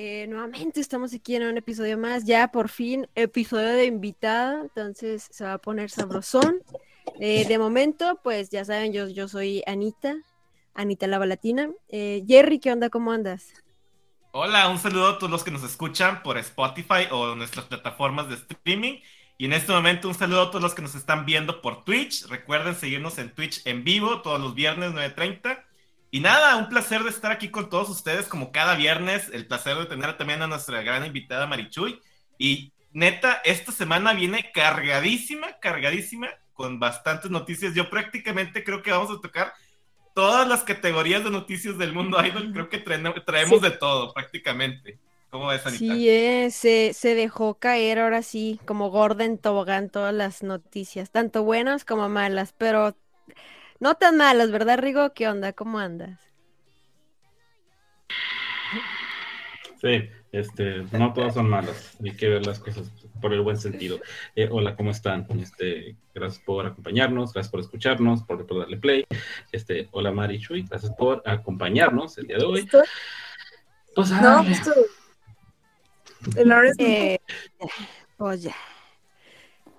Eh, nuevamente estamos aquí en un episodio más, ya por fin, episodio de invitada, entonces se va a poner sabrosón. Eh, de momento, pues ya saben, yo, yo soy Anita, Anita la Balatina. Eh, Jerry, ¿qué onda? ¿Cómo andas? Hola, un saludo a todos los que nos escuchan por Spotify o nuestras plataformas de streaming. Y en este momento un saludo a todos los que nos están viendo por Twitch. Recuerden seguirnos en Twitch en vivo todos los viernes 9.30. Y nada, un placer de estar aquí con todos ustedes como cada viernes. El placer de tener también a nuestra gran invitada Marichuy. Y neta, esta semana viene cargadísima, cargadísima, con bastantes noticias. Yo prácticamente creo que vamos a tocar todas las categorías de noticias del mundo idol. Creo que traemos de todo prácticamente. ¿Cómo ves, Anita? Sí, eh, se, se, dejó caer ahora sí, como Gordon Tobogán, todas las noticias, tanto buenas como malas, pero no tan malas, ¿verdad, Rigo? ¿Qué onda? ¿Cómo andas? Sí, este, no todas son malas, hay que ver las cosas por el buen sentido. Eh, hola, ¿cómo están? Este, gracias por acompañarnos, gracias por escucharnos, por, darle play. Este, hola Mari Chuy, gracias por acompañarnos el día de hoy. Pues, no. El eh, pues ya.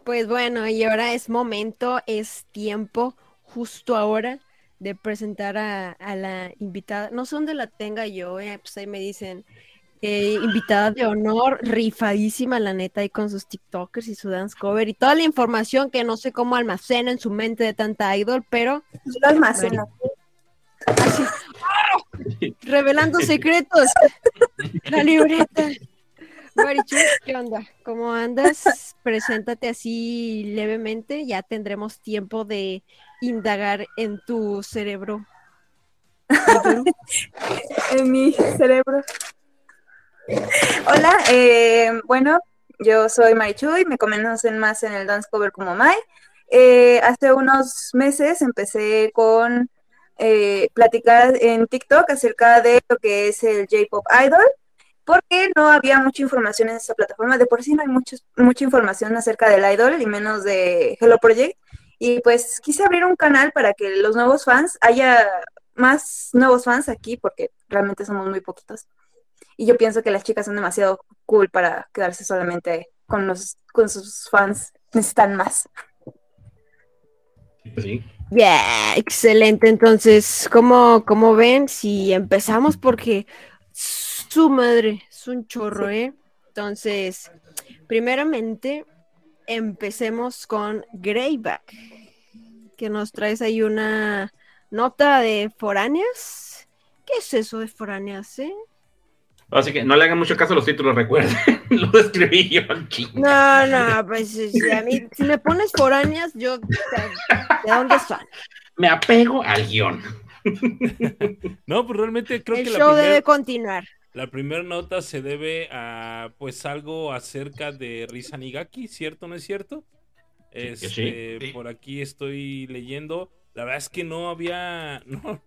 Pues bueno, y ahora es momento, es tiempo justo ahora de presentar a, la invitada. No sé dónde la tenga yo, eh, pues ahí me dicen, eh, invitada de honor, rifadísima la neta, ahí con sus TikTokers y su dance cover y toda la información que no sé cómo almacena en su mente de tanta idol, pero... Lo almacena. Revelando secretos. La libreta. Marichu, ¿qué onda? ¿Cómo andas? Preséntate así levemente, ya tendremos tiempo de indagar en tu cerebro. en mi cerebro. Hola, eh, bueno, yo soy Marichu y me conocen más en el dance cover como Mai. Eh, hace unos meses empecé con eh, platicar en TikTok acerca de lo que es el J-Pop Idol porque no había mucha información en esa plataforma. De por sí no hay mucho, mucha información acerca del idol y menos de Hello Project. Y pues quise abrir un canal para que los nuevos fans, haya más nuevos fans aquí, porque realmente somos muy poquitos. Y yo pienso que las chicas son demasiado cool para quedarse solamente con, los, con sus fans. Necesitan más. Sí. Yeah, excelente. Entonces, ¿cómo, ¿cómo ven? Si empezamos porque su madre, es un chorro, ¿eh? Entonces, primeramente, empecemos con Greyback, que nos traes ahí una nota de foráneas. ¿Qué es eso de foráneas, eh? Así que no le hagan mucho caso a los títulos, recuerden. Lo escribí yo aquí. No, no, pues si, a mí, si me pones foráneas, yo. ¿De dónde son? Me apego al guion. no, pues realmente creo que el show debe continuar. La primera nota se debe a pues algo acerca de Risa Nigaki, ¿cierto o no es cierto? Este, Por aquí estoy leyendo. La verdad es que no había, no,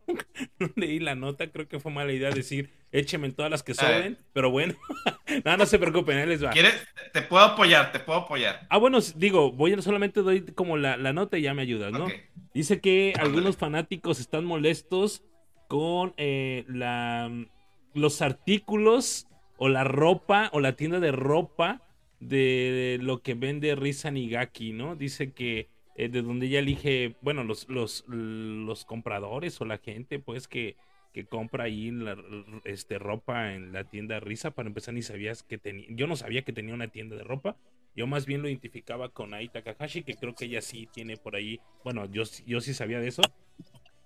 leí la nota, creo que fue mala idea decir, écheme en todas las que sobren, pero bueno, no, no se preocupen, ahí les va. ¿Quieres? Te puedo apoyar, te puedo apoyar. Ah, bueno, digo, voy a solamente doy como la, nota y ya me ayudas, ¿no? Dice que algunos fanáticos están molestos con eh, la los artículos o la ropa o la tienda de ropa de lo que vende Risa Nigaki, ¿no? Dice que eh, de donde ella elige, bueno, los, los, los compradores o la gente, pues, que, que compra ahí este, ropa en la tienda Risa, para empezar, ni sabías que tenía, yo no sabía que tenía una tienda de ropa, yo más bien lo identificaba con Aita Takahashi, que creo que ella sí tiene por ahí, bueno, yo, yo sí sabía de eso,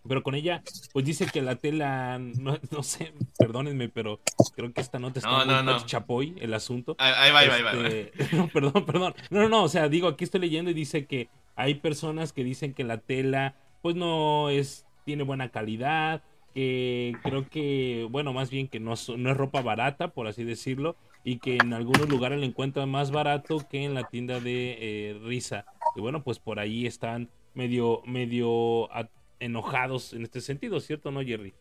pero con ella, pues dice que la tela, no, no sé, perdónenme, pero creo que esta nota está no, muy chapoy el asunto. Ahí va, ahí va, ahí va. Este, no, perdón, perdón. No, no, no, o sea, digo, aquí estoy leyendo y dice que hay personas que dicen que la tela, pues no es, tiene buena calidad, que creo que, bueno, más bien que no, no es ropa barata, por así decirlo, y que en algunos lugares la encuentran más barato que en la tienda de eh, Risa. Y bueno, pues por ahí están medio, medio enojados en este sentido, ¿cierto no, Jerry?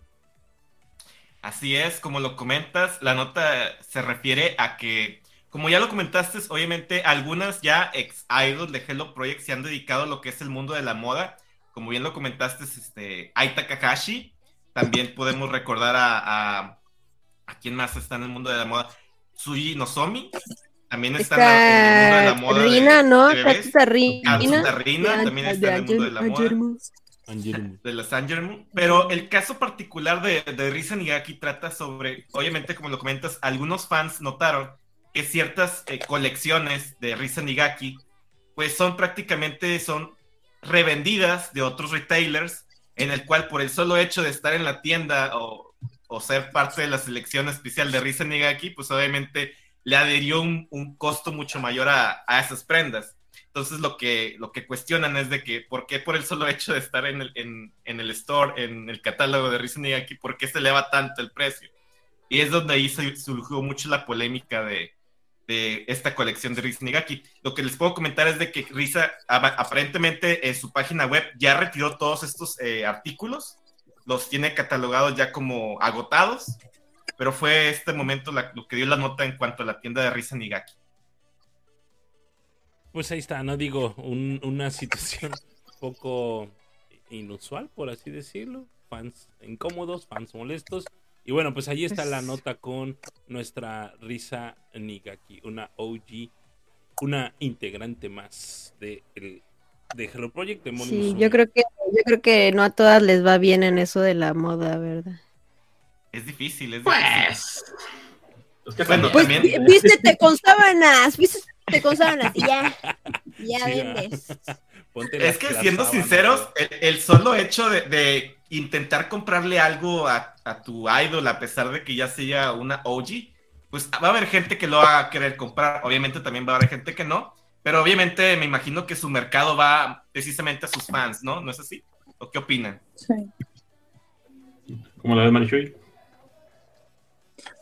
Así es, como lo comentas, la nota se refiere a que, como ya lo comentaste, obviamente algunas ya ex idols de Hello Project se han dedicado a lo que es el mundo de la moda. Como bien lo comentaste, este, Aita Kakashi. También podemos recordar a, ¿A quién más está en el mundo de la moda? Suji Nozomi. También está, en el mundo de la moda. Rina, ¿no? Katsuta Rina. Rina también está en el mundo de la moda. De los Angermu. Pero el caso particular de, de Risa Nigaki trata sobre, obviamente, como lo comentas, algunos fans notaron que ciertas eh, colecciones de Risa Nigaki, pues son prácticamente, son revendidas de otros retailers, en el cual por el solo hecho de estar en la tienda o, ser parte de la selección especial de Risa Nigaki, pues obviamente le adherió un, costo mucho mayor a, esas prendas. Entonces lo que, lo que cuestionan es de que por qué por el solo hecho de estar en el, en, el store, en el catálogo de Risa Nigaki, por qué se eleva tanto el precio. Y es donde ahí surgió mucho la polémica de, de esta colección de Risa Nigaki. Lo que les puedo comentar es de que Risa aparentemente en su página web ya retiró todos estos eh, artículos, los tiene catalogados ya como agotados, pero fue este momento lo que dio la nota en cuanto a la tienda de Risa Nigaki. Pues ahí está, no digo, una situación poco inusual, por así decirlo. Fans incómodos, fans molestos. Y bueno, pues ahí está la nota con nuestra Risa Nigaki, una OG, una integrante más de, de Hello Project. De sí, yo creo, que, yo creo que no a todas les va bien en eso de la moda, ¿verdad? Es difícil, es pues, difícil. Pues, vístete con sábanas, vístete con sábanas y ya, ya vendes. es que siendo sinceros, el, solo hecho de intentar comprarle algo a, tu idol a pesar de que ya sea una OG, pues va a haber gente que lo va a querer comprar. Obviamente también va a haber gente que no, pero obviamente me imagino que su mercado va precisamente a sus fans, ¿no? ¿No es así? ¿O qué opinan? Sí. ¿Cómo la ves, Marichuy?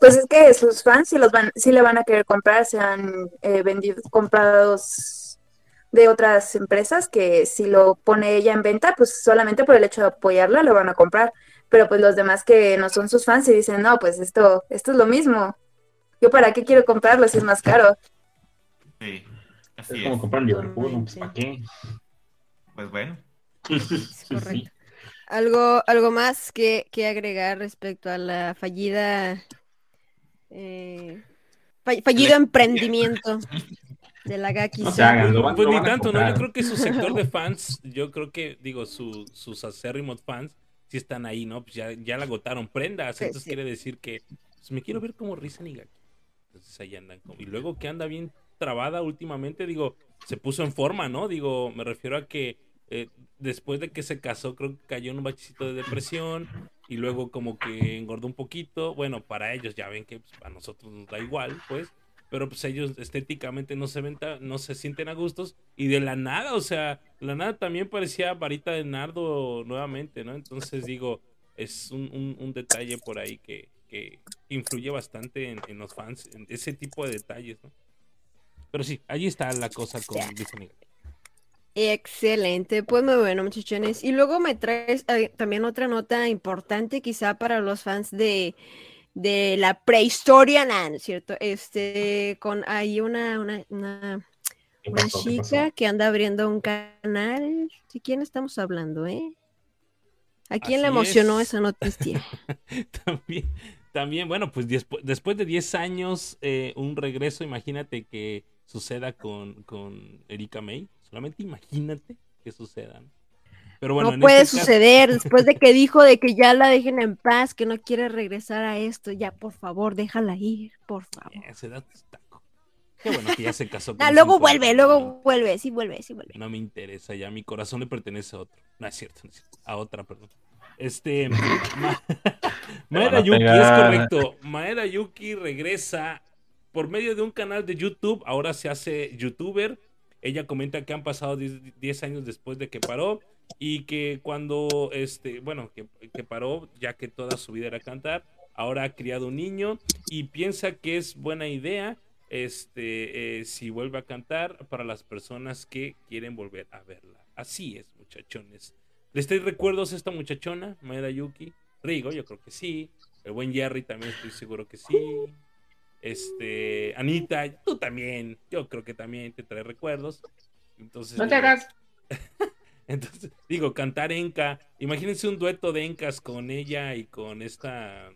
Pues es que sus fans sí, los van, sí le van a querer comprar, se han eh, vendido, comprados de otras empresas que si lo pone ella en venta, pues solamente por el hecho de apoyarla lo van a comprar. Pero pues los demás que no son sus fans y dicen, no, pues esto, esto es lo mismo. Yo para qué quiero comprarlo si es más caro. Sí, así es. como comprar Liverpool, pues ¿para qué? Pues bueno. correcto. ¿Algo, algo más que, que, agregar respecto a la fallida eh, fallido emprendimiento de la Gaki. pues ni tanto, ¿no? Yo creo que su sector de fans, yo creo que, digo, sus acérrimos fans, sí están ahí, ¿no? Pues ya, ya la agotaron prendas. Entonces quiere decir que pues me quiero ver como Risa Gaki. Entonces ahí andan. Y luego que anda bien trabada últimamente, digo, se puso en forma, ¿no? Digo, me refiero a que eh, después de que se casó, creo que cayó en un bachecito de depresión y luego como que engordó un poquito. Bueno, para ellos ya ven que pues, a nosotros nos da igual, pues pero pues ellos estéticamente no se ven no se sienten a gustos y de la nada, o sea, la nada también parecía varita de nardo nuevamente, ¿no? Entonces digo, es un, un, detalle por ahí que, que influye bastante en, los fans, en ese tipo de detalles, ¿no? Pero sí, allí está la cosa con Disney. Excelente, pues muy bueno muchachones. Y luego me traes eh, también otra nota importante quizá para los fans de de la prehistoria, ¿no cierto? Este, con ahí una, una, una, chica que anda abriendo un canal. ¿De quién estamos hablando, eh? ¿A quién le emocionó esa noticia? también, también, bueno, pues después de 10 años, eh, un regreso, imagínate que suceda con, con Erika May. Solamente imagínate que suceda. ¿no? no puede este suceder después de que dijo de que ya la dejen en paz, que no quiere regresar a esto. Ya, por favor, déjala ir, por favor. Qué bueno que ya se casó. ah, luego vuelve, luego vuelve, sí vuelve, sí vuelve. No me interesa, ya mi corazón le pertenece a otro. No es cierto, no es cierto. a otra, perdón. Este, Maeda Yuki, es correcto. Maeda Yuki regresa por medio de un canal de YouTube, ahora se hace youtuber. Ella comenta que han pasado 10 años después de que paró y que cuando, este, bueno, que, paró, ya que toda su vida era cantar, ahora ha criado un niño y piensa que es buena idea este, eh, si vuelve a cantar para las personas que quieren volver a verla. Así es, muchachones. ¿Les trae recuerdos esta muchachona, Maeda Yuki? Rigo, yo creo que sí. El buen Jerry también estoy seguro que sí. Este, Anita, tú también. Yo creo que también te trae recuerdos. Entonces, no te hagas. Entonces, digo, cantar enca. Imagínense un dueto de encas con ella y con esta.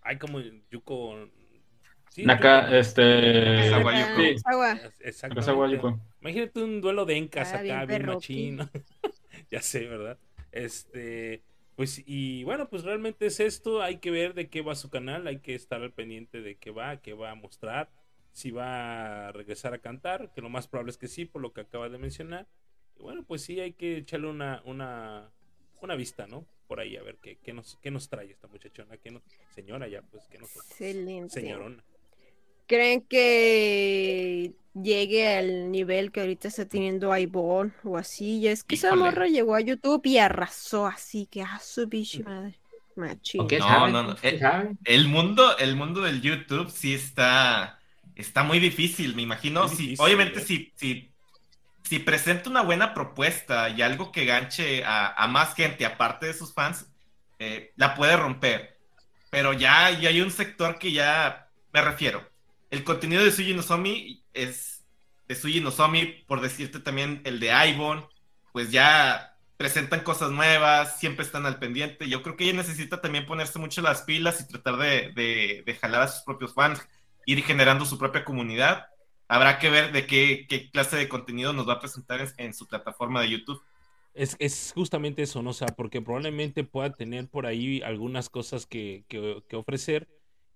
Ay, como Yuko. Sí, Naka, este. Exacto. Imagínate un duelo de encas acá, bien, bien machino. ya sé, ¿verdad? Este. Pues, y bueno, pues realmente es esto. Hay que ver de qué va su canal. Hay que estar al pendiente de qué va, qué va a mostrar. Si va a regresar a cantar, que lo más probable es que sí, por lo que acaba de mencionar. Y bueno, pues sí, hay que echarle una, una, una vista, ¿no? Por ahí, a ver qué, qué, nos, qué nos trae esta muchachona. Qué nos, señora, ya, pues, qué nos. Excelente. Señorona. ¿Creen que llegue al nivel que ahorita está teniendo Ivonne o así? Ya es que esa morra llegó a YouTube y arrasó así que a su bicho madre. No, no, no. El, mundo, el mundo del YouTube sí está, está muy difícil, me imagino. obviamente, ¿eh? si, si, si presenta una buena propuesta y algo que ganche a, más gente aparte de sus fans, eh, la puede romper. Pero ya, ya hay un sector que ya me refiero el contenido de Suji Nozomi es de Suji Nozomi, por decirte también el de Ivon, pues ya presentan cosas nuevas, siempre están al pendiente. Yo creo que ella necesita también ponerse mucho las pilas y tratar de, jalar a sus propios fans, ir generando su propia comunidad. Habrá que ver de qué, clase de contenido nos va a presentar en, su plataforma de YouTube. Es, es, justamente eso, ¿no? O sea, porque probablemente pueda tener por ahí algunas cosas que, que ofrecer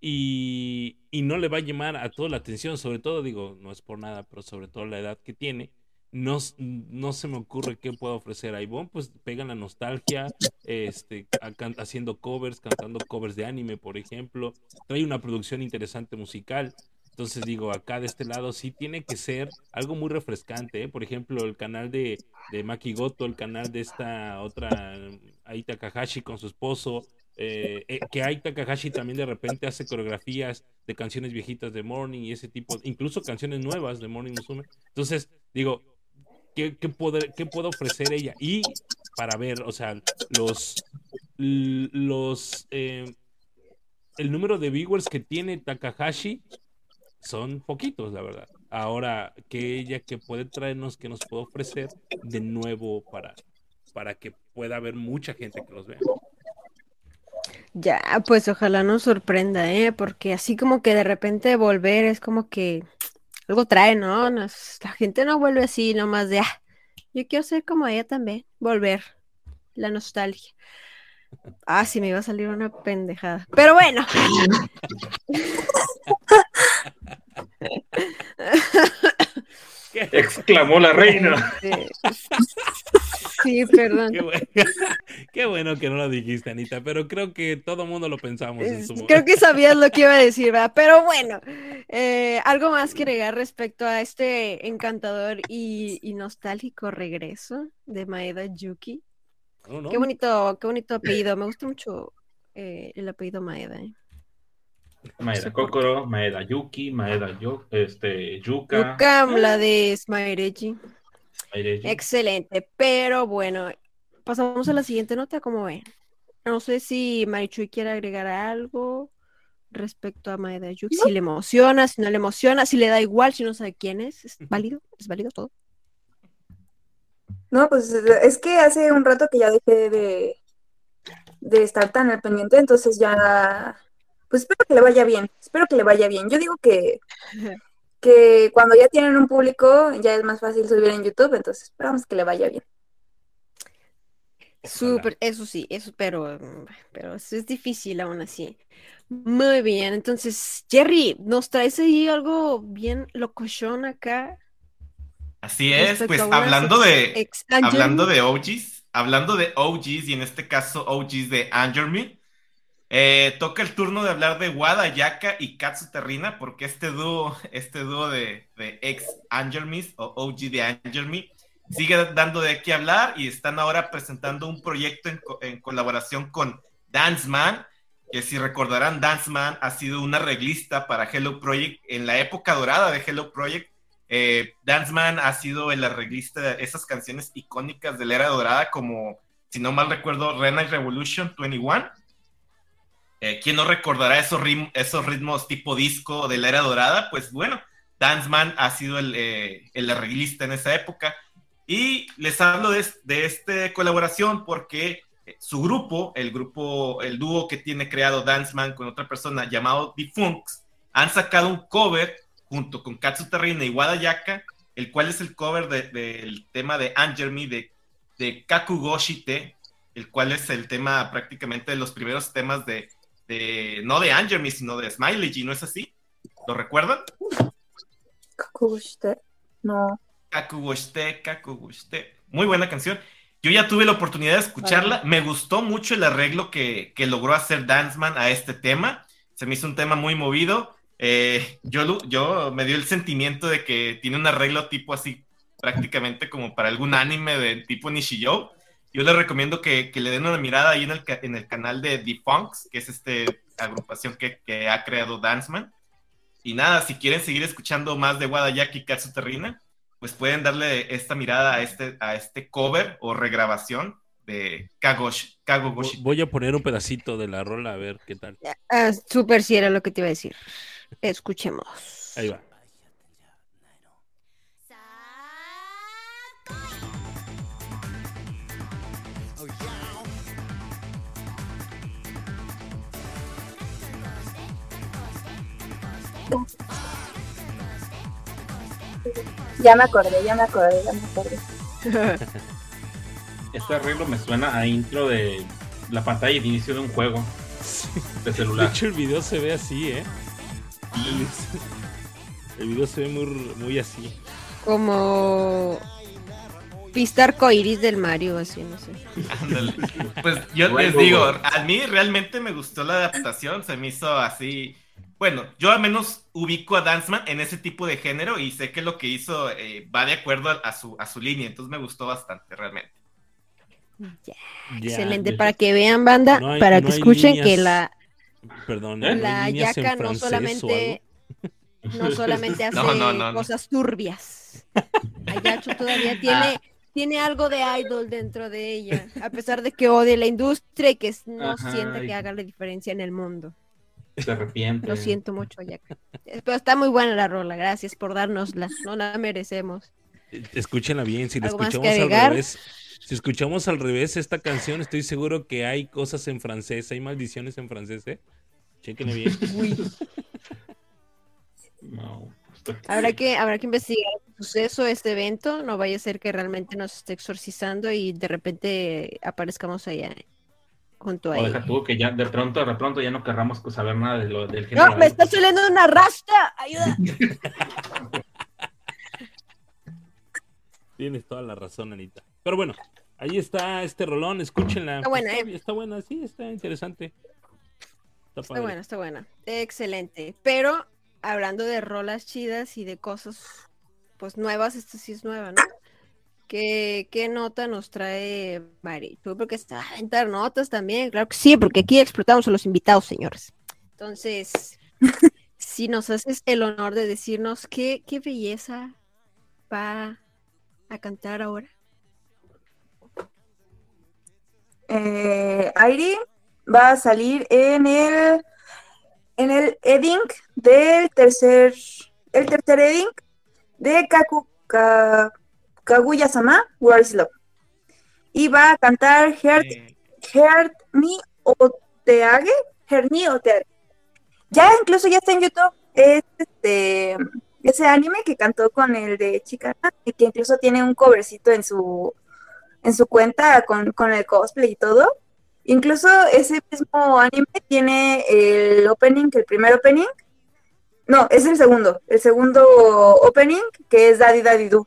y, no le va a llamar a toda la atención, sobre todo, digo, no es por nada, pero sobre todo la edad que tiene. No, no se me ocurre qué pueda ofrecer a Ivonne, pues pegan la nostalgia, este, haciendo covers, cantando covers de anime, por ejemplo. Trae una producción interesante musical. Entonces digo, acá de este lado sí tiene que ser algo muy refrescante. ¿eh? Por ejemplo, el canal de, de Maki Goto, el canal de esta otra Aita Kahashi con su esposo, eh, eh, que hay Takahashi también de repente hace coreografías de canciones viejitas de Morning y ese tipo, incluso canciones nuevas de Morning Musume. Entonces, digo, ¿qué, qué, qué puede ofrecer ella? Y para ver, o sea, los, los, eh, el número de viewers que tiene Takahashi son poquitos, la verdad. Ahora, que ella que puede traernos, que nos puede ofrecer de nuevo para, para que pueda haber mucha gente que los vea. Ya, pues ojalá nos sorprenda, ¿eh? Porque así como que de repente volver es como que algo trae, ¿no? la gente no vuelve así nomás de, ah, yo quiero ser como ella también, volver, la nostalgia. Ah, sí, me iba a salir una pendejada. Pero bueno. Exclamó la reina. Sí, perdón. Qué bueno, que no lo dijiste, Anita, pero creo que todo el mundo lo pensamos en su Creo que sabías lo que iba a decir, ¿verdad? Pero bueno, eh, algo más que agregar respecto a este encantador y, nostálgico regreso de Maeda Yuki. Qué bonito, qué bonito apellido. Me gusta mucho eh, el apellido Maeda. ¿eh? Maeda Kokoro, Maeda Yuki, Maeda Yo, este, Yuka. Yuka, la de Smaireji. Excelente, pero bueno, pasamos a la siguiente nota, ¿cómo ven? No sé si Marichuy quiere agregar algo respecto a Maeda Yuki, si le emociona, si no le emociona, si le da igual, si no sabe quién es, ¿es válido? ¿Es válido todo? No, pues es que hace un rato que ya dejé de, de estar tan al pendiente, entonces ya, pues espero que le vaya bien, espero que le vaya bien. Yo digo que que cuando ya tienen un público ya es más fácil subir en YouTube, entonces esperamos que le vaya bien. Súper, eso sí, eso, pero, pero eso es difícil aún así. Muy bien, entonces, Jerry, ¿nos traes ahí algo bien locochón acá? Así es, pues hablando de, hablando de OGs, hablando de OGs y en este caso OGs de Anger eh, toca el turno de hablar de Wada Yaka y Katsu Terrina, porque este dúo, este dúo de, ex Angel o OG de Angel sigue dando de qué hablar y están ahora presentando un proyecto en, colaboración con Dance Man, que si recordarán, Dance Man ha sido una reglista para Hello Project en la época dorada de Hello Project. Eh, Dance Man ha sido el arreglista de esas canciones icónicas de la era dorada, como, si no mal recuerdo, Rena Revolution 21 eh, ¿Quién no recordará esos, esos ritmos tipo disco de la era dorada? Pues bueno, Danceman ha sido el, eh, el arreglista en esa época. Y les hablo de, de esta colaboración porque eh, su grupo, el grupo, el dúo que tiene creado Danceman con otra persona llamado The Funks, han sacado un cover junto con Katsu Terrina y Wadayaka, el cual es el cover del tema de Angermi de, de Kakugoshite, el cual es el tema prácticamente de los primeros temas de, de no de Angermi, sino de Smiley, ¿no es así? ¿Lo recuerdan? Kakugoshite, no. Kakugoshite, Kakugoshite. Muy buena canción. Yo ya tuve la oportunidad de escucharla. Me gustó mucho el arreglo que, que logró hacer Danceman a este tema. Se me hizo un tema muy movido. Eh, yo, yo me dio el sentimiento de que tiene un arreglo tipo así, prácticamente como para algún anime de tipo Nishiyou. Yo les recomiendo que, que le den una mirada ahí en el, en el canal de The Funks, que es este agrupación que, que ha creado Danceman. Y nada, si quieren seguir escuchando más de Wadayaki Katsu Terrina, pues pueden darle esta mirada a este, a este cover o regrabación de Kagosh, Kagogoshi. Voy a poner un pedacito de la rola a ver qué tal. Ah, súper si era lo que te iba a decir. Escuchemos. Ahí va. Ya me acordé, ya me acordé, ya me acordé. Este arreglo me suena a intro de la pantalla de inicio de un juego de celular. De hecho, el video se ve así, ¿eh? El video se ve muy, muy así. Como pistar coiris del Mario, así, no sé. Ándale. Pues yo les digo, a mí realmente me gustó la adaptación, se me hizo así. Bueno, yo al menos ubico a Danceman en ese tipo de género y sé que lo que hizo eh, va de acuerdo a, a su, a su línea, entonces me gustó bastante realmente. Ya, Ya, Excelente, para que vean, banda, No hay- para no que escuchen líneas. que la, Perdón, ¿Eh? ¿no la en yaca no solamente no solamente hace No, no, no, no. cosas turbias. Ayacho todavía tiene, tiene algo de idol dentro de ella, a pesar de que odie la industria y que no Ajá, siente y- que haga la diferencia en el mundo. Se arrepiente. Lo siento mucho, Ayaca. Pero está muy buena la rola, gracias por dárnosla, no la merecemos. Escúchenla bien, si la ¿Algo más que escuchamos al revés. Si escuchamos al revés esta canción, estoy seguro que hay cosas en francés, hay maldiciones en francés, ¿eh? Chequenle bien. No. Habrá que, habrá que investigar el suceso, este evento, no vaya a ser que realmente nos esté exorcizando y de repente aparezcamos allá junto a O deja ella. tú que ya de pronto, de pronto ya no querramos saber nada de lo, del género. ¡No, me está saliendo una rasta! ¡Ayuda! Tienes toda la razón, Anita. Pero bueno, ahí está este rolón, escúchenla. Está buena, está, ¿eh? está buena, sí, está interesante. Está, Está buena, está buena. Excelente. Pero hablando de rolas chidas y de cosas pues nuevas, esta sí es nueva, ¿no? ¿Qué, nota nos trae Mari? Tú porque está a aventar notas también, claro que sí, porque aquí explotamos a los invitados, señores. Entonces, si nos haces el honor de decirnos qué, belleza va a cantar ahora. Eh, Airi va a salir en el en el Edding del tercer el tercer Edding de Kaku Ka- Kaguya-sama Where is Love y va a cantar Heart, Eh, Heart Me Oteage Heart Me Oteage ya incluso ya está en YouTube es este ese anime que cantó con el de Chikara y que incluso tiene un covercito en su en su cuenta con, con el cosplay y todo. Incluso ese mismo anime tiene el opening, el primer opening. No, es el segundo, el segundo opening que es Daddy Daddy Do.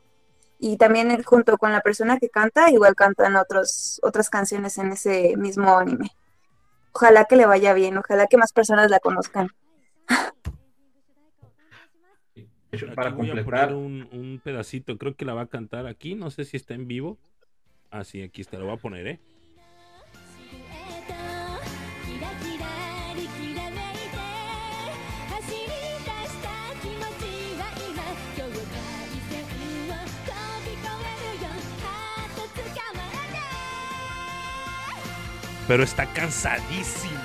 Y también él, junto con la persona que canta, igual cantan otros, otras canciones en ese mismo anime. Ojalá que le vaya bien, ojalá que más personas la conozcan. Para voy a completar, poner un, un pedacito, creo que la va a cantar aquí, no sé si está en vivo. Ah, sí, aquí está, lo voy a poner, ¿eh? Pero está cansadísima.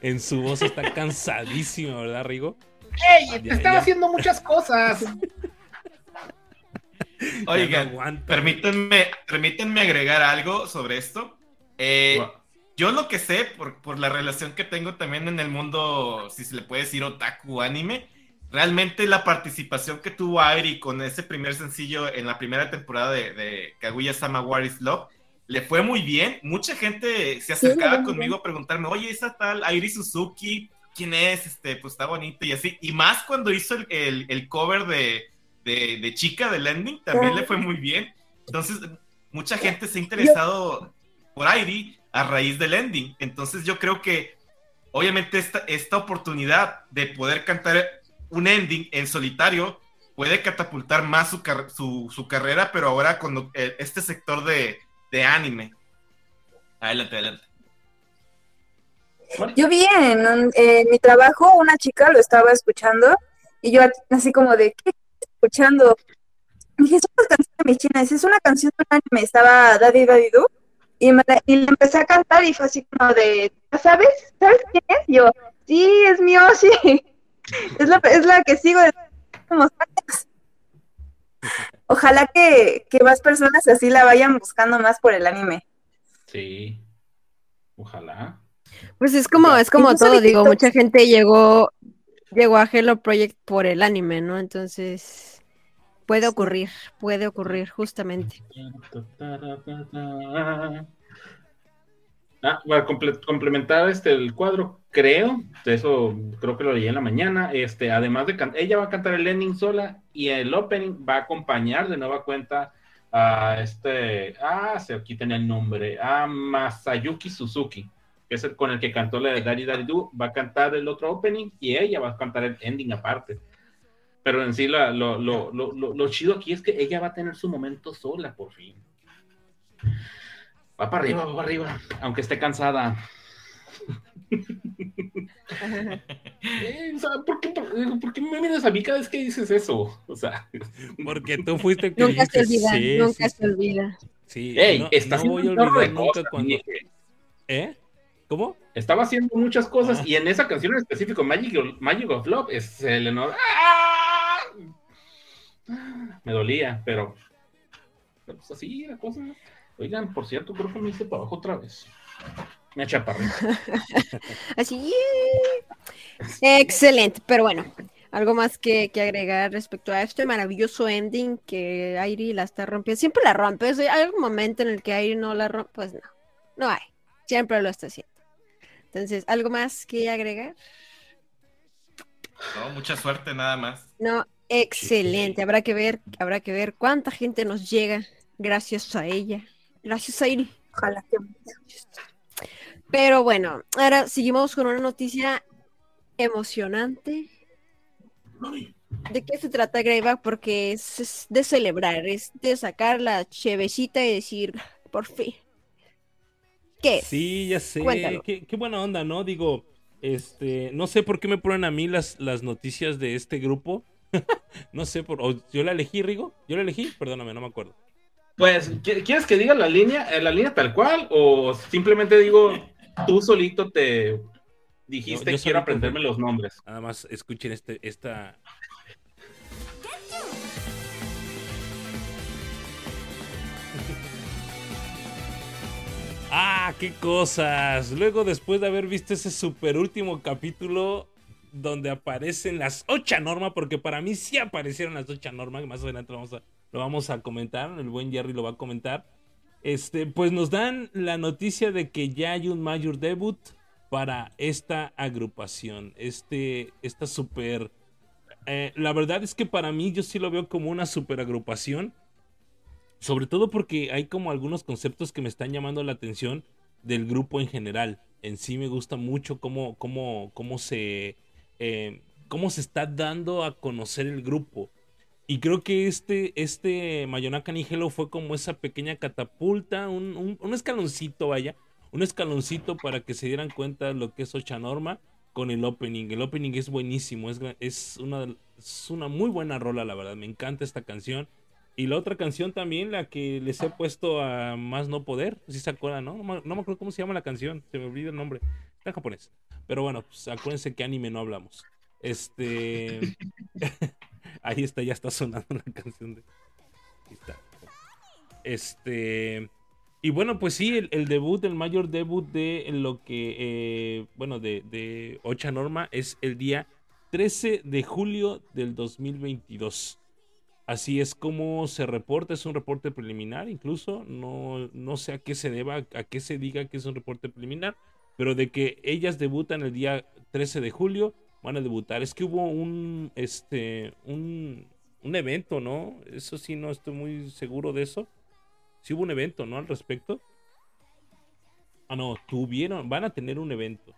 En su voz está cansadísima, ¿verdad, Rigo? ¡Ey! Ya, Estaba ya. haciendo muchas cosas. Oigan, aguanta. permítanme, permítanme agregar algo sobre esto. Eh, yo lo que sé, por, por la relación que tengo también en el mundo, si se le puede decir otaku anime, realmente la participación que tuvo Airi con ese primer sencillo en la primera temporada de, de Kaguya Sama War is Love, le fue muy bien. Mucha gente se acercaba conmigo a preguntarme, oye, esa tal Airi Suzuki, ¿quién es? Este, pues está bonito y así. Y más cuando hizo el, el- el cover de, de, de Chica del ending, también le fue muy bien. Entonces, mucha gente se ha interesado por Airi a raíz del ending. Entonces, yo creo que, obviamente, esta, esta oportunidad de poder cantar un ending en solitario puede catapultar más su, car- su, su carrera, pero ahora con eh, este sector de, de anime. Adelante, adelante. Yo vi en, un- en mi trabajo una chica lo estaba escuchando y yo así como de, ¿qué estás escuchando? Dije, es una canción de mis chinas, es una canción de un anime, estaba Daddy Daddy Do y, me y le empecé a cantar y fue así como de, ¿sabes? ¿Sabes quién es? Yo, sí, es mi Oshi, es la, es la que sigo desde hace unos años. Ojalá que, que más personas así la vayan buscando más por el anime. Sí. Ojalá. Pues es como, es como todo, digo, mucha gente llegó, llegó a Hello Project por el anime, ¿no? Entonces, puede ocurrir, puede ocurrir, justamente. Ah, para comple- complementar este el cuadro, creo, eso creo que lo leí en la mañana, este, además de ella va a cantar el ending sola y el opening va a acompañar de nueva cuenta a este, ah, se quiten el nombre, a Masayuki Suzuki, que es el con el que cantó la de Daddy Daddy Do, va a cantar el otro opening y ella va a cantar el ending aparte. Pero en sí la- lo, lo, lo, lo chido aquí es que ella va a tener su momento sola por fin. Va para arriba, va para arriba, aunque esté cansada. Eh, o sea, ¿por, qué, por, por qué me miras a mí cada vez que dices eso? O sea, Porque tú fuiste el que Nunca se olvida, sí, nunca sí, se olvida. sí. hey, no, está no haciendo voy a olvidar nunca cosas, cuando... dije. ¿Eh? ¿Cómo? Estaba haciendo muchas cosas Ah. y en esa canción en específico, Magic, of- Magic of Love, es el honor. ¡Ah! Me dolía, pero, pero pues así la cosa. Oigan, por cierto, creo que me hice para abajo otra vez. Me achaparré. Así. Excelente, pero bueno, algo más que, que agregar respecto a este maravilloso ending que Airi la está rompiendo. Siempre la rompe, hay algún momento en el que Airi no la rompe, pues no, no hay, siempre lo está haciendo. Entonces, ¿algo más que agregar? No, mucha suerte nada más. No, excelente, habrá que ver, habrá que ver cuánta gente nos llega gracias a ella, gracias a Airi. Ojalá que Pero bueno, ahora seguimos con una noticia emocionante. ¿De qué se trata Greyback? Porque es, es de celebrar, es de sacar la chevecita y decir, por fin. ¿Qué es? Sí, ya sé. Cuéntalo. Qué, qué buena onda, ¿no? Digo, este, no sé por qué me ponen a mí las, las noticias de este grupo. no sé, por, o yo la elegí, Rigo. Yo la elegí, perdóname, no me acuerdo. Pues, ¿qui- ¿quieres que diga la línea, eh, la línea tal cual? O simplemente digo, tú solito te dijiste, yo quiero aprenderme los nombres. Nada más escuchen este, esta. ¡Ah, qué cosas! Luego, después de haber visto ese super último capítulo donde aparecen las ocho normas, porque para mí sí aparecieron las ocho normas, que más adelante vamos a, lo vamos a comentar, el buen Jerry lo va a comentar. Este, pues nos dan la noticia de que ya hay un mayor debut para esta agrupación. Este, esta super. eh, la verdad es que para mí yo sí lo veo como una super agrupación. Sobre todo porque hay como algunos conceptos que me están llamando la atención del grupo en general. En sí me gusta mucho cómo, cómo, cómo se. eh, cómo se está dando a conocer el grupo. Y creo que este, este Mayonaka Nigelo fue como esa pequeña catapulta, un, un, escaloncito, vaya, un escaloncito para que se dieran cuenta lo que es Ocha Norma con el opening. El opening es buenísimo, es, es, una, una muy buena rola, la verdad, me encanta esta canción. Y la otra canción también, la que les he puesto a Más No Poder, si se acuerdan, ¿no? No me acuerdo cómo se llama la canción, se me olvida el nombre, está en japonés. Pero bueno, pues acuérdense que anime no hablamos. Este... Ahí está, ya está sonando la canción de... Aquí está. Este. Y bueno, pues sí, el, el debut, el mayor debut de lo que, eh, bueno, de, de Ocha Norma es el día 13 de julio del 2022. Así es como se reporta, es un reporte preliminar incluso, no, no sé a qué se deba, a qué se diga que es un reporte preliminar, pero de que ellas debutan el día 13 de julio, van a debutar. Es que hubo un, este, un, un evento, ¿no? Eso sí, no estoy muy seguro de eso. Sí hubo un evento, ¿no? Al respecto. Ah, no, tuvieron, van a tener un evento.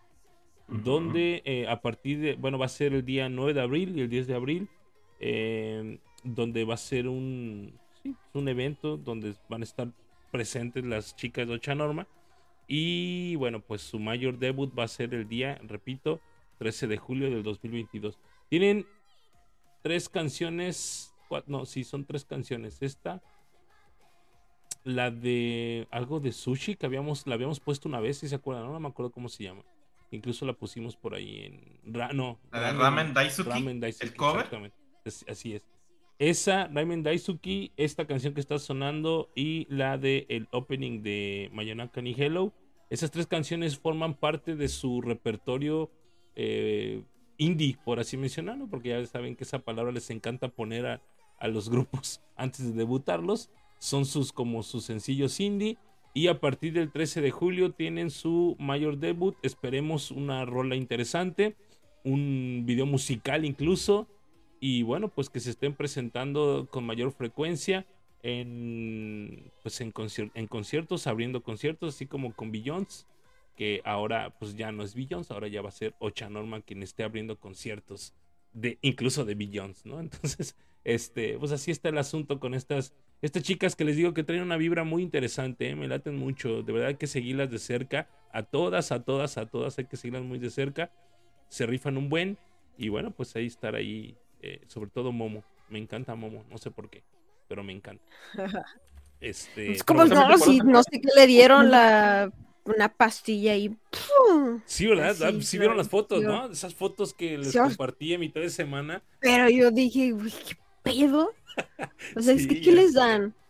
Donde eh, a partir de, bueno, va a ser el día 9 de abril y el 10 de abril. eh, donde va a ser un, sí, un evento donde van a estar presentes las chicas de Ocha Norma. Y bueno, pues su mayor debut va a ser el día, repito, 13 de julio del 2022. Tienen tres canciones, no, sí, son tres canciones. Esta, la de algo de sushi que habíamos, la habíamos puesto una vez, si se acuerdan, no, No me acuerdo cómo se llama. Incluso la pusimos por ahí en, ra- no, La de Ramen Daisuki, Ramen Daisuki, el cover. exactamente. Es- así es. Esa, Ramen Daisuki, esta canción que está sonando y la de el opening de Mayonaka ni Hello. Esas tres canciones forman parte de su repertorio eh, indie, por así mencionarlo, porque ya saben que esa palabra les encanta poner a, a los grupos antes de debutarlos. Son sus como sus sencillos indie. Y a partir del 13 de julio tienen su mayor debut. Esperemos una rola interesante. Un video musical incluso y bueno, pues que se estén presentando con mayor frecuencia en pues en, en conciertos, abriendo conciertos, así como con Billions, que ahora pues ya no es Billions, ahora ya va a ser Ocha Norma quien esté abriendo conciertos de incluso de Billions, ¿no? Entonces, este, pues así está el asunto con estas estas chicas que les digo que traen una vibra muy interesante, ¿eh? me laten mucho, de verdad hay que seguirlas de cerca, a todas, a todas, a todas hay que seguirlas muy de cerca, se rifan un buen y bueno, pues ahí estar ahí eh, sobre todo Momo. Me encanta Momo, no sé por qué, pero me encanta. Este, Es como pero- también no, si no sé qué le dieron la una pastilla y ¡pum! Sí, ¿verdad? Sí, Ah, sí vieron las fotos, yo- ¿no? Esas fotos que les Sí. compartí a mitad de semana. Pero yo dije, "Uy, ¿qué pedo? O sea, es que ¿qué les dan?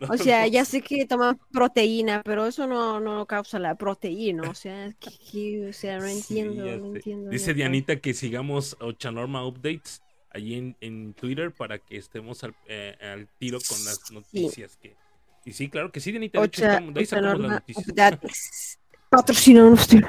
No, O sea, no ya sé. que toman proteína, pero eso no, no causa la proteína. O sea, que, que- o sea, no entiendo, no entiendo. Dice. Dianita que sigamos Ochanorma Updates allí en, en Twitter para que estemos al, eh, al tiro con las noticias. Que... Y sí, claro que sí, Dianita. De hecho, estamos- de ahí sacamos las Norma noticias. Tío.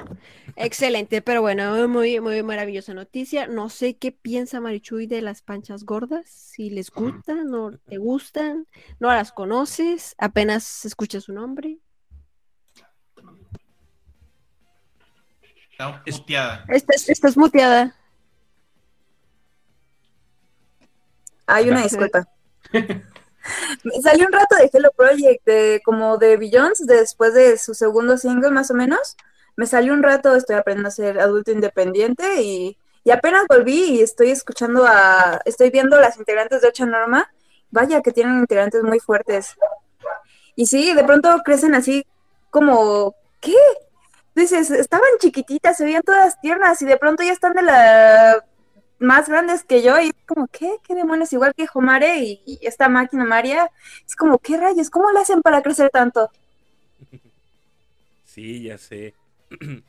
Excelente, pero bueno, muy, muy maravillosa noticia. No sé qué piensa Marichuy de las panchas gordas, si les gustan, no te gustan, no las conoces, apenas escuchas su nombre. Está Es- muteada. Estás, estás muteada. Hay una disculpa. Salió un rato de Hello Project, de, como de Billions, después de su segundo single más o menos. Me salió un rato, estoy aprendiendo a ser adulto independiente y, y apenas volví y estoy escuchando a, estoy viendo las integrantes de Ocha Norma. Vaya que tienen integrantes muy fuertes. Y sí, de pronto crecen así como, ¿qué? Dices, estaban chiquititas, se veían todas tiernas y de pronto ya están de la más grandes que yo y es como, ¿qué? ¿Qué demonios? Igual que Homare y, esta máquina María, es como, ¿qué rayos? ¿Cómo le hacen para crecer tanto? Sí, ya sé.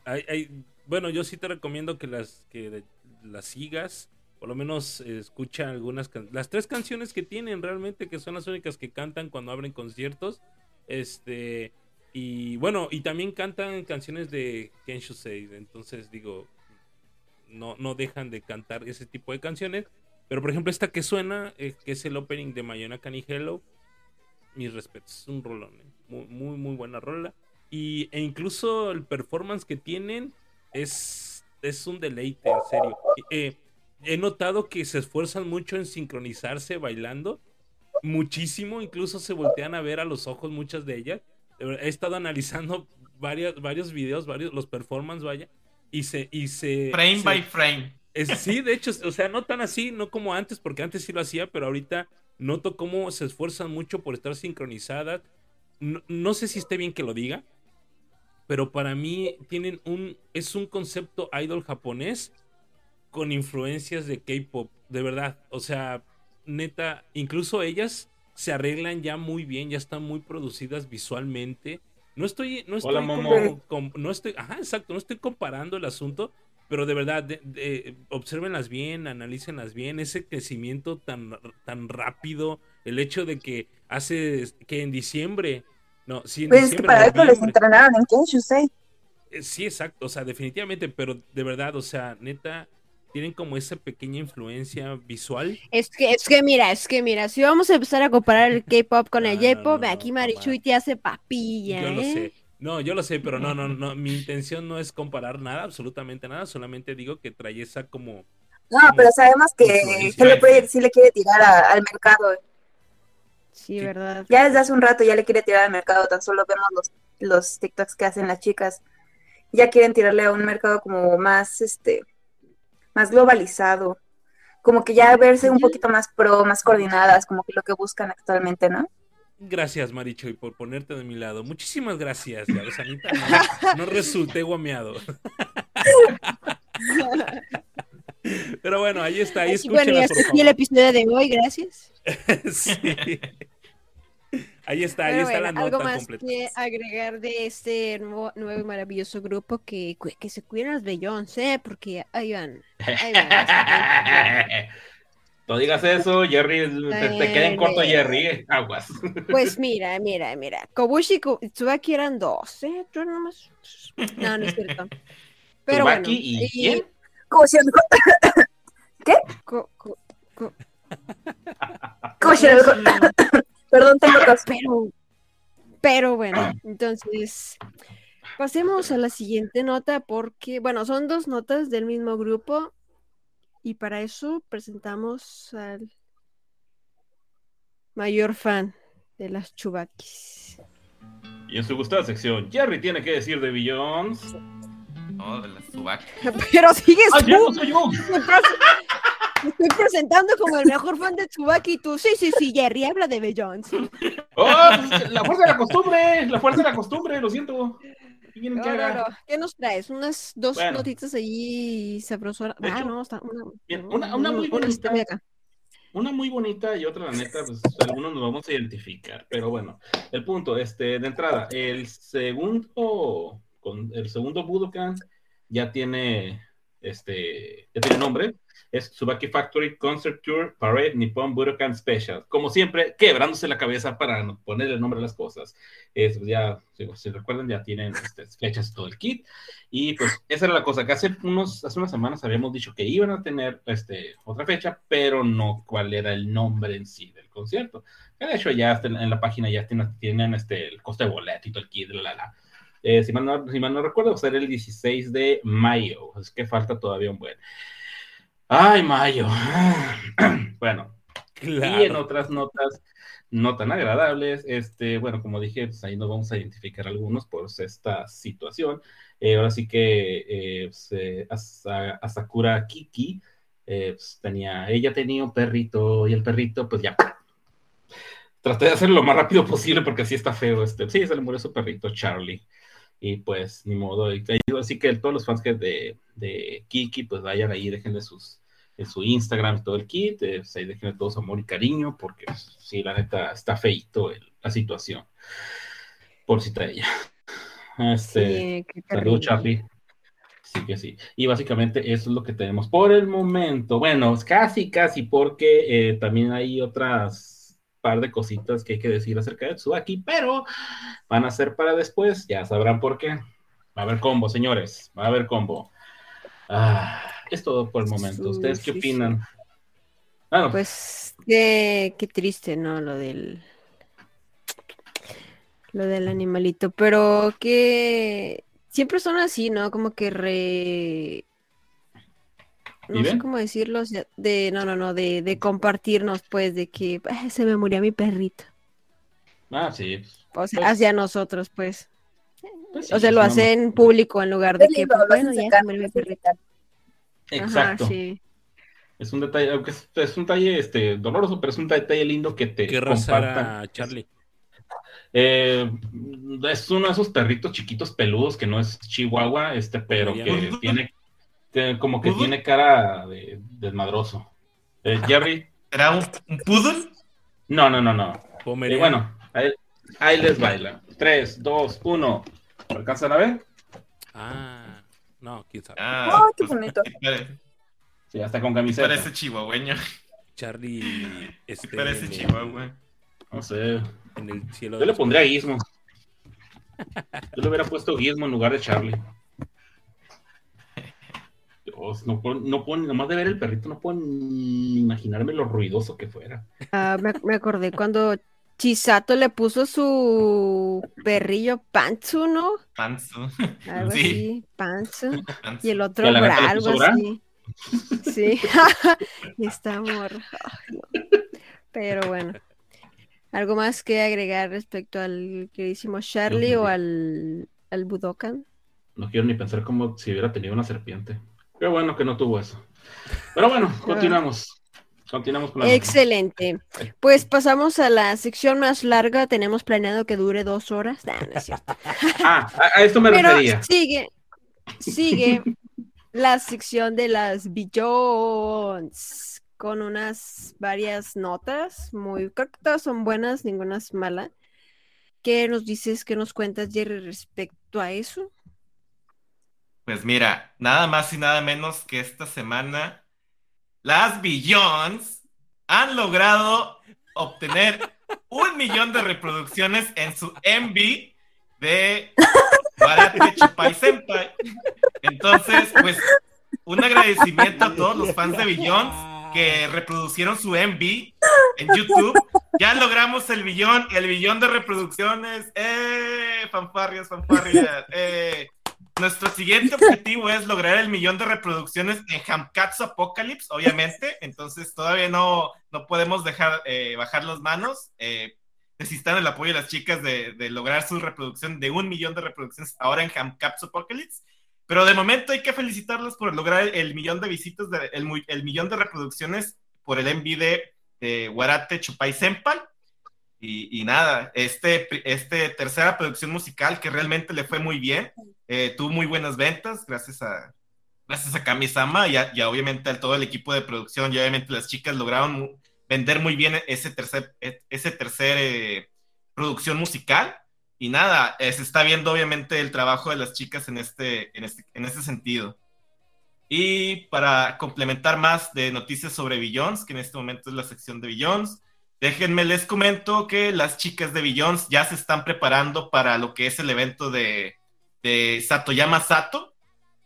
Bueno, yo sí te recomiendo que las que las sigas, por lo menos escucha algunas can- las tres canciones que tienen realmente que son las únicas que cantan cuando abren conciertos. Este y bueno, y también cantan canciones de Kenshu Sei, entonces digo no no dejan de cantar ese tipo de canciones, pero por ejemplo esta que suena eh, que es el opening de Mayonaka ni Hello mis respetos, es un rolón, eh, muy, muy, muy buena rola. Y, e incluso el performance que tienen es, es un deleite, en serio. Eh, he notado que se esfuerzan mucho en sincronizarse bailando, muchísimo, incluso se voltean a ver a los ojos muchas de ellas. He estado analizando varios, varios videos, varios, los performances, vaya, y se... Y se Frame se- by frame. es- sí, de hecho, o sea, no tan así, no como antes, porque antes sí lo hacía, pero ahorita noto cómo se esfuerzan mucho por estar sincronizadas. No, no sé si esté bien que lo diga, pero para mí tienen un, es un concepto idol japonés con influencias de K-pop, de verdad. O sea, neta, incluso ellas se arreglan ya muy bien, ya están muy producidas visualmente. No estoy, no estoy Hola, como- Momo. com- no estoy, ajá, exacto, no estoy comparando el asunto, pero de verdad, de, de- obsérvenlas bien, analícenlas bien, ese crecimiento tan, tan rápido, el hecho de que hace, que en diciembre, no, sí, en Pues es que diciembre, para esto les entrenaron en Kenshusei. eh, Sí, exacto, o sea, definitivamente, pero de verdad, o sea, neta, tienen como esa pequeña influencia visual. Es que, es que mira, es que mira, si vamos a empezar a comparar el K-pop con el no, J-pop, no, aquí Marichuy te hace papilla, Yo lo ¿eh? sé. No, yo lo sé, pero no, no, no, mi intención no es comparar nada, absolutamente nada, solamente digo que trae esa como... No, pero sabemos que. Hello Project sí le quiere tirar a- al mercado. Sí, Sí. verdad. Ya desde hace un rato ya le quiere tirar al mercado, tan solo vemos los, los TikToks que hacen las chicas. Ya quieren tirarle a un mercado como más, este, más globalizado. Como que ya verse un poquito más pro, más coordinadas, como que lo que buscan actualmente, ¿no? Gracias, Marichoy, por ponerte de mi lado. Muchísimas gracias. Ya ves, Anita, no, no resulté guameado. Pero bueno, ahí está, ahí bueno, y por el episodio de hoy, gracias. Sí. Ahí está, ahí está bueno, la algo nota más completa. que agregar de este nuevo, nuevo y maravilloso grupo que, que se cuiden las Beyoncé, ¿eh? porque ahí van. Ahí van. No digas eso, Jerry, te, te queda en corto Jerry, eh, aguas. Pues mira, mira, mira. Kobushi y Tsubaki eran dos, ¿eh? Yo nomás. No, no es cierto. Pero bueno. Y quién? Como Perdón, tengo tos. Pero, pero bueno, entonces pasemos a la siguiente nota porque, bueno, son dos notas del mismo grupo y para eso presentamos al mayor fan de las chubakis. Y en su gustada sección, Jerry tiene que decir de Billions. No, de la Tsubaki. Pero sigues ¡Ah, ya tú, no soy yo! Me estoy presentando como el mejor fan de Tsubaki y tú, sí, sí, sí, Jerry, habla de Beyoncé. ¡Oh! La fuerza de la costumbre, la fuerza de la costumbre, lo siento. ¿Qué quieren No, que no, haga? no. ¿Qué nos traes? Unas dos Bueno. notitas allí sabrosas. De Ah, hecho, no, está una, bien, una- una muy bonita. Una muy bonita y otra, la neta, pues algunos nos vamos a identificar. Pero bueno, el punto, este, de entrada, el segundo, con el segundo Budokan ya tiene, este, ya tiene nombre. Es Tsubaki Factory Concert Tour Parade Nippon Budokan Special. Como siempre, quebrándose la cabeza para ponerle nombre a las cosas. Es, ya, si, si recuerdan, ya tienen este, fechas todo el kit. Y pues esa era la cosa, que hace, unos, hace unas semanas habíamos dicho que iban a tener este, otra fecha, pero no cuál era el nombre en sí del concierto. De hecho, ya en la página ya tienen, tienen este, el coste de boleto y todo el kit, la, la, la. Eh, si, mal no, si mal no recuerdo, va a ser el 16 de mayo, es que falta todavía un buen. Ay, mayo. bueno, y en Claro. otras notas no tan agradables, este, bueno, como dije, pues ahí nos vamos a identificar algunos por esta situación. Eh, ahora sí que eh, pues, eh, Asa- Asakura Kiki eh, pues, tenía, ella tenía un perrito y el perrito, pues ya. Traté de hacerlo lo más rápido posible porque así está feo. Este, sí, se le murió su perrito Charlie. Y pues, ni modo. Y, así que todos los fans que de, de Kiki, pues vayan ahí, déjenle sus, en su Instagram y todo el kit, eh, pues ahí déjenle todo su amor y cariño, porque pues, sí, la neta está feito el- la situación. Por cita ella. Este, Sí, saludos. Charlie. Sí que sí. Y básicamente eso es lo que tenemos por el momento. Bueno, casi, casi, porque eh, también hay otras par de cositas que hay que decir acerca de Tsubaki, pero van a ser para después, ya sabrán por qué. Va a haber combo, señores, va a haber combo. Ah, es todo por el momento. ¿Ustedes qué opinan? Ah, no, Pues qué, qué triste, ¿no? Lo del lo del animalito, pero que siempre son así, ¿no? Como que re no sé cómo decirlo, o sea, de no, no, no, de, de compartirnos, pues, de que "Ah, se me murió mi perrito, ah, sí. o sea, Pues- hacia nosotros, pues, Pues sí, o sea, lo hacen público en lugar de que, pues, bueno, ya se murió mi perrito. Exacto. Ajá, sí. Es un detalle, aunque es, es un detalle este, doloroso, pero es un detalle lindo que te ¿Qué raza compartan. era Charlie? Eh, es uno de esos perritos chiquitos peludos que no es chihuahua, este, pero que tiene, como que ¿Poodle? tiene cara de desmadroso. Eh, Jerry, ¿Era un, un poodle? no, no, no, no. Y Pomeranian. bueno, ahí, ahí les baila. 3, 2, 1. ¿Alcanzan a ver? Ah, no, quién sabe. Ah, Ay, qué pues, bonito. sí hasta con camiseta. parece chihuahueño. Charlie este, parece chihuahua. No sé. en el cielo. Yo le pondría Gizmo. Yo le hubiera puesto Gizmo en lugar de Charlie. Dios, no puedo, no puedo- nomás de ver el perrito, no puedo ni imaginarme lo ruidoso que fuera. Ah, me, me acordé cuando Chisato le puso su perrillo Pantsu, ¿no? Panzo. Algo Sí. así, Pantsu. Y el otro ¿Y Bra, algo Bra? así. Sí. y está amor. Ay, no. Pero bueno. ¿Algo más que agregar respecto al queridísimo Charlie o al, al Budokan? No quiero ni pensar como si hubiera tenido una serpiente. Qué bueno que no tuvo eso. Pero bueno, continuamos. Continuamos con la. Excelente. Pues pasamos a la sección más larga. Tenemos planeado que dure dos horas. Nah, no es cierto. Ah, a, a esto me Pero refería. sigue, sigue la sección de las Billions con unas varias notas, muy, creo que todas son buenas, ninguna es mala. ¿Qué nos dices, qué nos cuentas, Jerry, respecto a eso? Pues mira, nada más y nada menos que esta semana las Billions han logrado obtener un millón de reproducciones en su MV de Barate Chupai Senpai. Entonces, pues, un agradecimiento a todos los fans de Billions que reproducieron su MV en YouTube. Ya logramos el billón, el billón de reproducciones. ¡Eh! Fanfarrias, fanfarrias. ¡Eh! Nuestro siguiente objetivo es lograr el millón de reproducciones en Hamkatsu Apocalypse, obviamente. Entonces todavía no, no podemos dejar eh, bajar las manos. Eh, necesitan el apoyo de las chicas de, lograr su reproducción de un millón de reproducciones ahora en Hamkatsu Apocalypse. Pero de momento hay que felicitarlos por lograr el, millón de visitas, de, el, millón de reproducciones por el MV de, de Warate Chupai Senpai. Y, nada, este, este tercera producción musical que realmente le fue muy bien, eh, tuvo muy buenas ventas gracias a, gracias a Kami-sama y, a- y obviamente a todo el equipo de producción y obviamente las chicas lograron vender muy bien ese tercer, e- ese tercer eh, producción musical. Y nada, eh, se está viendo obviamente el trabajo de las chicas en este, en este, en este sentido. Y para complementar más de noticias sobre Billions, que en este momento es la sección de Billions, déjenme les comento que las chicas de Billions ya se están preparando para lo que es el evento de, de Satoyama Sato,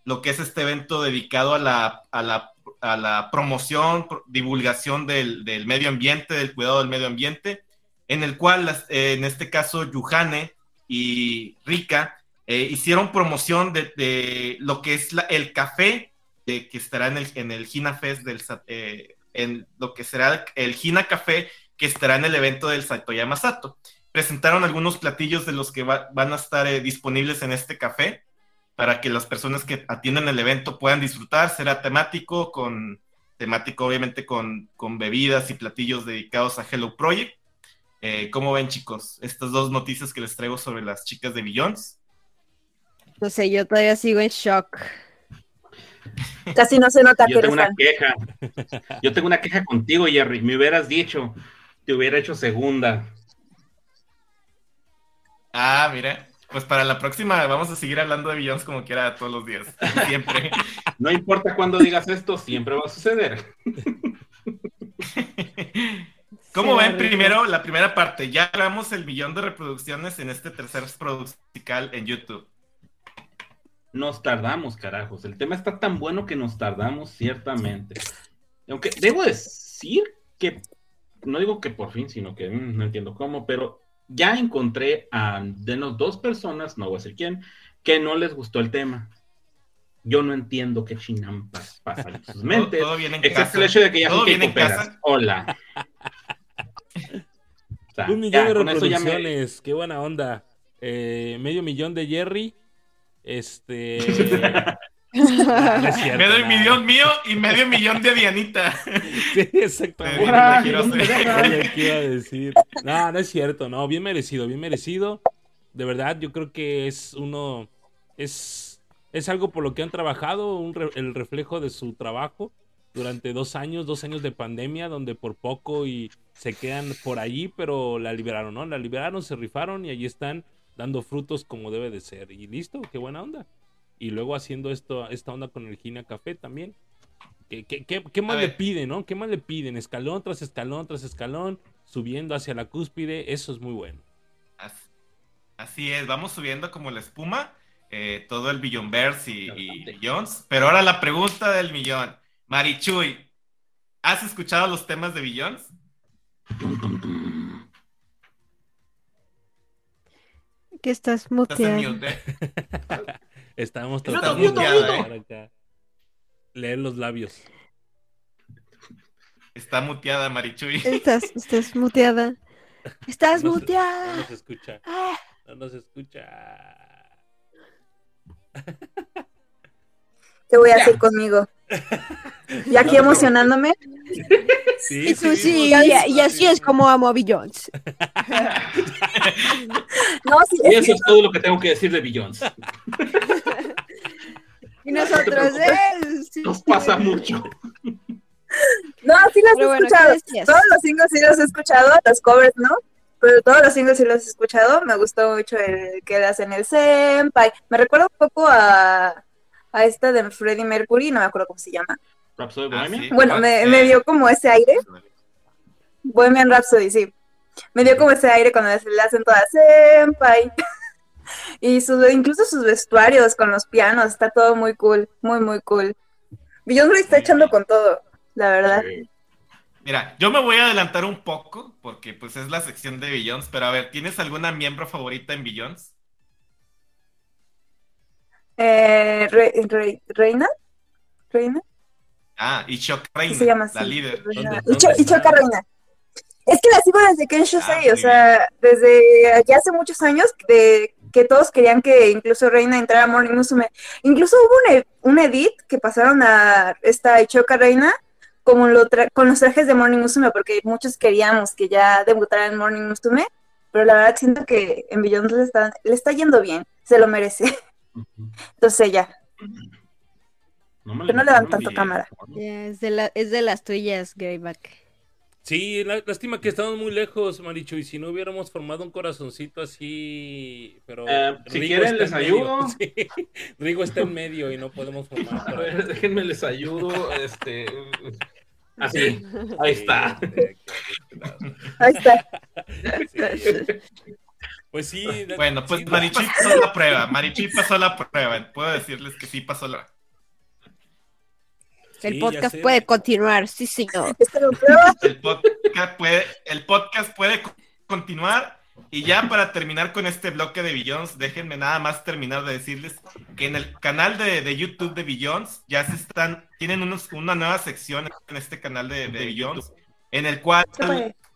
lo que es este evento dedicado a la, a la, a la promoción, pro- divulgación del, del medio ambiente, del cuidado del medio ambiente, en el cual eh, en este caso Yuhane y Rika eh, hicieron promoción de, lo que es el café de, que estará en el, en el Hina Fest del eh, en lo que será el Hina Café que estará en el evento del Satoyama Sato. Presentaron algunos platillos de los que va- van a estar eh, disponibles en este café para que las personas que atienden el evento puedan disfrutar. Será temático, con temático obviamente con, con bebidas y platillos dedicados a Hello Project. Eh, ¿Cómo ven chicos? Estas dos noticias que les traigo sobre las chicas de Billions. No sé, yo todavía sigo en shock. Casi no se nota Yo tengo una queja. Yo tengo una queja contigo, Jerry. Me hubieras dicho, te hubiera hecho segunda. Ah, mira. Pues para la próxima vamos a seguir hablando de Billions como quiera todos los días. Siempre. No importa cuándo digas esto, siempre va a suceder. ¿Cómo Sí, ven primero la primera parte? Ya logramos el millón de reproducciones en este tercer musical en YouTube. Nos tardamos, carajos. El tema está tan bueno que nos tardamos, ciertamente. Aunque debo decir que, no digo que por fin, sino que mm, no entiendo cómo, pero ya encontré a de los dos personas, no voy a decir quién, que no les gustó el tema. Yo no entiendo qué chinampas pasa en sus Todo, mentes. todo bien en Excepto casa. el hecho de que ya Todo son en. Hola. O sea, Un millón ya, de ya me- reproducciones, qué buena onda. Eh, medio millón de Jerry. Este. no es cierto, Medio nada. millón mío y medio millón de Dianita. Sí, exactamente. Hola, Quiero ¿dónde hacer- me agarras? Oye, ¿qué iba a decir? No, no es cierto, no, bien merecido, bien merecido. De verdad, yo creo que es uno, es, es algo por lo que han trabajado, un re- el reflejo de su trabajo. durante dos años, dos años de pandemia, donde por poco y se quedan por allí, pero la liberaron, ¿no? La liberaron, se rifaron y allí están dando frutos como debe de ser. Y listo, qué buena onda. Y luego haciendo esto, esta onda con el Gina Café también. ¿Qué, qué, qué, qué más le piden, no? ¿Qué más le piden? Escalón tras escalón tras escalón, subiendo hacia la cúspide, eso es muy bueno. Así, así es, vamos subiendo como la espuma, eh, todo el Billonverse y, y Billions. Pero ahora la pregunta del millón. Marichuy, ¿has escuchado los temas de Billions? Que estás Estás en mute. Estábamos tratando de acá. leer los labios. Está muteada Marichuy. Estás, estás muteada. Estás No se- No muteada. nos escucha. Ah, No nos escucha. ¿Qué voy a hacer conmigo? Y aquí emocionándome. Sí, y tú sí, vimos- y, y así es como amo a Billions. No, sí, Y eso es todo lo que tengo que decir de Billions. Y nosotros, preocupes. eh, sí. Nos pasa mucho. no, sí las he bueno, escuchado. Todos los singles sí los he escuchado, los covers no. Pero todos los singles sí los he escuchado. Me gustó mucho el que le hacen el Senpai. Me recuerda un poco a, a esta de Freddie Mercury, no me acuerdo cómo se llama. Rhapsody Ah, sí. Bueno, me, me dio como ese aire. Bohemian Rhapsody, sí. Me dio como ese aire cuando le hacen toda Senpai. Y sus, incluso sus vestuarios con los pianos, está todo muy cool, muy, muy cool. Beyoncé lo está echando con todo, la verdad. Mira, yo me voy a adelantar un poco porque pues es la sección de Billions, pero a ver, ¿tienes alguna miembro favorita en Billions? Eh, Re- Re- ¿Reina? ¿Reina? Ah, Ishok ¿Qué Reina, se llama la líder. Reina. ¿Dónde- Icho- Ichoka? Reina. Es que la sigo desde Ken Shusei, Ah, o sea, desde ya hace muchos años de que todos querían que incluso Reina entrara a Morning Musume. Incluso hubo un, e- un edit que pasaron a esta Ichoka Reina como lo tra- con los trajes de Morning Musume, porque muchos queríamos que ya debutara en Morning Musume, pero la verdad siento que en Beyond le está, le está yendo bien, se lo merece. Entonces ya, me Pero no le dan tanto vi, cámara. Es, de la- es de las tuyas, Greyback. Sí, lástima que estamos muy lejos, Marichu, y si no hubiéramos formado un corazoncito así, pero Eh, si quieren, les ayudo. Sí, Rigo está en medio y no podemos formar. A ver, déjenme les ayudo. Este. Así. Ahí está. ahí está. Pues sí. Bueno, pues sí, Marichuy pasó la prueba. Marichuy pasó la prueba. Puedo decirles que sí pasó la sí, El podcast puede continuar, sí, señor. El podcast puede, el podcast puede co- continuar. Y ya para terminar con este bloque de Billions, déjenme nada más terminar de decirles que en el canal de, de YouTube de Billions ya se están, tienen unos, una nueva sección en este canal de, de Billions, en el cual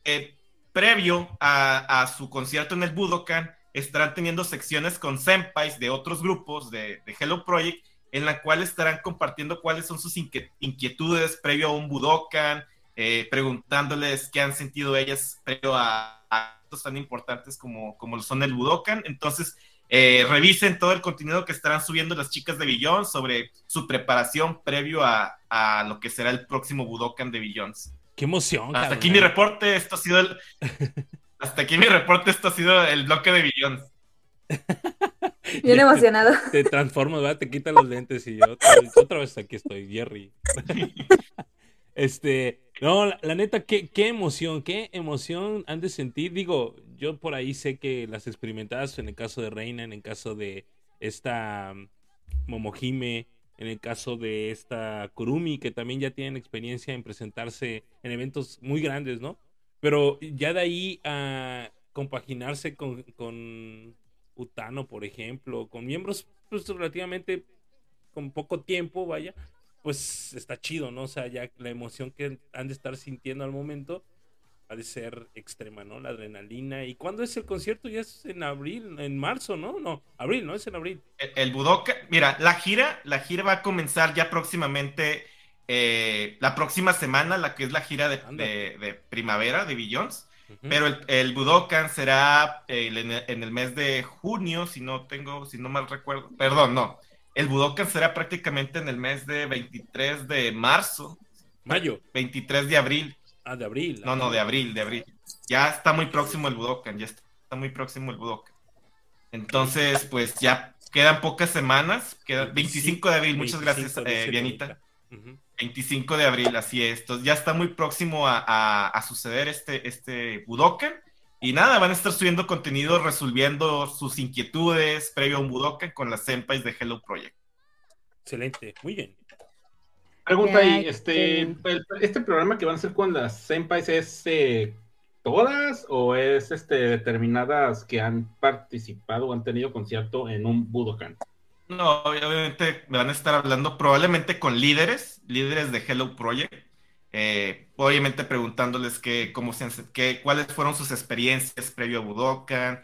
eh, previo a, a su concierto en el Budokan, estarán teniendo secciones con senpais de otros grupos de, de Hello Project, en la cual estarán compartiendo cuáles son sus inquietudes previo a un Budokan, eh, preguntándoles qué han sentido ellas previo a, actos tan importantes como, como lo son el Budokan. Entonces, eh, revisen todo el contenido que estarán subiendo las chicas de Billions sobre su preparación previo a, a lo que será el próximo Budokan de Billions. Qué emoción. Hasta aquí mi reporte, esto ha sido el... Hasta aquí mi reporte, esto ha sido el bloque de Billions. Bien emocionado. Te, te transformas, ¿verdad? Te quitan los lentes y yo otra vez, otra vez aquí estoy, Jerry. Este, no, la, la neta, qué, qué emoción, qué emoción han de sentir. Digo, yo por ahí sé que las experimentadas en el caso de Reina, en el caso de esta um, Momohime, en el caso de esta Kurumi, que también ya tienen experiencia en presentarse en eventos muy grandes, ¿no? Pero ya de ahí a compaginarse con, con Utano, por ejemplo, con miembros pues, relativamente con poco tiempo, vaya, pues está chido, ¿no? O sea, ya la emoción que han de estar sintiendo al momento ha de ser extrema, ¿no? La adrenalina. ¿Y cuándo es el concierto? Ya es en abril, en marzo, ¿no? No, abril, ¿no? Es en abril. El, el Budokan, mira, la gira, la gira va a comenzar ya próximamente, eh, la próxima semana, la que es la gira de, de- de primavera de Billions. Pero el, el Budokan será eh, en, el, en el mes de junio, si no tengo, si no mal recuerdo. Perdón, no. El Budokan será prácticamente en el mes de 23 de marzo, Mayo. 23 de abril. Ah, de abril. No, no, de abril, de abril. Ya está muy próximo el Budokan, ya está muy próximo el Budokan. Entonces, pues ya quedan pocas semanas. Queda 25 de abril, muchas gracias, 25 de eh, Dianita. Ujú. 25 de abril, así es. Entonces ya está muy próximo a, a- a suceder este, este Budokan. Y nada, van a estar subiendo contenido resolviendo sus inquietudes previo a un Budokan con las senpais de Hello Project. Excelente, muy bien. Pregunta ahí, este, este- el- este programa que van a hacer con las senpais es eh, todas o es este determinadas que han participado o han tenido concierto en un Budokan? No, obviamente me van a estar hablando probablemente con líderes, líderes de Hello Project. eh, obviamente preguntándoles qué, cómo se, qué, cuáles fueron sus experiencias previo a Budokan,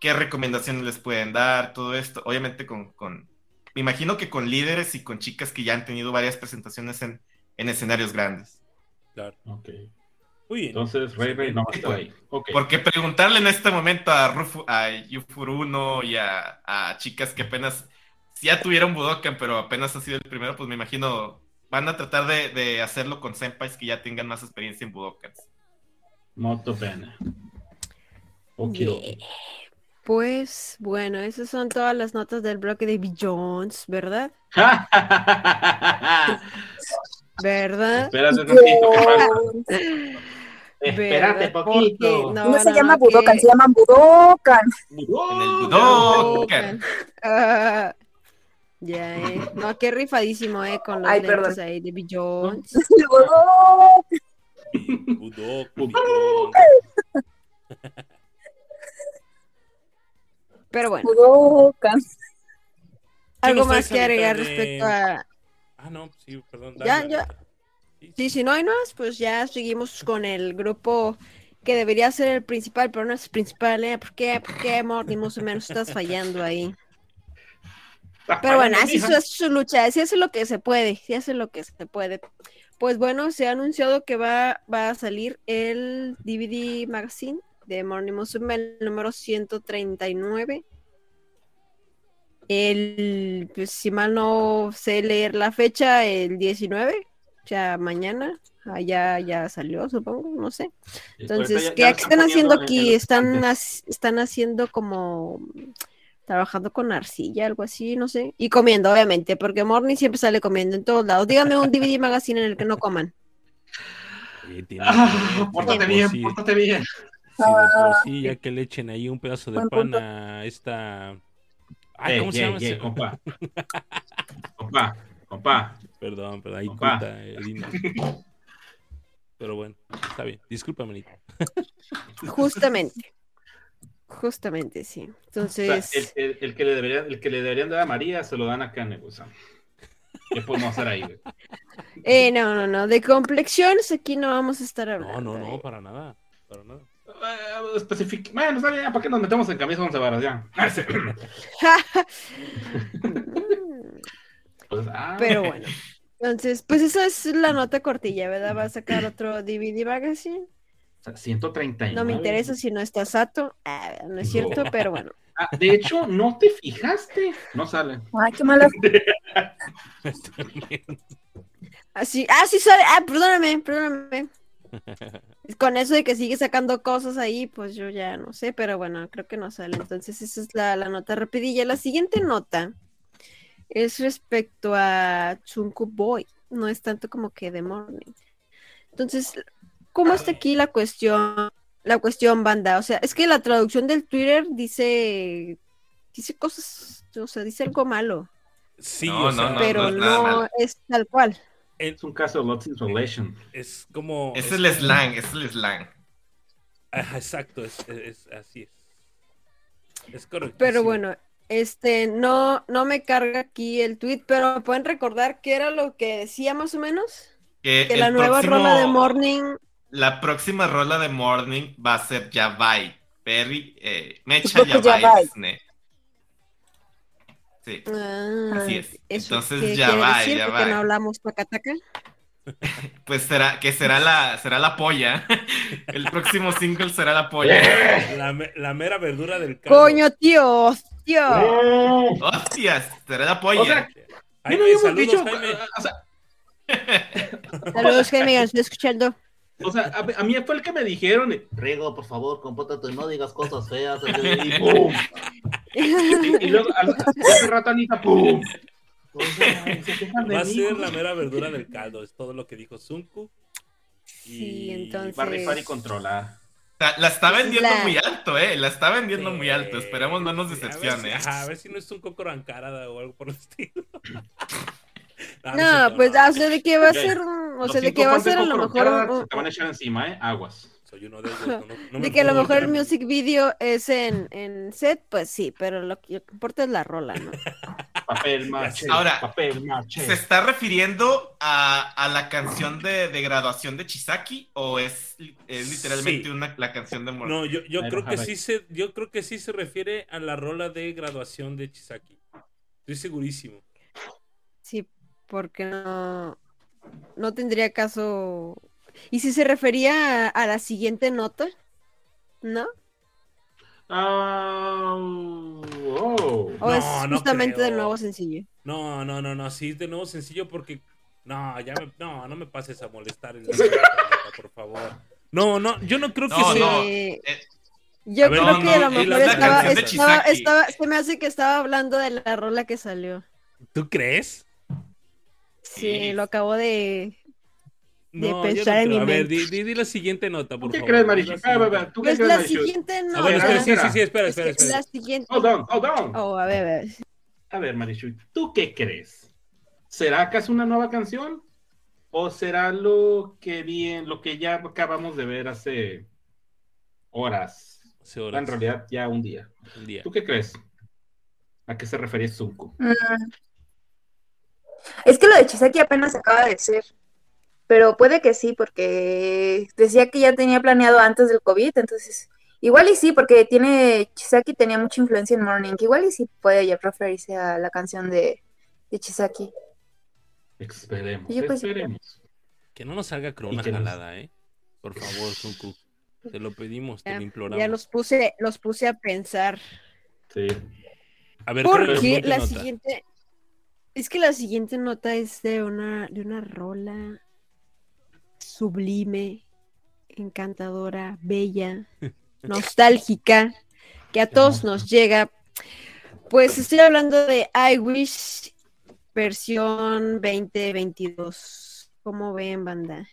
qué recomendaciones les pueden dar, todo esto. Obviamente con, con- me imagino que con líderes y con chicas que ya han tenido varias presentaciones en, en escenarios grandes. Claro. Ok. Muy bien. Entonces, Ray Ray no va a estar ahí. Porque preguntarle en este momento a, Rufu, a Yufuruno y a, a chicas que apenas ya tuvieron Budokan, pero apenas ha sido el primero, pues me imagino van a tratar de, de hacerlo con senpais que ya tengan más experiencia en Budokans. Molto bene. Ok. Yeah. Pues bueno, esas son todas las notas del bloque de. Jones, ¿verdad? ¿Verdad? Espérate un ratito. Dios. Espérate ¿Verdad? poquito. No, se llama que- Budokan, se llaman Budokan. En el Budokan. Ah, ya, eh. No, qué rifadísimo, eh, con los Ay, perdón. ahí de B. Jones. Budok, Budok. Pero bueno, Budokan. algo más que agregar de- respecto a... Ah, no, sí, perdón. Ya, dale, ya. Sí, Sí, si no hay más, pues ya seguimos con el grupo que debería ser el principal, pero no es el principal, ¿eh? ¿Por qué? ¿Por qué, amor? Ni más o menos estás fallando ahí. Pero bueno, así es su, así es su lucha, así hace lo que se puede, sí hace lo que se puede. Pues bueno, se ha anunciado que va, va a salir el DVD Magazine de Morning Musume, el número 139. El, pues, si mal no sé leer la fecha, el 19, o sea, mañana, ah, ya, ya salió, supongo, no sé. Entonces, ¿qué, qué están haciendo aquí? Están, están haciendo como trabajando con arcilla, algo así, no sé. Y comiendo, obviamente, porque Morning siempre sale comiendo en todos lados. Dígame un DVD magazine en el que no coman. Oye, tiene- Ah, pórtate Sí, bien, sí. pórtate bien. Sí, de por sí, ya que le echen ahí un pedazo de pan punto. a esta. Ay, ¿cómo se llama? compa. Compa, compa. Perdón, perdón, ahí Compa. Edina. Pero bueno, está bien. Disculpa, manito. Justamente. Justamente, sí. O sea, Entonces, el, el- el que le deberían, el que le deberían dar a María se lo dan a Kane, o sea. ¿Qué podemos hacer ahí? güey? eh, no, no, no. De complexiones aquí no vamos a estar No, hablando. no, no, eh. para nada. Para nada. Eh, especific- Bueno, está bien, ¿para qué nos metemos en camisa once varas ya? Pues, ah, Pero bueno. Entonces, pues esa es la nota cortilla, ¿verdad? Va a sacar otro DVD magazine. 139. No me interesa si no está Sato. Ah, no es cierto, No. pero bueno. Ah, de hecho, no te fijaste. No sale. Ay, qué mala. Así, ah, sí sale. Ah, perdóname, perdóname. Con eso de que sigue sacando cosas ahí, pues yo ya no sé, pero bueno, creo que no sale. Entonces, esa es la, la nota rapidilla. La siguiente nota es respecto a Tsunku Boy. No es tanto como que de Morning. Entonces, ¿cómo está aquí la cuestión? La cuestión, banda. O sea, es que la traducción del Twitter dice. Dice cosas. O sea, dice algo malo. Sí, No, o no, sea, no, pero no es tal cual. Es un caso de Lost in Relation. es como. Es es el como- slang, es el slang. Ajá, exacto, es, es- es- así es. Es correcto. Pero bueno, este, no, no me carga aquí el tweet, pero ¿me pueden recordar qué era lo que decía más o menos? Que la nueva próximo- rola de Morning, La próxima rola de Morning va a ser Yabai. Perry, eh, Mecha. Disney. Sí. ah, Así es. ¿eso Entonces, qué ya ya va. no hablamos pacataca. Pues será, que será la, será la polla. El próximo single será la polla. La, me- la mera verdura del caldo. Coño, tío, tío. ¡Oh! Hostias, será la polla. O sea, Jaime, ¿qué no habíamos saludos, dicho? Jaime. O sea, Saludos, Jaime, estoy escuchando. O sea, a, a mí fue el que me dijeron, y, Rigo, por favor, compórtate, no digas cosas feas. Y, ¡pum! y, y luego, al- hace rato Anita, ¡pum! O sea, se Va a mí, ser la mera verdura del caldo, es todo lo que dijo Sunku. Sí, Y- entonces- Va a rifar y controlar. La, la está vendiendo la- muy alto, ¿eh? La está vendiendo muy Sí, alto. Esperemos no nos sí, a ver decepcione. si- ¿eh? A ver si no es un coco rancarada o algo por el estilo. No, es No, pues, no. o sea, de que va a ser, un- o sea, de que va a ser a lo mejor, un- Se te van a echar encima, ¿eh? Aguas. Soy uno de ellos. no- no- no me de que a lo mejor el music video es en, en set, pues sí, pero lo que importa es la rola, ¿no? Papel maché. Ahora, papel maché. ¿Se está refiriendo a, a la canción de, de graduación de Chisaki o es, es literalmente Sí. una, la canción de Mor- No, yo, yo creo que sí se, yo creo que sí se refiere a la rola de graduación de Chisaki. Estoy segurísimo. Porque no, no tendría caso. ¿Y si se refería a, a la siguiente nota? ¿No? Ah, oh. ¿O es No, no justamente creo. del nuevo sencillo? No, no, no, no, sí es de nuevo sencillo porque no, ya me, no, no me pases a molestar en la por favor. No, no, yo no creo que No, sea. no. Eh, Eh, yo ver, creo no, que no, a lo mejor la estaba, estaba, estaba- se me hace que estaba hablando de la rola que salió. ¿Tú crees? Sí, lo acabo de. De No, yo no pensar en mi A ver, mente. di, di- di la siguiente nota, por ¿Tú qué favor. crees, Marichu? Ah, siguiente. va, va, ¿Tú qué Pues crees, la Marichu? siguiente no. Ah, bueno, espera, sí, sí, sí, espera, Es que espera, espera. La siguiente. Hold on, hold on. Oh, a ver, a ver. A ver, Marichu, ¿tú qué crees? ¿Será acaso una nueva canción? ¿O será lo que bien, lo que ya acabamos de ver hace horas? Hace horas, En realidad, ya un día. un día. ¿Tú qué crees? ¿A qué se refería Zunko? Mm. Es que lo de Chisaki apenas acaba de ser. Pero puede que sí, porque decía que ya tenía planeado antes del COVID, entonces igual y sí, porque tiene Chisaki tenía mucha influencia en Morning, igual y sí puede ya referirse a la canción de, de Chisaki. Esperemos, Yo pues- esperemos. Que no nos salga con una nos- jalada, ¿eh? Por favor, Sunku. Te lo pedimos, te Ya, lo imploramos. ya los puse, los puse a pensar. Sí. A ver, ¿cuál es Porque la nota? siguiente. Es que la siguiente nota es de una, de una rola sublime, encantadora, bella, nostálgica, que a todos nos llega. Pues estoy hablando de I Wish versión 2022. ¿Cómo ven, banda?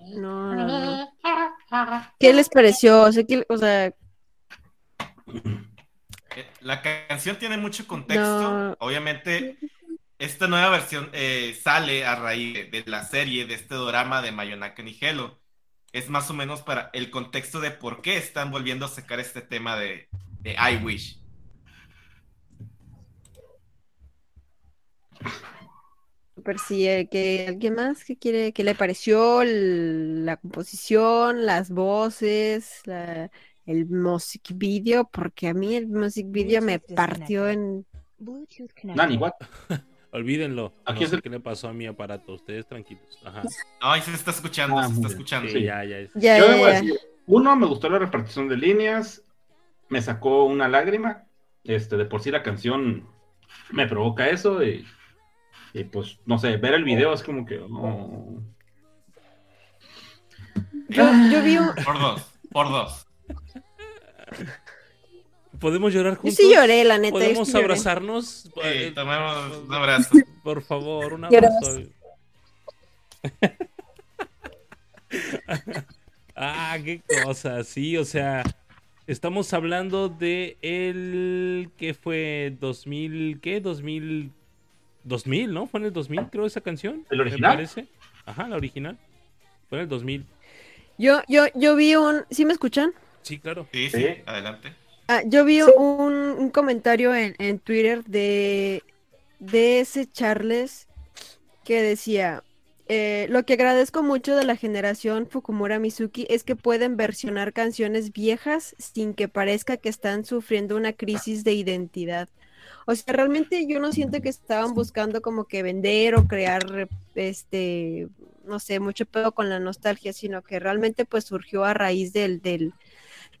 No, no, no. ¿Qué les pareció? O sea, que- o sea, Eh, La canción tiene mucho contexto. No. Obviamente, esta nueva versión eh, sale a raíz de, de la serie, de este drama de Mayonaka Nigelo. Es más o menos para el contexto de por qué están volviendo a sacar este tema de, de I Wish. Super sí, eh, que alguien más que quiere, que le pareció el- la composición, las voces, la- el music video, porque a mí el music video me partió en Nani, what? Olvídenlo. Aquí no es sé el- qué le pasó a mi aparato. Ustedes tranquilos. Ajá. Ahí se está escuchando, Ah, se está escuchando. Sí, Sí. ya, ya. ya, Yo ya, debo ya. decir, uno, me gustó la repartición de líneas, me sacó una lágrima, este, de por sí la canción me provoca eso y, y, pues, no sé, ver el video es como que, oh, Yo, yo vi un- Por dos, por dos. ¿Podemos llorar yo juntos? sí lloré, la neta. yo ¿Podemos sí abrazarnos? Sí, Eh, tomemos un abrazo. Por favor, un abrazo. ah, qué cosa, sí, o sea, estamos hablando de el que fue 2000, ¿qué? 2000 2000, ¿no? Fue en el 2000, creo esa canción. ¿El me original? parece. Ajá, la original. Fue en el 2000. Yo, yo, yo vi un, ¿sí me escuchan? Sí, claro. Sí, sí, Sí. adelante. Ah, yo vi Sí. un, un comentario en, en Twitter de, de ese Charles que decía, eh, lo que agradezco mucho de la generación Fukumura Mizuki es que pueden versionar canciones viejas sin que parezca que están sufriendo una crisis de identidad. O sea, realmente yo no siento que estaban buscando como que vender o crear, este, no sé, mucho pedo con la nostalgia, sino que realmente pues surgió a raíz del, del,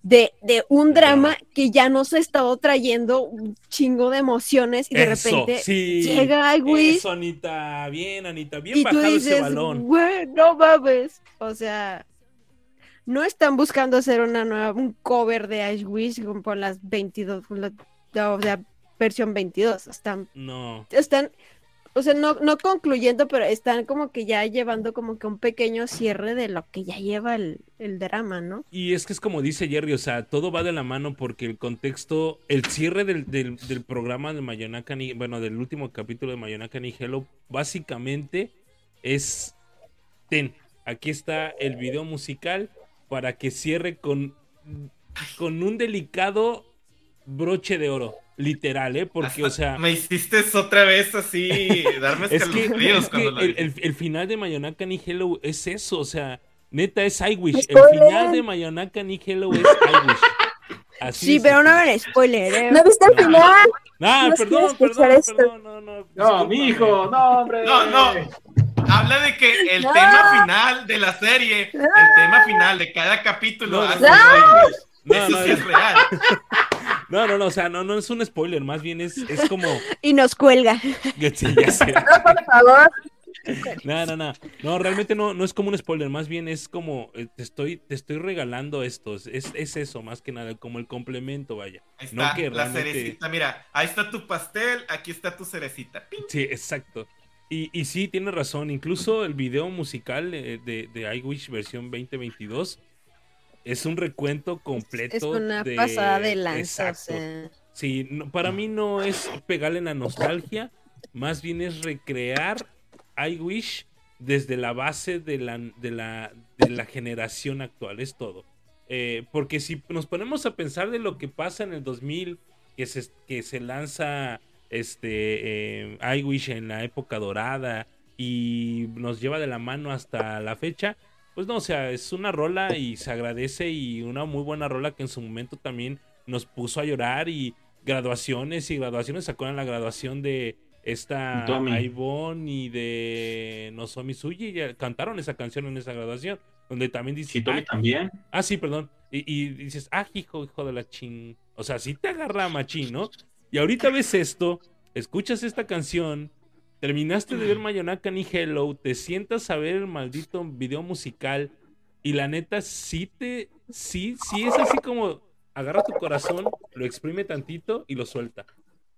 de, de un drama que ya nos ha estado trayendo un chingo de emociones y de Eso, repente sí. llega Wish Eso, Anita, bien, Anita, bien y tú bajado ese dices, balón. güey, no mames. O sea, no están buscando hacer una nueva, un cover de Ice Wish con las 22, con la, sea, versión 22. Están, No. están, o sea, no, no concluyendo, pero están como que ya llevando como que un pequeño cierre de lo que ya lleva el, el drama, ¿no? Y es que es como dice Jerry, o sea, todo va de la mano porque el contexto, el cierre del, del, programa de Mayonaka ni, bueno, del último capítulo de Mayonaka ni Hello, básicamente es, ten, aquí está el video musical para que cierre con, con un delicado broche de oro, literal, ¿eh? Porque, Hasta o sea... Me hiciste otra vez así, darme Es que, escalofríos es que cuando lo el, dijiste. el- el final de Mayonaka ni Hello es eso, o sea, neta es I Wish. El final de Mayonaka ni Hello es I Wish. Así Sí, pero así. no hagan spoiler, ¿eh? ¿No viste el No. final? No perdón, perdón, esto. perdón, no, no. No, mi hijo, no, hombre. No, no. Habla de que el No. tema final de la serie, el tema final de cada capítulo, No, hace Eso no, sí no. es real. No, no, no, o sea, no, no es un spoiler, más bien es, es como. Y nos cuelga. Sí, ya sé. No, por favor. No, no, no. No, realmente no, no es como un spoiler, más bien es como eh, te estoy, te estoy regalando esto. Es, es eso, más que nada, como el complemento, vaya. Ahí No está que la realmente- cerecita. Mira, ahí está tu pastel, aquí está tu cerecita. Ping. Sí, exacto. Y, y sí, tiene razón. Incluso el video musical eh, de, de I Wish versión 2022 es un recuento completo. Es una de... pasada de lanza, o Exacto. sea. Sí, no- para mí no es pegarle la nostalgia, más bien es recrear I Wish desde la base de la, de la, de la generación actual, es todo. Eh, porque si nos ponemos a pensar de lo que pasa en el 2000, que se, que se lanza este eh, I Wish en la época dorada y nos lleva de la mano hasta la fecha, pues no, o sea, es una rola y se agradece y una muy buena rola que en su momento también nos puso a llorar y graduaciones y graduaciones, ¿se acuerdan la graduación de esta. Ivonne y de Nozomi Suji? Ya cantaron esa canción en esa graduación, donde también dice, Tommy "Ah, también. Ah, sí, perdón. Y, y dices, ah, hijo, hijo de la chin. O sea, sí te agarra machín, ¿no? Y ahorita ves esto, escuchas esta canción, terminaste de ver Mayonaka ni Hello, te sientas a ver el maldito video musical y la neta sí te, sí, sí es así como agarra tu corazón, lo exprime tantito y lo suelta.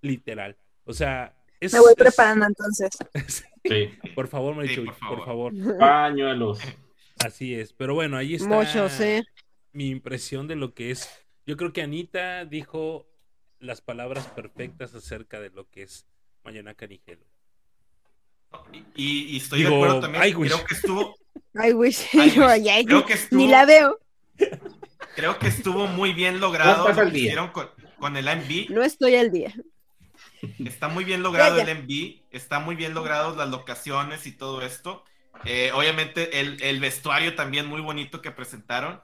Literal. O sea, es... Me voy es- preparando entonces. Sí. Por favor, Marichuy, por por favor. favor. Pañuelos. Así es. Pero bueno, ahí está Muchos, ¿eh? mi impresión de lo que es. Yo creo que Anita dijo las palabras perfectas acerca de lo que es Mayonaka ni Hello. Y, y estoy Digo, de acuerdo también. I wish. Creo que estuvo, I wish. I Yo wish. ya Creo que estuvo- ni la veo. creo que estuvo muy bien logrado No lo que día. hicieron con, con el MV. No estoy al día. Está muy bien logrado Ya, ya. el MV, está muy bien logrado las locaciones y todo esto. Eh, obviamente el, el vestuario también muy bonito que presentaron.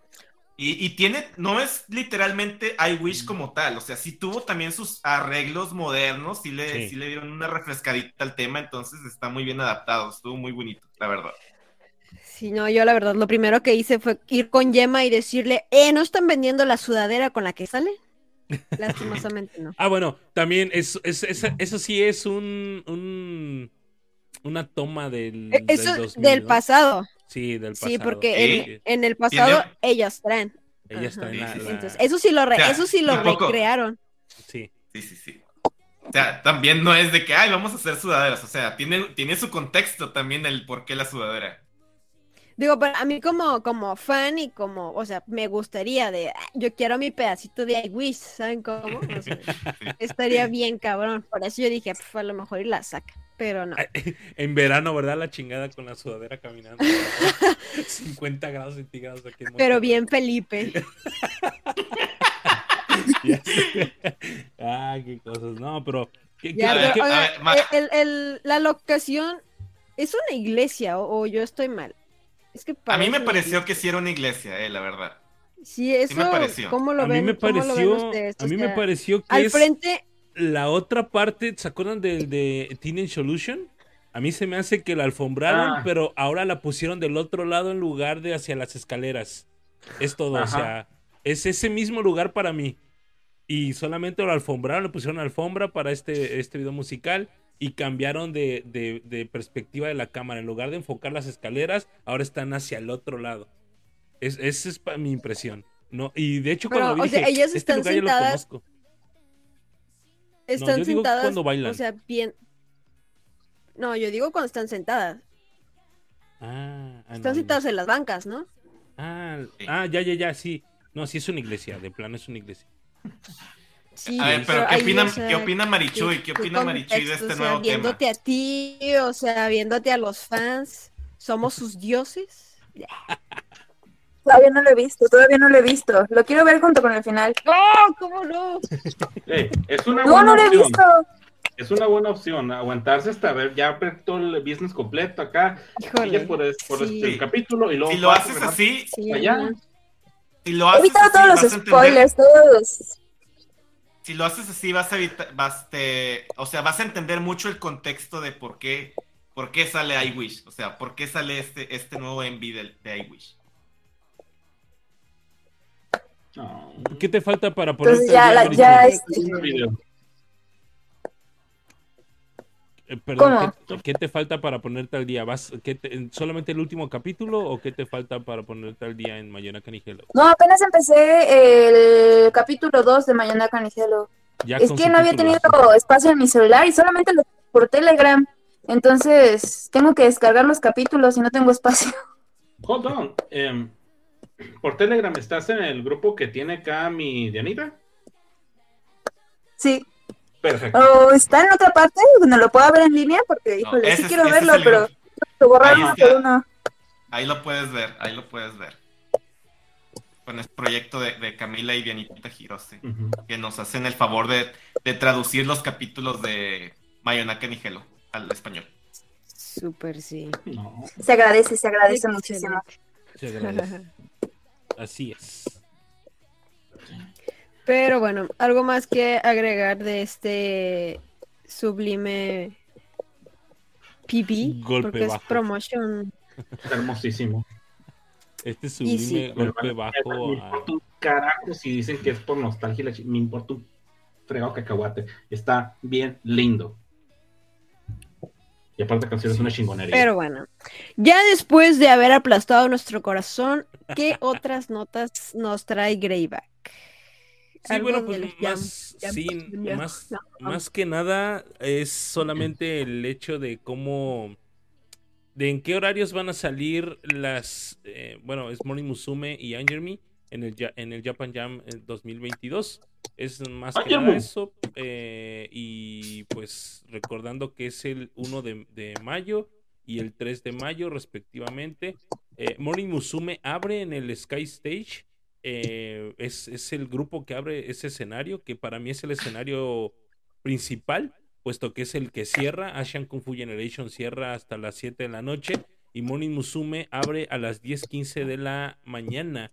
Y, y tiene, no es literalmente I Wish como tal, o sea, sí tuvo también sus arreglos modernos, sí le, Sí. sí le dieron una refrescadita al tema, entonces está muy bien adaptado, estuvo muy bonito, la verdad. Sí, no, yo la verdad, lo primero que hice fue ir con Yema y decirle, eh, ¿no están vendiendo la sudadera con la que sale? Lastimosamente no. Ah, bueno, también es, es- es- eso sí es un, un- una toma del, E- Eso del 2000, del ¿no? pasado. Sí, del pasado. Sí, porque Sí. en, en el pasado Tiene- ellas traen. ella está en la, Ajá. la- Entonces, eso sí lo, re- O sea, eso sí lo recrearon. sí. Sí, sí, sí. O sea, también no es de que, ay, vamos a hacer sudaderas, o sea, tiene, tiene su contexto también el por qué la sudadera. Digo, pero a mí como, como fan y como, o sea, me gustaría de, "Ah, yo quiero mi pedacito de I Wish, ¿saben cómo? O sea, estaría bien cabrón. Por eso yo dije, "Pf, a lo mejor y la saca, pero no. En verano, ¿verdad? La chingada con la sudadera caminando. 50 grados centígrados aquí en Pero bien Felipe. Ay, qué cosas. No, pero. ¿qué- Ya, qué- ver, pero, qué- a oiga, ver, ma- el- el- la locación es una iglesia o, o yo estoy mal. Es que A mí me pareció iglesia. que sí era una iglesia, eh, la verdad. Sí, eso, me pareció. ¿cómo lo a mí ven? me ¿Cómo lo ven pareció. ustedes? A mí me sea, pareció que Al es frente, la otra parte. ¿Se acuerdan del de Teenage Solution? A mí se me hace que la alfombraron, Ah. pero ahora la pusieron del otro lado en lugar de hacia las escaleras. Es todo, o sea. Es ese mismo lugar para mí. Y solamente lo alfombraron, le pusieron alfombra para este, este video musical y cambiaron de, de- de perspectiva de la cámara. En lugar de enfocar las escaleras, ahora están hacia el otro lado. Es, esa es mi impresión. No, y de hecho, Pero, cuando vi o sea, dije, ellas este están lugar ya lo sentadas- conozco. Están yo digo sentadas, cuando bailan. o sea, bien. No, yo digo cuando están sentadas. Ah, ah, Están no, sentadas no. en las bancas, ¿no? Ah, ah, ya, ya, ya, sí. No, sí es una iglesia, de plano es una iglesia. Sí, A ver, pero ¿qué opina, o sea, ¿qué opina Marichuy? ¿Qué ¿qué opina Marichuy de este O sea, nuevo tema? viéndote a ti, o sea, viéndote a los fans, somos sus dioses. Todavía no lo he visto, todavía no lo he visto. Lo quiero ver junto con el final. ¡Oh, cómo no! Ey, es una No, buena no lo he opción. visto. Es una buena opción, aguantarse hasta ver ya ver todo el business completo acá. Híjole. Por, es- por sí. este capítulo y luego Si lo haces ¿verdad? así, Sí, allá. ajá. si lo He haces evitado así, todos los spoilers, todos. si lo haces así, vas a evitar, vas te, o sea, vas a entender mucho el contexto de por qué, por qué sale iWish, o sea, por qué sale este, este nuevo envy de, de iWish. No, ¿Qué te falta para ponerte Entonces ya, al la- día, ya este, es un video. Eh, perdón. ¿qué, qué te falta para ponerte al día? ¿Vas, qué te- ¿Solamente el último capítulo o qué te falta para ponerte al día en Mayona Canigelo? No, apenas empecé el capítulo 2 de Mañana Canijelo. Ya Es que no había tenido espacio en mi celular y solamente lo por Telegram. Entonces tengo que descargar los capítulos y no tengo espacio. Hold on. em, por Telegram, ¿estás en el grupo que tiene acá mi Dianita? Sí. Perfecto. O está en otra parte donde lo pueda ver en línea porque, híjole, ese sí quiero es verlo, pero lo borrar Ahí uno está. por uno. Ahí lo puedes ver, ahí lo puedes ver. Con este proyecto de, de Camila y Dianita Hirose, Ujú. que nos hacen el favor de, de traducir los capítulos de Mayonaka Nigelo al español. Súper, sí. No. Se agradece, se agradece muchísimo. Se agradece. Así es. Pero bueno, algo más que agregar de este sublime PB, Golpe porque bajo. es promotion. Hermosísimo. Este sublime sí. golpe Me bajo. a- importa un carajo si dicen que es por nostalgia. Me importa un fregado cacahuate. Está bien lindo. Y aparte, la canción es una chingonería. Pero bueno, ya después de haber aplastado nuestro corazón, ¿qué otras notas nos trae Greyback? Sí, bueno, pues jam, más, jam, sí, jam, más, jam. más que nada es solamente el hecho de cómo, de en qué horarios van a salir las, eh, bueno, es Morning Musume y Anger Me en el, en el Japan Jam eh, 2022. Es más que nada Me. eso. eh, y pues recordando que es el 1 de, de mayo y el 3 de mayo respectivamente. Eh, Morning Musume abre en el Sky Stage. eh, es, es el grupo que abre ese escenario, que para mí es el escenario principal, puesto que es el que cierra. Asian Kung Fu Generation cierra hasta las 7 de la noche. Y Morning Musume abre a las 10:15 de la mañana.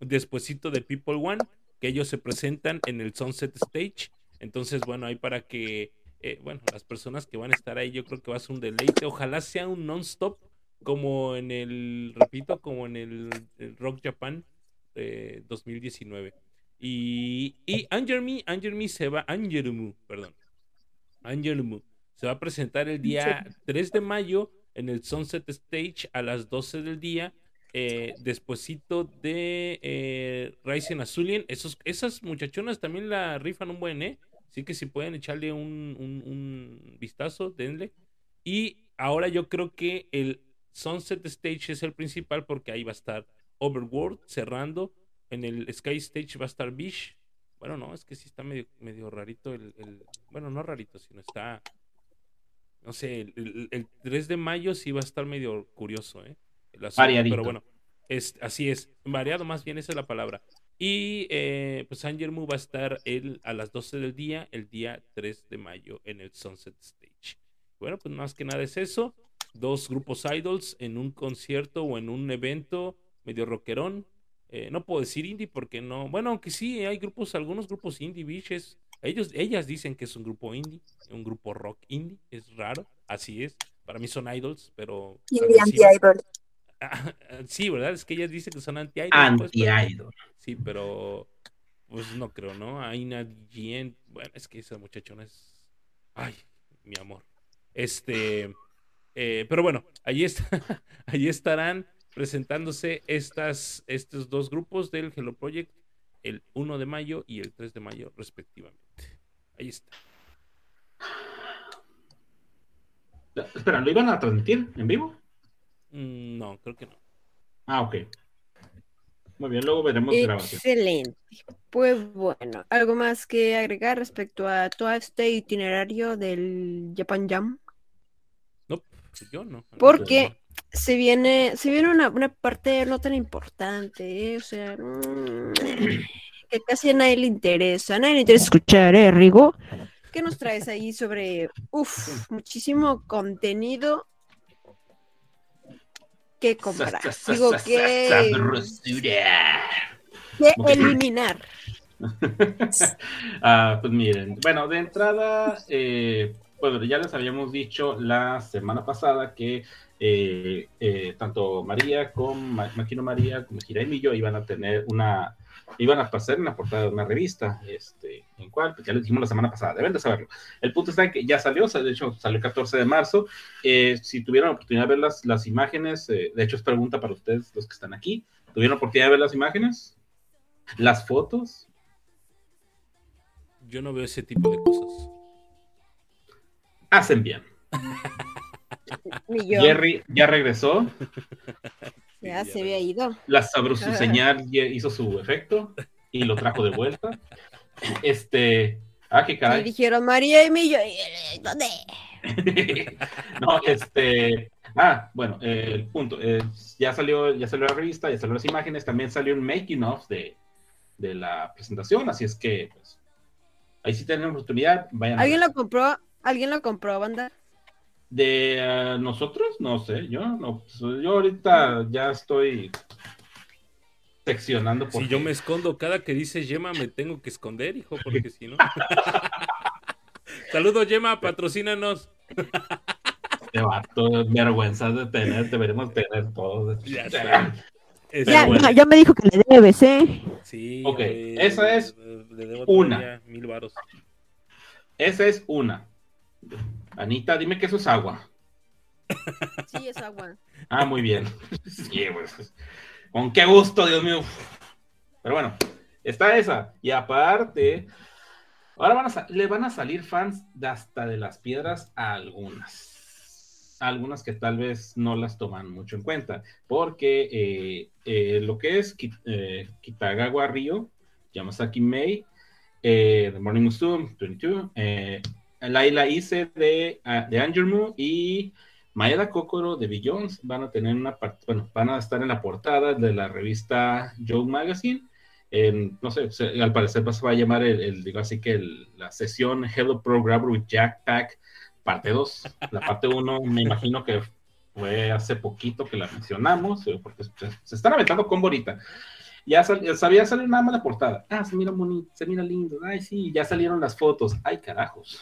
Despuésito de People One, que ellos se presentan en el Sunset Stage. Entonces, bueno, ahí para que, eh, bueno, las personas que van a estar ahí, yo creo que va a ser un deleite. Ojalá sea un non-stop, como en el, repito, como en el, el Rock Japan eh, 2019. Y, y Anger Me, Anger Me se va, Angermu, perdón, Angermu, se va a presentar el día 3 de mayo en el Sunset Stage a las 12 del día. Eh, despuésito de eh, Ryzen Azulien, esos, esas muchachonas también la rifan un buen, ¿eh? Así que si pueden echarle un, un- un vistazo, denle. Y ahora yo creo que el Sunset Stage es el principal porque ahí va a estar Overworld cerrando. En el Sky Stage va a estar Bish. Bueno, no, es que sí está medio, medio rarito el, el- Bueno, no rarito, sino está... No sé, el, el- el 3 de mayo sí va a estar medio curioso, ¿eh? Asunto, Variadito. pero bueno, es, así es. Variado más bien, esa es la palabra. Y eh, pues Angermu va a estar el, a las 12 del día, el día 3 de mayo en el Sunset Stage. Bueno, pues más que nada es eso. Dos grupos idols en un concierto o en un evento medio rockerón. Eh, no puedo decir indie porque no. Bueno, aunque sí hay grupos, algunos grupos indie, biches. Ellos, ellas dicen que es un grupo indie, un grupo rock indie. Es raro, así es. Para mí son idols, pero. Indie anti-idol. Sí, ¿verdad? Es que ella dice que son anti-idol. pues, pero- Anti-idol. Sí, pero pues no creo, ¿no? Aina Jen, bueno, es que esa muchachona es. Ay, mi amor. Este, eh, pero bueno, allí está, allí estarán presentándose estas, estos dos grupos del Hello Project el 1 de mayo y el 3 de mayo, respectivamente. Ahí está. Espera, ¿lo iban a transmitir en vivo? Mm, no, creo que no. Ah, ok. Muy bien, luego veremos grabación. Excelente. Pues bueno, ¿algo más que agregar respecto a todo este itinerario del Japan Jam? No, pues yo no. Porque se viene, se viene una, una parte no tan importante, ¿eh? O sea, mm, que casi a nadie le interesa. A nadie le interesa escuchar, ¿eh, Rigo? ¿Qué nos traes ahí sobre, uff, muchísimo contenido que comprar? Digo, que, que eliminar. Ah, pues miren, bueno, de entrada, eh, bueno, ya les habíamos dicho la semana pasada que eh, eh, tanto María como Ma- Makino María como Hiraimi y yo iban a tener una, iban a pasar en la portada de una revista, este, en cual, pues ya les dijimos la semana pasada, deben de saberlo. El punto está en que ya salió, o sea, de hecho salió el 14 de marzo. Eh, si tuvieron la oportunidad de ver las, las imágenes, eh, de hecho es pregunta para ustedes, los que están aquí, ¿tuvieron la oportunidad de ver las imágenes? ¿Las fotos? Yo no veo ese tipo de cosas. Hacen bien. Jerry ya regresó. ya se había ido. La sabrosa señal hizo su efecto y lo trajo de vuelta. Este. Ah, qué caray. dijeron María y Millo, ¿y- ¿dónde? no, este. Ah, bueno, eh, el punto. eh, ya salió, ya salió la revista, ya salió las imágenes. También salió un making of de, de la presentación. Así es que, pues. Ahí sí tienen oportunidad. Vayan a ¿Alguien lo compró? ¿Alguien lo compró, banda? De eh, nosotros, no sé. Yo no. pues, yo ahorita ya estoy seccionando. Si porque- yo me escondo cada que dice Yema, me tengo que esconder, hijo, porque si no. Saludos, Yema, patrocínanos. Este vato, vergüenza de tener, deberemos tener todos. Ya. Pero Ya, bueno. ya, me dijo que le debes, ¿eh? Sí, Ok, esa es le debo una. Mil varos. Esa es una. Anita, dime que eso es agua. Sí, es agua. Ah, muy bien. Sí, pues. Con qué gusto, Dios mío. Pero bueno, está esa. Y aparte, ahora van a le van a salir fans de hasta de las piedras a algunas. Algunas que tal vez no las toman mucho en cuenta. Porque eh, eh, lo que es Ki- eh, Kitagawa Ryo, Yamasaki Mei, eh, The Morning Musume 22, eh, Laila Ise de, ah, de Angermu y Maeda Kokoro de Billions van a tener una bueno, van a estar en la portada de la revista Joe Magazine. En, no sé, se- al parecer se va a llamar el, el, digo así que el- la sesión Hello Pro Grabber with Jack Pack, parte 2. La parte 1 me imagino que fue hace poquito que la mencionamos, eh, porque se, se están aventando con ahorita. Ya sal- sabía salir nada más la portada. Ah, se mira bonito, se mira lindo. Ay, sí, ya salieron las fotos. Ay, carajos.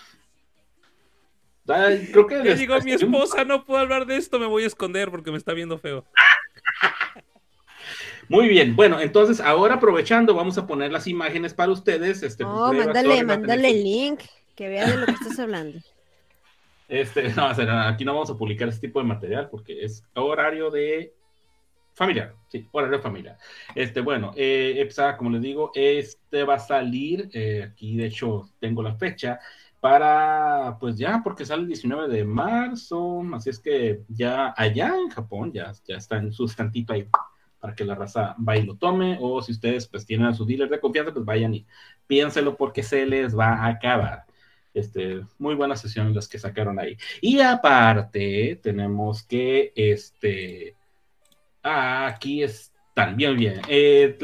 Ay, creo que Ya llegó mi esposa, no puedo hablar de esto, me voy a esconder porque me está viendo feo. Muy bien, bueno, entonces ahora aprovechando, vamos a poner las imágenes para ustedes. Este, No, pues, Breva, mándale, mándale el link, que vea de lo que estás hablando. Este, no, aquí no vamos a publicar este tipo de material porque es horario de familiar, sí, horario familiar. Este, bueno, eh, EPSA, como les digo, este va a salir, eh, aquí de hecho tengo la fecha, para, pues ya, porque sale el 19 de marzo, así es que ya allá en Japón ya, ya está en su estantito ahí para que la raza vaya y lo tome, o si ustedes pues tienen a su dealer de confianza, pues vayan y piénselo porque se les va a acabar. Este, muy buenas sesiones las que sacaron ahí. Y aparte, tenemos que, este, aquí está están? Bien. Eh,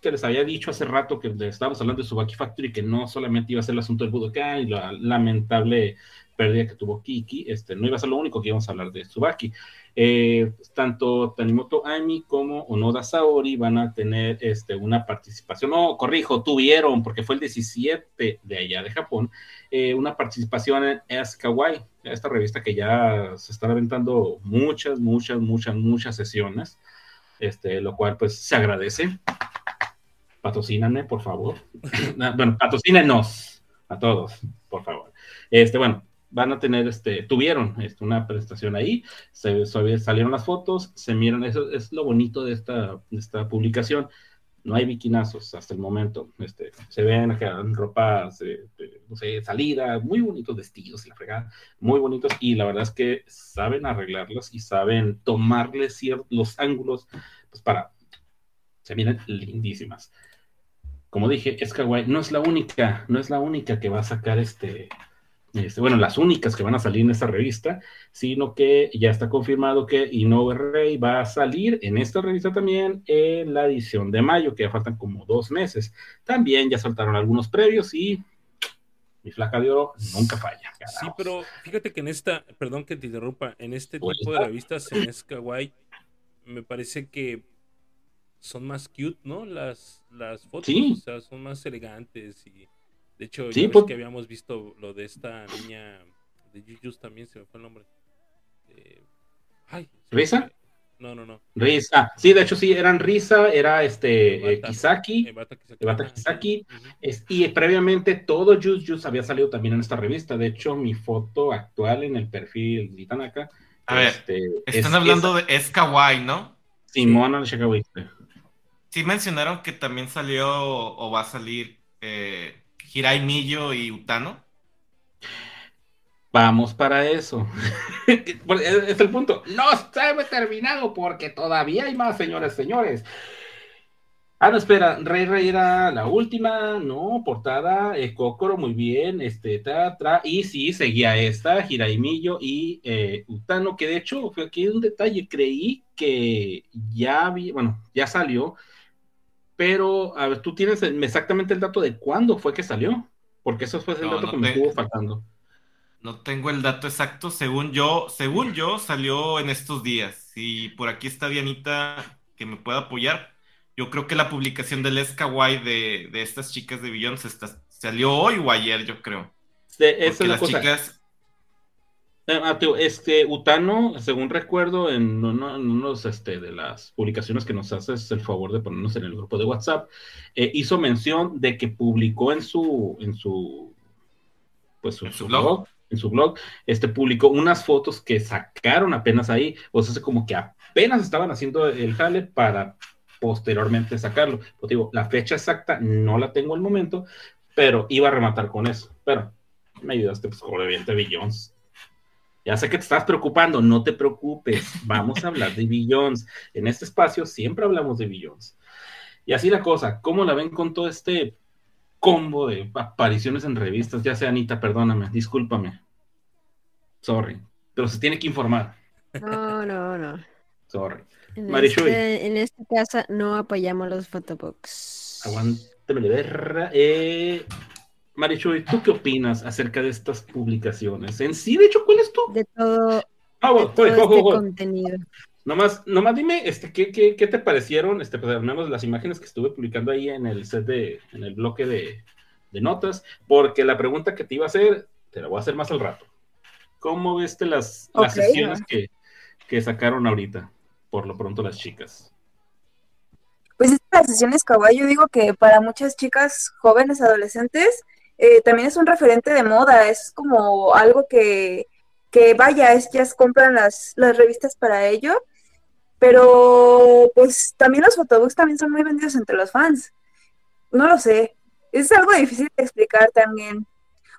que les había dicho hace rato que estábamos hablando de Subaki Factory, que no solamente iba a ser el asunto del Budokai y la lamentable pérdida que tuvo Kiki, este, no iba a ser lo único que íbamos a hablar de Subaki. Eh, tanto Tanimoto Ami como Onoda Saori van a tener este, una participación, no, corrijo, tuvieron, porque fue el 17 de allá de Japón, eh, una participación en S Kawaii, esta revista que ya se están aventando muchas, muchas, muchas, muchas sesiones, este, lo cual pues se agradece. Patrocíname, por favor. bueno, patrocínenos a todos, por favor. Este, bueno, van a tener, este, tuvieron este, una presentación ahí, se, salieron las fotos, se miran, eso es lo bonito de esta, de esta publicación. No hay biquinazos hasta el momento. Este, se ven acá ropas, eh, no sé, salida, muy bonitos vestidos y la fregada, muy bonitos. Y la verdad es que saben arreglarlos y saben tomarles los ángulos pues para. Se miran lindísimas. Como dije, es kawaii. No es la única, no es la única que va a sacar este, este, bueno, las únicas que van a salir en esta revista, sino que ya está confirmado que Inoue Rey va a salir en esta revista también en la edición de mayo, que ya faltan como dos meses. También ya saltaron algunos previos y mi flaca de oro nunca falla. Sí, pero fíjate que en esta, perdón que te interrumpa, en este tipo de revistas en Kawaii, me parece que son más cute, ¿no? Las, las fotos, o sea, son más elegantes y de hecho, sí, pues... que habíamos visto lo de esta niña de Jujus también, se me fue el nombre. Eh... Ay, ¿Risa? No, no, no. Risa. Sí, de hecho sí, eran Risa, era este eh, Kisaki, Ebata Kisaki, es, y previamente todo Jujus había salido también en esta revista. De hecho, mi foto actual en el perfil de Tanaka. A ver, este, están hablando de Es Kawaii, ¿no? Simona sí. de Sí mencionaron que también salió o va a salir eh, Hirai Millo y Utano? Vamos para eso. es el punto. No está terminado porque todavía hay más, señores, señores. Ah, no, espera, Rey Rey era la última, no, portada, eh, Kokoro, muy bien, este, tra, tra, y sí, seguía esta, Millo y eh, Utano, que de hecho, fue aquí un detalle, creí que ya vi, bueno, ya salió, pero, a ver, tú tienes exactamente el dato de cuándo fue que salió, porque eso fue el dato que me estuvo faltando. No tengo el dato exacto, según yo, según yo, salió en estos días. Y por aquí está Dianita que me pueda apoyar. Yo creo que la publicación del Escaway de, de estas chicas de Billions salió hoy o ayer, yo creo. Sí, esa es las chicas eh, ah, este Utano, según recuerdo, en uno, este, de las publicaciones que nos haces el favor de ponernos en el grupo de WhatsApp, eh, hizo mención de que publicó en su, en su, pues, su, blog? en su blog, este, publicó unas fotos que sacaron apenas ahí, o sea, como que apenas estaban haciendo el jale para posteriormente sacarlo. Pues digo, la fecha exacta no la tengo al momento, pero iba a rematar con eso. Pero me ayudaste, pues, como evidente Billions ya sé que te estás preocupando, no te preocupes, vamos a hablar de Billions. En este espacio siempre hablamos de Billions. Y así la cosa, ¿cómo la ven con todo este combo de apariciones en revistas? Ya sea Anita, perdóname, discúlpame. Sorry, pero se tiene que informar. No, no, no. Sorry. En, este, en esta casa no apoyamos los photobooks. Aguántame de ver. Eh, Marichuy, ¿tú qué opinas acerca de estas publicaciones? En sí, de hecho, ¿cuál es tu? De todo, ah, de todo este contenido. Nomás, nomás dime, este, ¿qué, qué, qué te parecieron? Este, pues, al menos las imágenes que estuve publicando ahí en el set de, en el bloque de, de, notas, porque la pregunta que te iba a hacer, te la voy a hacer más al rato. ¿Cómo viste las, las sesiones que, que sacaron ahorita? Por lo pronto las chicas. Pues estas sesiones kawaii, yo digo que para muchas chicas jóvenes, adolescentes, eh, también es un referente de moda, es como algo que, que vaya, es, ya compran las, las revistas para ello, pero pues también los photobooks también son muy vendidos entre los fans. No lo sé, es algo difícil de explicar también.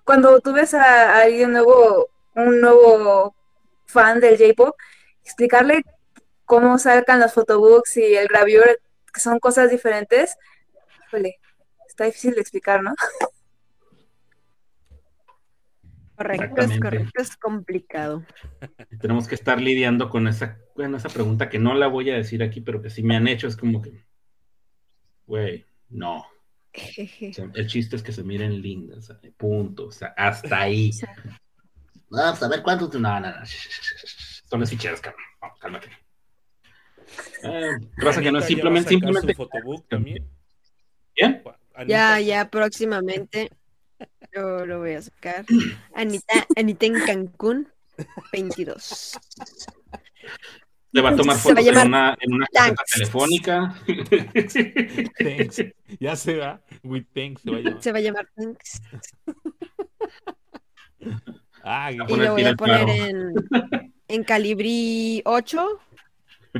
Cuando tú ves a, alguien nuevo, un nuevo fan del J-pop, explicarle cómo sacan los photobooks y el gravure, que son cosas diferentes, híjole, está difícil de explicar, ¿no? Correcto, es Exactamente. correcto, es complicado. Tenemos que estar lidiando con esa, con esa pregunta que no la voy a decir aquí, pero que sí me han hecho. Es como que, güey, no. O sea, el chiste es que se miren lindas, punto. O sea, hasta ahí. Vamos a ver cuántos. No, no, no. Son las ficheras, cabrón. Vamos, cálmate. Eh, raza que no es simplemente, simplemente. su photobook también. ¿Bien? Ya, ya próximamente yo lo voy a sacar. Anita, Anita en Cancún, 22. Le va a tomar Se va a fotos en una, en una caseta telefónica. Thanks. Ya se va. With thanks se va a llamar. Se va a llamar Thanks. Ah, Y lo voy a poner en, en calibrí 8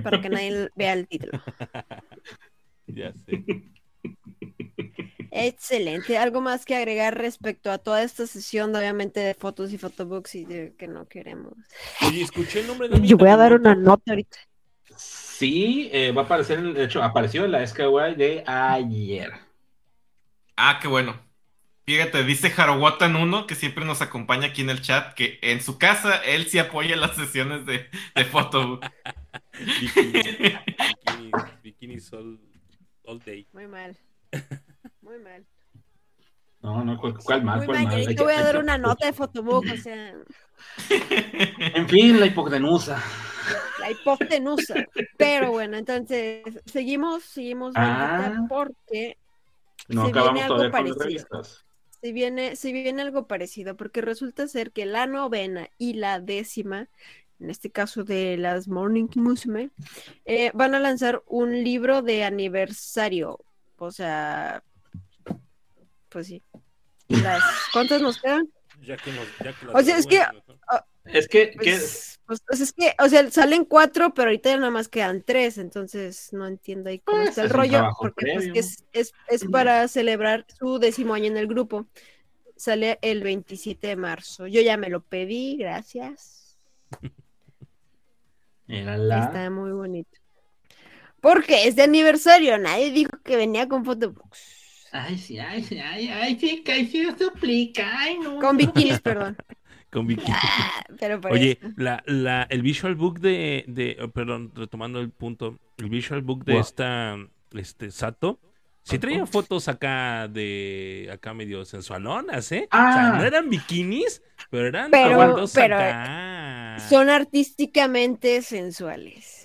para que nadie vea el título. ya sé. Excelente. ¿Algo más que agregar respecto a toda esta sesión, obviamente, de fotos y photobooks y de que no queremos? Oye, escuché el nombre de Yo voy a dar una nota ahorita. Sí, eh, va a aparecer, de hecho, apareció en la SKY de ayer. Ah, qué bueno. Fíjate, dice Harowotan 1, que siempre nos acompaña aquí en el chat, que en su casa él sí apoya las sesiones de, de photobook. Bikini, bikini, bikinis all, all day. Muy mal. Muy mal. No, no, ¿cuál, cuál mal? Muy ¿Cuál mal. Yo te voy a dar una nota de fotobook, o sea, En fin, la hipotenusa. la hipotenusa. Pero bueno, entonces, seguimos, seguimos Ah. porque No Se acabamos viene algo parecido. se viene, se viene algo parecido, porque resulta ser que la novena y la décima, en este caso de las Morning Musume, eh, van a lanzar un libro de aniversario. O sea, pues sí. Las, ¿Cuántas nos quedan? Ya que nos, ya que las O sea, es que-. Es que- Pues, pues, pues es que, o sea, salen cuatro, pero ahorita ya nada más quedan tres, entonces no entiendo ahí cómo Pues, está el es rollo, porque pues, es, es, es para celebrar su décimo año en el grupo. Sale el 27 de marzo. Yo ya me lo pedí, gracias. la... Está muy bonito. Porque es de aniversario, nadie dijo que venía con photobooks. Ay, sí, ay, sí, ay, ay, sí, que sí suplica, ay, no. Con bikinis, perdón. Con bikini. Ah, Pero por Oye, eso. la, la, el visual book de, de oh, perdón, retomando el punto, el visual book de Wow. esta, este, Sato, sí traía fotos acá de, acá medio sensualonas, ¿eh? O sea, Ah. no eran bikinis, pero eran Pero- pero, acá. Son artísticamente sensuales.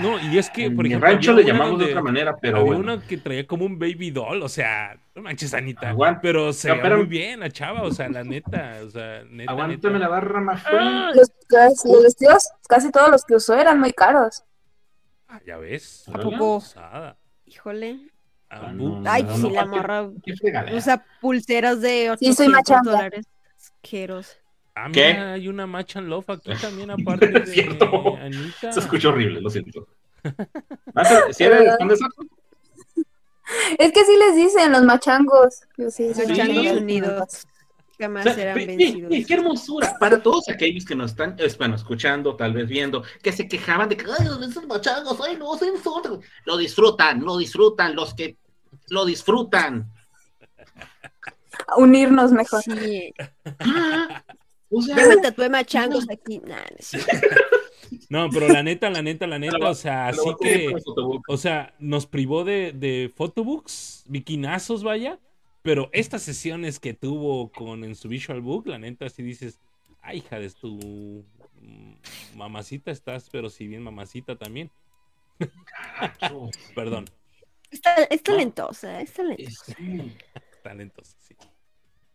No, y es que, En por mi ejemplo, rancho le llamamos de otra manera, pero había bueno. una que traía como un baby doll, o sea, no manches, Anita. Aguanta. Pero se pero- muy bien la chava, o sea, la neta, o sea, neta, Aguántame neta. la barra más Ah, Los, los vestidos, casi todos los que usó eran muy caros. ah, ya ves. ¿A poco? Híjole. Ah, Ah, no, Ay, no, sí, no, la morra usa pulseras de Sí, soy 800 dólares. Asqueroso. Ah, ¿Qué? mira, hay una match and love aquí también, aparte de Cierto. Anita. Se escuchó horrible, lo siento. Ah, ¿Sí eres fan de Sato? Es que sí les dicen los machangos. Sí, soy Los Sí. changos chango. unidos jamás O sea, serán ve- ve- vencidos. ve, qué hermosura para todos aquellos que nos están es, bueno, escuchando, tal vez viendo, que se quejaban de que ay, esos machangos, ay, no, se insultan". Lo disfrutan, lo disfrutan, los que lo disfrutan. Unirnos mejor. Sí. Ah, o sea, Yo me tatué machangos aquí. Nah, no pero la neta, la neta, la neta, o sea, así que, o sea, nos privó de, de photobooks, bikinazos, vaya, pero estas sesiones que tuvo con en su visual book, la neta, si dices, ay, hija de tu mm, mamacita estás, pero si bien mamacita también, perdón, Está- es talentosa, es talentosa. Sí, talentosa, sí.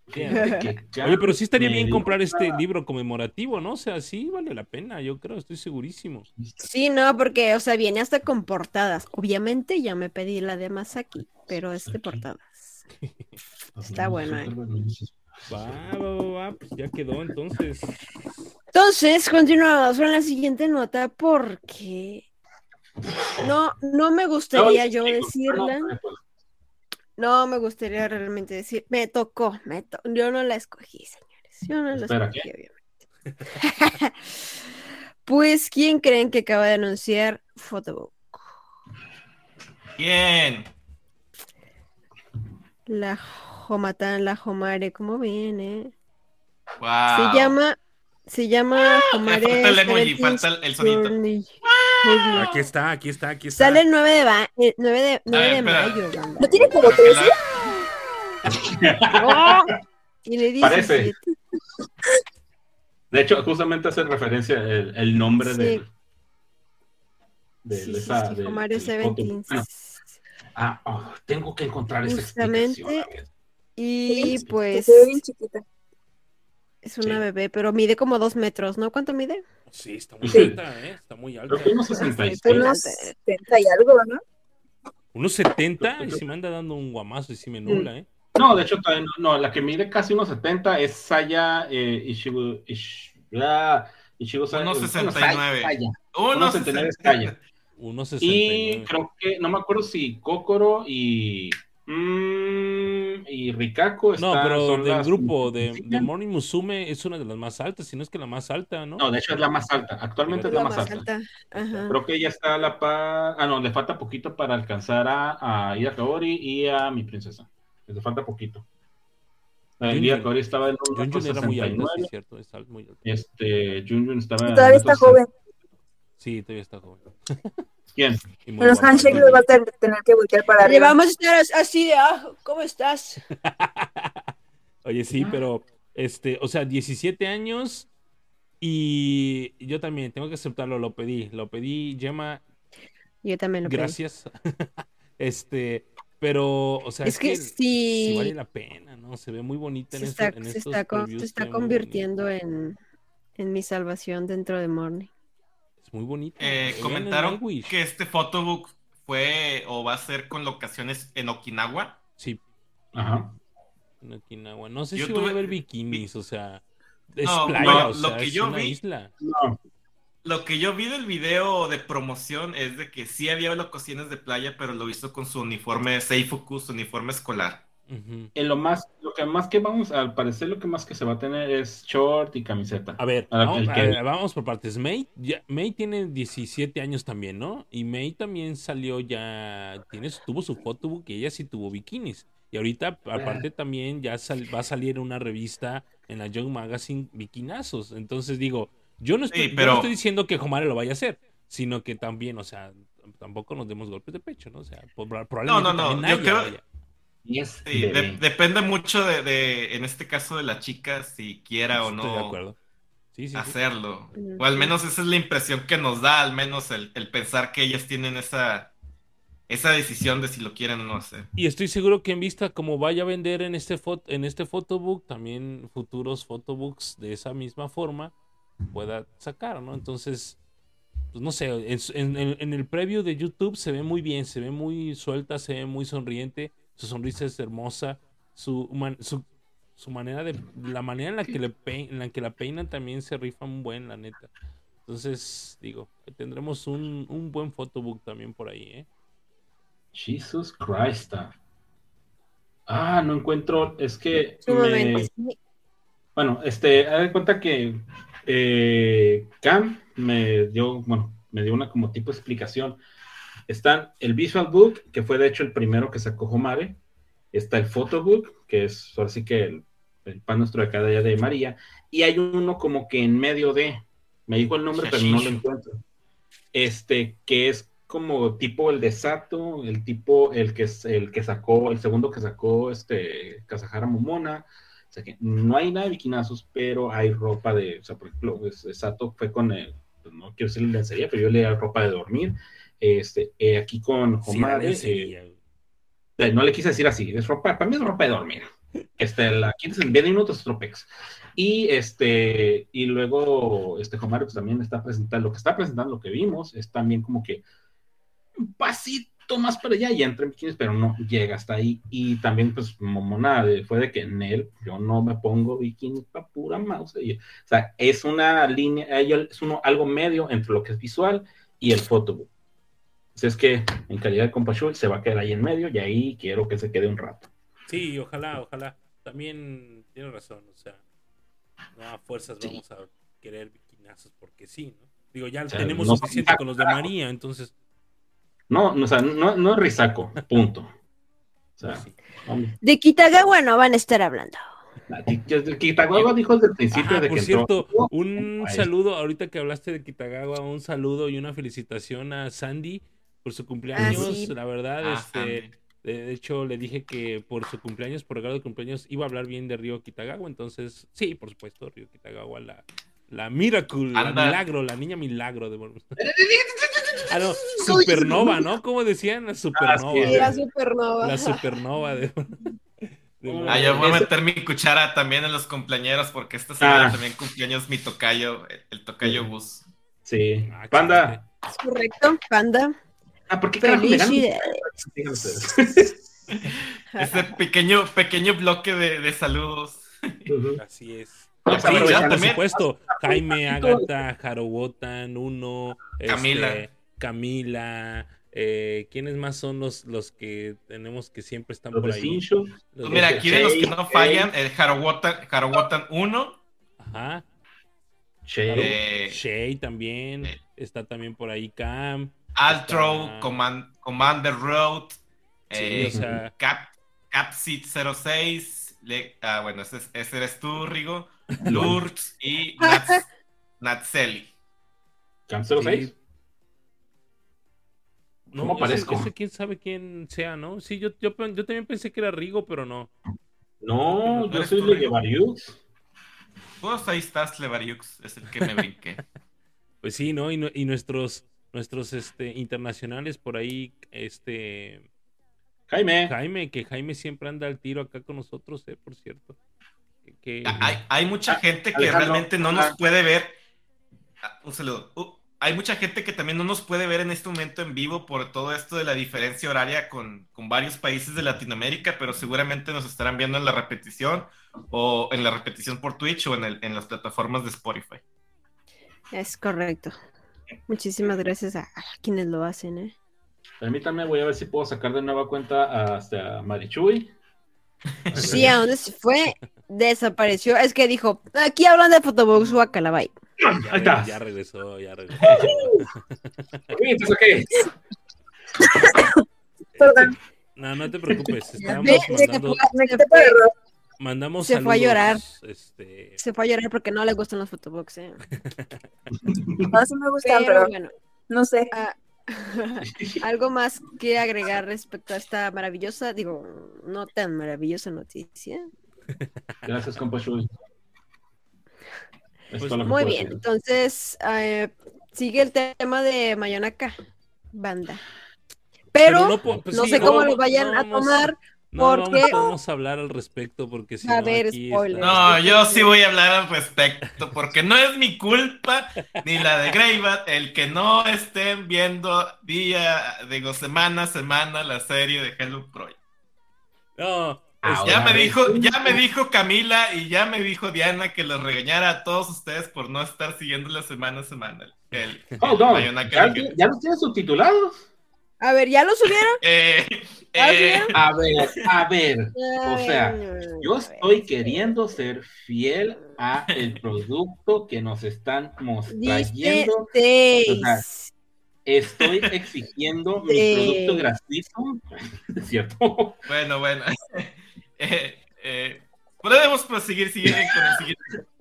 Oye, pero sí estaría bien comprar este libro conmemorativo, ¿no? O sea, sí vale la pena, yo creo, estoy segurísimo. Sí, no, porque, o sea, viene hasta con portadas. Obviamente ya me pedí la de Masaki, pero es de portadas. Está bueno, eh. Va, va, va, va, pues ya quedó entonces. Entonces, continuamos con la siguiente nota porque no, no me gustaría yo decirla. No me gustaría realmente decir. Me tocó, me to- yo no la escogí, señores. Yo no la escogí, obviamente. pues, ¿quién creen que acaba de anunciar Photobook? Bien. La Jomatán, la Jomare, ¿cómo viene? Wow. Se llama, se llama falta Homare el emoji, 17 falta el- el sonidito. Aquí está, aquí está, aquí está. Sale el 9 de, ba- eh, 9 de, 9 ver, de espera. mayo. ¿No tiene como Creo que 13? la- ¡Oh! Y le dice Parece. De hecho, justamente hace referencia el, el nombre Sí. del- de, Sí, de sí, esa. sí, de- Homare del foto. 17. Bueno, ah, oh, tengo que encontrar esa Justamente. explicación. a ver. Y pues se ve bien chiquita. es una Sí. bebé, pero mide como dos metros, ¿no? ¿Cuánto mide? Sí, está muy Sí. alta, ¿eh? Está muy alta. Creo que unos 66. Pero- Unos 70 y algo, ¿no? Unos 70 y si me anda dando un guamazo y si me nubla, ¿eh? No, de hecho, todavía no, no, la que mide casi unos 70 es Saya eh, Ishibu, Ish- ah, Ishibu Saya- Unos bueno, 69. Saya. Uno Unos 69 es Kaya. Unos Y 69. creo que, no me acuerdo si Kokoro y. y Rikako están. No, pero son del las- grupo de, de Morning Musume es una de las más altas, si no es que la más alta, ¿no? No, de hecho es la más alta. Actualmente es la, más, alta. Ajá. Creo que ya está a la par. Ah, no, le falta poquito para alcanzar a, a Ida Kaori y a mi princesa. Le falta poquito. Eh, Junjun. Ida Kaori estaba en un Junjun era muy alta, sí, 69. es cierto, es muy alta. Este, Junjun estaba todavía está 160. joven. Sí, todavía está joven. ¿Quién? Y muy En los handshakes los vas a tener que voltear para Le arriba. vamos a estar así de, ah, ¿cómo estás? Oye, sí, pero, este, o sea, 17 años y yo también tengo que aceptarlo, lo pedí, lo pedí, Gemma, Yo también lo pedí. gracias. este, pero, o sea, Es que sí. vale la pena, ¿no? Se ve muy bonita Se en, está, estos- en se estos está, se está convirtiendo en, en mi salvación dentro de Morning. Es muy bonita. Eh, comentaron que este photobook fue o va a ser con locaciones en Okinawa. Sí, Ajá. en Okinawa. No sé Yo si voy a tuve- ver bikinis, o sea, es No, playa, no, o lo sea, que es yo una vi- isla. No, Lo que yo vi del video de promoción es de que sí había locaciones de playa, pero lo hizo con su uniforme Seifuku, su uniforme escolar. En lo más, lo que más que vamos, al parecer lo que más que se va a tener es short y camiseta. A ver, vamos, el a que- ver, vamos por partes. May, ya- May tiene 17 años también, ¿no? Y May también salió ya, tiene, tuvo su photobook y ella sí tuvo bikinis. Y ahorita, aparte, también ya sal- va a salir una revista en la Young Magazine bikinazos. Entonces digo, yo no estoy, Sí, yo pero- no estoy diciendo que Homare lo vaya a hacer, sino que también, o sea, tampoco nos demos golpes de pecho, ¿no? O sea, probablemente No, no, no, yo creo- vaya. Sí, de- depende mucho de, de, en este caso, de la chica, si quiera o Estoy de no acuerdo. Sí, sí, sí. hacerlo. O al menos esa es la impresión que nos da, al menos el, el pensar que ellas tienen esa, esa decisión de si lo quieren o no hacer. Y estoy seguro que en vista como vaya a vender en este en este photobook, también futuros photobooks de esa misma forma pueda sacar, ¿no? Entonces, pues no sé, en, en- en- en el preview de YouTube se ve muy bien, se ve muy suelta, se ve muy sonriente, su sonrisa es hermosa, su, su, su manera de, la manera en la que le pein- en la que la peinan también se rifa muy buen, la neta. Entonces, digo, tendremos un, un buen photobook también por ahí, ¿eh? Jesus Christ. Ah, no encuentro, es que Un me-. Bueno, este, haz de cuenta que eh, Cam me dio, bueno, me dio una como tipo de explicación. Está el Visual Book, que fue de hecho el primero que sacó Homare. Está el Photobook, que es ahora sí que el, el pan nuestro de cada día de María. Y hay uno como que en medio de, me dijo el nombre, pero no lo encuentro. Este, que es como tipo el de Sato, el tipo, el que es el que sacó, el segundo que sacó este Kazahara Momona. O sea que no hay nada de bikinazos, pero hay ropa de, o sea, por ejemplo, es- Sato fue con el, pues, no quiero decirle lencería, pero yo le ropa de dormir. Este, eh, aquí con Sí, la Homare, eh, eh, no le quise decir así, es ropa, para mí es ropa de dormir. Este, la quieres en 20 minutos, Tropex. Y este, y luego, este Homare pues, también está presentando, lo que está presentando, lo que vimos, es también como que un pasito más para allá y entra en bikinis, pero no llega hasta ahí. Y también, pues, Momona de- fue de que en él, yo no me pongo bikini para pura mouse. Y, o sea, es una línea, ella- es uno, algo medio entre lo que es visual y el photobook. Así es que en calidad de compashul se va a quedar ahí en medio y ahí quiero que se quede un rato. Sí, ojalá, ojalá. También tiene razón, o sea, no a fuerzas Sí. vamos a querer bikinazos porque sí, ¿no? Digo, ya O sea, tenemos no- suficiente con los de María, entonces. No, no, o sea, no, no es risaco, punto. O sea, pues sí. De Kitagawa no van a estar hablando. Kitagawa dijo desde el principio Ah, de por que cierto, entró- un Ahí. saludo, ahorita que hablaste de Kitagawa, un saludo y una felicitación a Sandy por su cumpleaños. Ah, sí. La verdad, Ah, este, de de hecho, le dije que por su cumpleaños, por regalo de cumpleaños, iba a hablar bien de Río Kitagawa. Entonces, sí, por supuesto, Río Kitagawa, la, la Miracle, la milagro, la niña milagro. De... ah, no, supernova, ¿no? ¿Cómo decían? La supernova. Sí, era supernova. La supernova de. de- Ah, yo voy a meter mi cuchara también en los cumpleaños porque esta semana Ah. también cumpleaños mi tocayo, el- el tocayo bus. Sí. Ah, Panda. Es correcto, panda. Ah, ¿por qué. Ese pequeño, pequeño bloque de, de saludos. Así es. Sí, ya por también. supuesto, Jaime, Agatha, Harobotan, Uno, Camila. este, Camila, eh, ¿quiénes más son los, los que tenemos que siempre están Los por ahí? Los Pues mira, aquí de los que Shea, no fallan, el Harawotan 1, Ajá. Che. eh, Shay también, eh. está también por ahí Cam, Altro, Está- Command- Commander Road, sí, eh, o sea, Cap, Capsit 06, le- ah, bueno, ese, es- ese eres tú, Rigo, Lourdes y Nats, Natseli. Cam 06. no, ¿Cómo ese- parezco? ese quién sabe quién sea, ¿no? Sí, yo, yo, yo también pensé que era Rigo, pero no. No, yo ¿Eres soy? Legevariux. Pues ahí estás, Levariux, es el que me brinqué. Pues sí, ¿no? Y, nu- y nuestros, nuestros este, internacionales por ahí, este... Jaime. Jaime, que Jaime siempre anda al tiro acá con nosotros, eh, por cierto. Que, Hay, hay mucha Ah, gente que Alejandro, realmente no ah. nos puede ver. Ah, Un saludo. Uh, hay mucha gente que también no nos puede ver en este momento en vivo por todo esto de la diferencia horaria con, con varios países de Latinoamérica, pero seguramente nos estarán viendo en la repetición o en la repetición por Twitch o en, el- en las plataformas de Spotify. Es correcto. Muchísimas gracias a, a quienes lo hacen, ¿eh? Permítame, voy a ver si puedo sacar de nueva cuenta hasta Marichuy. A ver. Sí, ¿a dónde se fue? Desapareció. Es que dijo, aquí hablan de Photobox Guacalabay. ya, Ahí está. ya regresó, ya regresó. Entonces, ¿qué? Perdón, No, no te preocupes, estábamos mandando, me mandamos se fue a llorar. Este, Se fue a llorar porque no le gustan los Photobox, ¿eh? No, sí me gustan, Pero pero bueno, no sé. ah, algo más que agregar respecto a esta maravillosa, digo, no tan maravillosa noticia. Gracias, compa Pues, Muy bien, decir. entonces eh, sigue el tema de Mayonaka, banda. Pero, no, pues sí, sé no cómo lo vayan no a tomar. No porque- vamos, vamos a hablar al respecto porque si a no aquí spoilers. está- No, yo sí voy a hablar al respecto, porque no es mi culpa ni la de Greybat el que no estén viendo día, digo, semana a semana la serie de Hello Project. No, Ya Ahora me dijo, resulta- ya me dijo Camila y ya me dijo Diana que los regañara a todos ustedes por no estar siguiendo la semana a semana. El, ¿Ya, Liquid. ya los tienes subtitulados? A ver, ¿ya lo subieron? Eh, ¿Ah, eh, sí? A ver, a ver. O sea, Yo estoy queriendo ser fiel a el producto que nos están mos- Dice trayendo. seis. Estoy exigiendo mi producto gratuito. Es cierto. bueno, bueno. Eh, eh, podemos proseguir siguiendo con el siguiente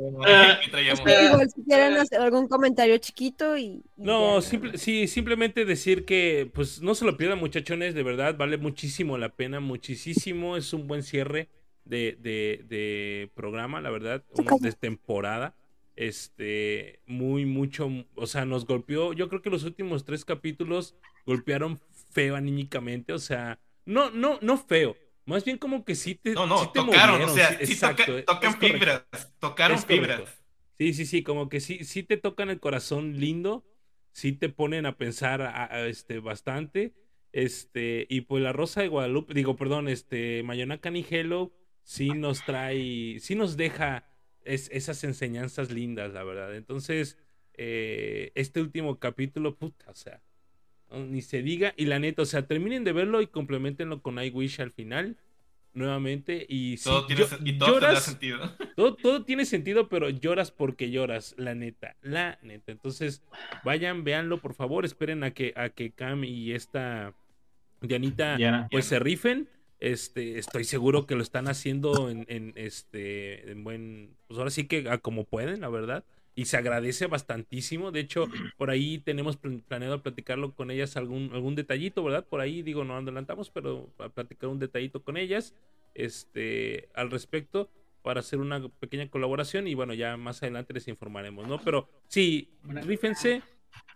que. Igual si quieren hacer algún comentario chiquito y. y No, simple- sí, simplemente decir que, pues, no se lo pierdan, muchachones, de verdad, vale muchísimo la pena, muchísimo, es un buen cierre de, de, de programa, la verdad, una de temporada, este, muy, mucho, o sea, nos golpeó, yo creo que los últimos tres capítulos golpearon feo anímicamente, o sea, no, no, no feo, más bien como que sí te, No, no, sí te tocaron, movieron, o sea, sí, sí exacto, toca- tocan fibras, tocaron fibras. Sí, sí, sí, como que sí, sí te tocan el corazón lindo, sí te ponen a pensar a- a- este, bastante. Este, y pues la Rosa de Guadalupe, digo, perdón, este, Mayonaka ni Hello, sí nos trae, sí nos deja es- esas enseñanzas lindas, la verdad. Entonces, eh, este último capítulo, puta, o sea, ni se diga. Y la neta, o sea, terminen de verlo y complementenlo con I Wish al final, nuevamente. Y sí, Todo tiene, yo- sen- y todo lloras, sentido. todo, todo tiene sentido, pero lloras porque lloras, la neta, la neta. Entonces, vayan, véanlo, por favor, esperen a que, a que Cam y esta Dianita Diana. pues se rifen Este, estoy seguro que lo están haciendo en, en, este, en buen, pues ahora sí que a como pueden, la verdad. Y se agradece bastantísimo. De hecho, por ahí tenemos pl- planeado platicarlo con ellas algún, algún detallito, ¿verdad? Por ahí digo, no adelantamos, pero a platicar un detallito con ellas, este, al respecto para hacer una pequeña colaboración y bueno, ya más adelante les informaremos, ¿no? Pero sí, rífense,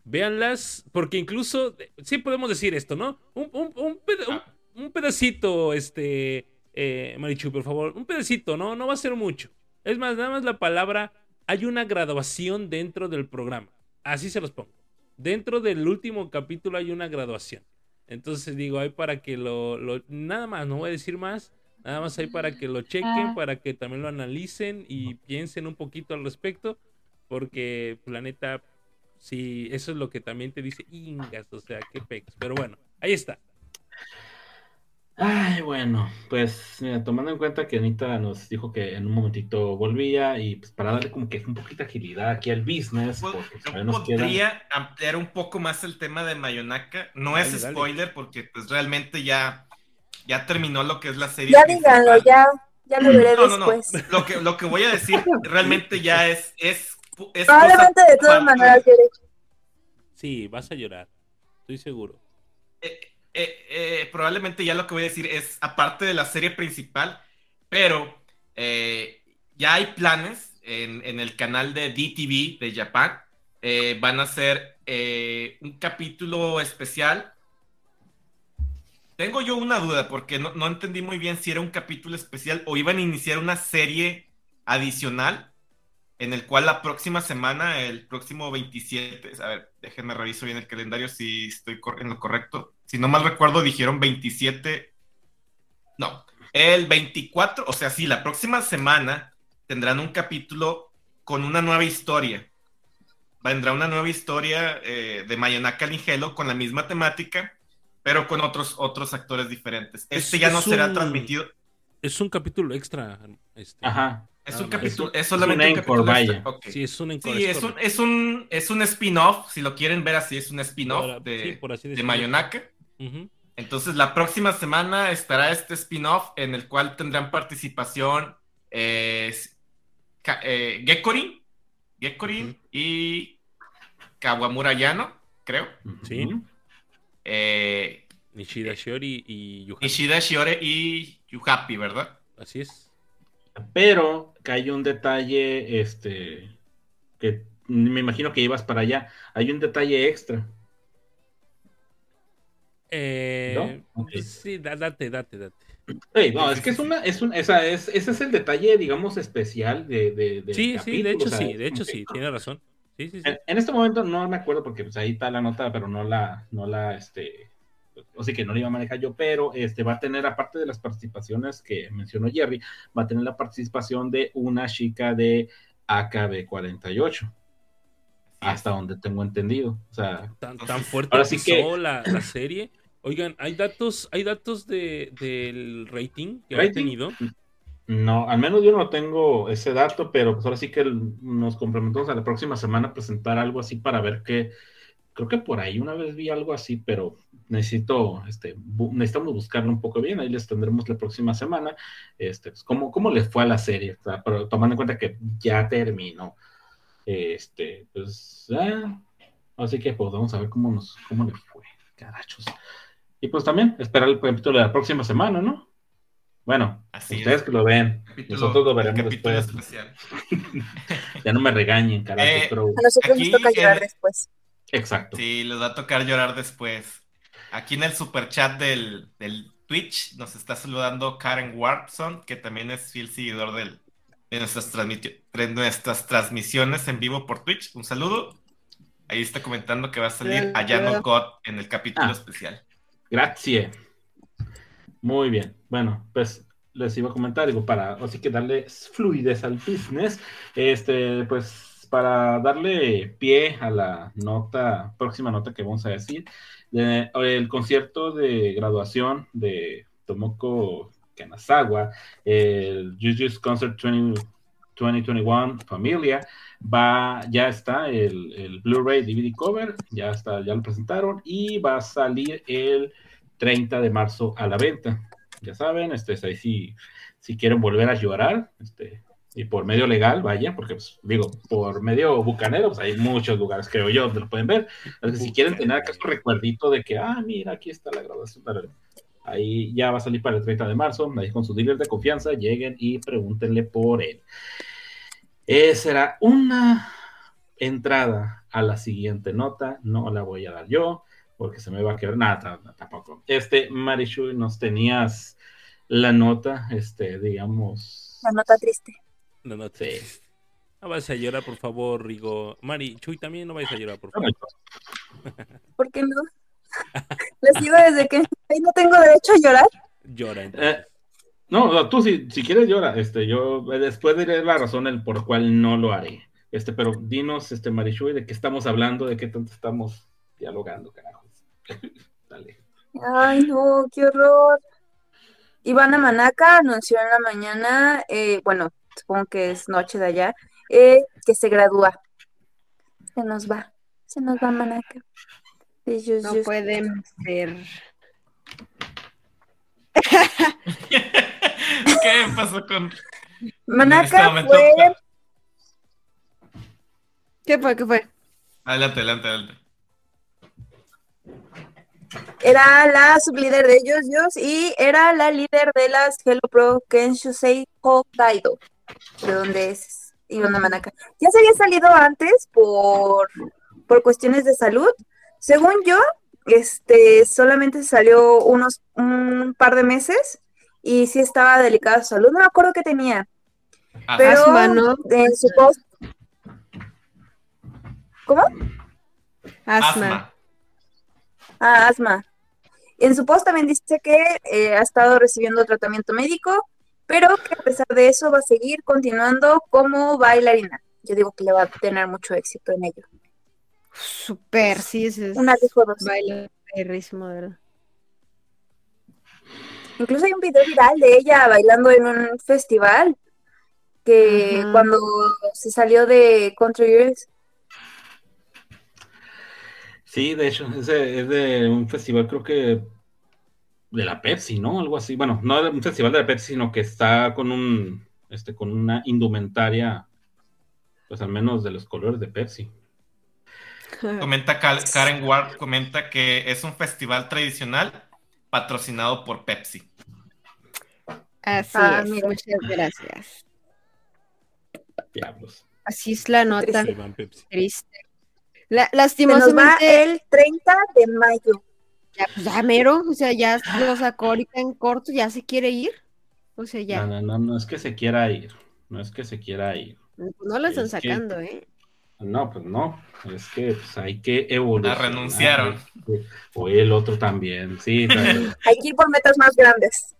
véanlas, porque incluso, sí podemos decir esto, ¿no? Un, un, un, peda- un- un pedacito, este, eh, Marichu, por favor, un pedacito, ¿no? No va a ser mucho. Es más, nada más la palabra, hay una graduación dentro del programa. Así se los pongo. Dentro del último capítulo hay una graduación. Entonces digo, hay para que lo, lo- nada más, no voy a decir más, nada más hay para que lo chequen, para que también lo analicen y piensen un poquito al respecto, porque planeta, sí, eso es lo que también te dice Ingas, o sea, qué pex. Pero bueno, ahí está. Ay, bueno, pues mira, tomando en cuenta que Anita nos dijo que en un momentito volvía y pues para darle como que un poquito de agilidad aquí al business, Pues, yo nos podría ampliar un poco más el tema de Mayonaka. No es dale. spoiler porque pues realmente ya, ya terminó lo que es la serie. Ya principal. díganlo, ya, ya lo veré No, no, no. después. Lo que, lo que voy a decir realmente ya es, es, es Probablemente cosa de todas maneras lloré. Sí, vas a llorar, estoy seguro. Eh, eh, eh, probablemente ya lo que voy a decir es aparte de la serie principal, pero eh, ya hay planes en, el canal de DTV de Japón. Van a hacer un capítulo especial. Tengo yo una duda porque no, no entendí muy bien si era un capítulo especial o iban a iniciar una serie adicional en el cual la próxima semana, el próximo 27, a ver, déjenme reviso bien el calendario si estoy en lo correcto. Si no mal recuerdo, dijeron 27. No, el 24, o sea, sí, la próxima semana tendrán un capítulo con una nueva historia. Vendrá una nueva historia eh, de Mayonaka Ligelo con la misma temática, pero con otros, otros actores diferentes. Este Es- ya no es será un- transmitido. Es un capítulo extra. Este, Ajá. Es un capítulo, Es es solamente es un un capítulo vaya. Sí, es un encore, Sí, es un, es un, es un spin-off, si lo quieren ver así, es un spin-off de, sí, de decirlo. Entonces, la próxima semana estará este spin-off en el cual tendrán participación eh, eh, y Kawamura Yano, creo. Sí. Eh, Nishida Shiori y Shiore y Yuhapi, ¿verdad? Así es. Pero que hay un detalle, este, que me imagino que ibas para allá. Hay un detalle extra. Eh. Sí, da- date, date, date. No, es que es una, es un, esa es, ese es el detalle, digamos, especial de, de, del Sí, sí, de hecho o sea, sí, de hecho que- sí, tiene razón. Sí, sí, sí. En, en este momento no me acuerdo porque pues ahí está la nota, pero no la, no la, este, o sí que no la iba a manejar yo, pero este va a tener, aparte de las participaciones que mencionó Jerry, va a tener la participación de una chica de AKB48, hasta donde tengo entendido. O sea, Tan, tan fuerte ahora sí empezó la, la serie. Oigan, ¿hay datos, hay datos de, del rating que ha tenido? no, al menos yo no tengo ese dato, pero pues ahora sí que nos comprometemos a la próxima semana a presentar algo así para ver qué. Creo que por ahí una vez vi algo así, pero necesito, este, bu- necesitamos buscarlo un poco bien. Ahí les tendremos la próxima semana. Este, pues, cómo, cómo les fue a la serie, O sea, pero tomando en cuenta que ya terminó. Este, pues, ah, así que pues vamos a ver cómo nos, cómo le fue, carachos. Y pues también esperar el capítulo de la próxima semana, ¿no? Bueno, Así ustedes es. que lo ven, Capítulo- nosotros lo veremos después. especial. Ya no me regañen, carachos, Eh, pero A nosotros Aquí nos toca llorar en- después. exacto. Sí, les va a tocar llorar después. Aquí en el super chat del, del Twitch nos está saludando Karen Watson, que también es fiel seguidor del, de, nuestras de nuestras transmisiones en vivo por Twitch. Un saludo. Ahí está comentando que va a salir hola. God en el capítulo Ah. especial. Gracias. Muy bien. Bueno, pues les iba a comentar, digo, para así que darle fluidez al business, este, pues para darle pie a la nota, próxima nota que vamos a decir, de- el concierto de graduación de Tomoko Kanazawa, el Juju's Concert 20 2021 Familia, va, ya está el, el Blu-ray DVD cover, ya está, ya lo presentaron y va a salir el 30 de marzo a la venta. ya saben, este, ahí si, si quieren volver a llorar, este, y por medio legal, vaya, porque pues, digo, por medio bucanero, pues hay muchos lugares, creo yo, donde lo pueden ver. Así que si quieren tener acaso recuerdito de que, ah, mira, aquí está la graduación, ahí ya va a salir para el 30 de marzo, ahí con su dealer de confianza, lleguen y pregúntenle por él. Esa era una entrada a la siguiente nota, no la voy a dar yo, porque se me va a quedar nada, tampoco. Este, Marishu, nos tenías la nota, este, digamos. La nota triste. No, no te. No vayas a llorar, por favor, Rigo. Mari, Chuy, también no vayas a llorar, por favor. ¿Por qué no? Les digo desde que ahí no tengo derecho a llorar. Llora, entonces. Eh, no, no, tú si, si quieres llora, este, yo eh, después diré la razón el por cual no lo haré. Este, pero dinos, este, Marishui, de qué estamos hablando, de qué tanto estamos dialogando, carajos. Dale. Ay, no, qué horror. Ivana Manaka anunció en la mañana, eh, bueno, supongo que es noche de allá, eh, que se gradúa. Se nos va, se nos va Manaka. Ellos, No ellos- pueden ser. ¿Qué pasó con.? este Manaka fue ¿Qué fue? ¿Qué fue? Adelante, adelante, adelante. era la sublíder de ellos, ellos y era la líder de las Hello Pro Kenshusei Hokkaido, de donde es Ivana Manaka. Ya se había salido antes por, por cuestiones de salud. Según yo, este solamente salió unos un par de meses y sí estaba delicada su salud. No me acuerdo qué tenía, pero Asma, ¿no? en su post. ¿Cómo? Asma. asma. Ah, asma. En su post también dice que eh, ha estado recibiendo tratamiento médico, pero que a pesar de eso va a seguir continuando como bailarina. Yo digo que le va a tener mucho éxito en ello. Super, sí, es. Una dijo dos. Baila perrísimo, de verdad. Incluso hay un video viral de ella bailando en un festival que cuando se salió de Country Girls. Sí, de hecho, ese es de un festival, creo que de la Pepsi, ¿no? Algo así. Bueno, no de un festival de la Pepsi, sino que está con un, este, con una indumentaria, pues al menos de los colores de Pepsi. Comenta Karen Ward, comenta que es un festival tradicional patrocinado por Pepsi. Así Ah, es. mira. Muchas gracias. Diablos. Así es la nota. Triste. La- Se nos va lastimosamente, el 30 de mayo. ya, pues, ya mero, o sea, ya lo sacó ahorita en corto, ya se quiere ir. O sea, ya. No, no, no, no es que se quiera ir. No es que se quiera ir. Pues no la están Es que- sacando, ¿eh? No, pues no. Es que pues, hay que evolucionar. La renunciaron. O el otro también, sí. también. Hay que ir por metas más grandes.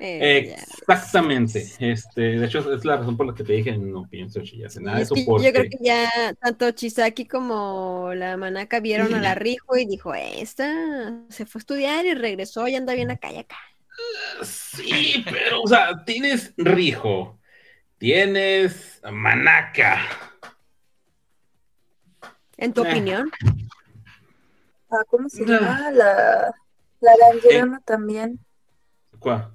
Eh. Exactamente. Este, de hecho, es la razón por la que te dije, no pienso chillarse nada de es eso. que Porque... Yo creo que ya tanto Chisaki como la Manaka vieron a la Rijo y dijo, esta se fue a estudiar y regresó y anda bien acá y acá. Sí, pero, o sea, tienes Rijo, tienes Manaka. En tu Eh. opinión, Ah, ¿Cómo se llama? La, la de Angelema también. ¿Cuál?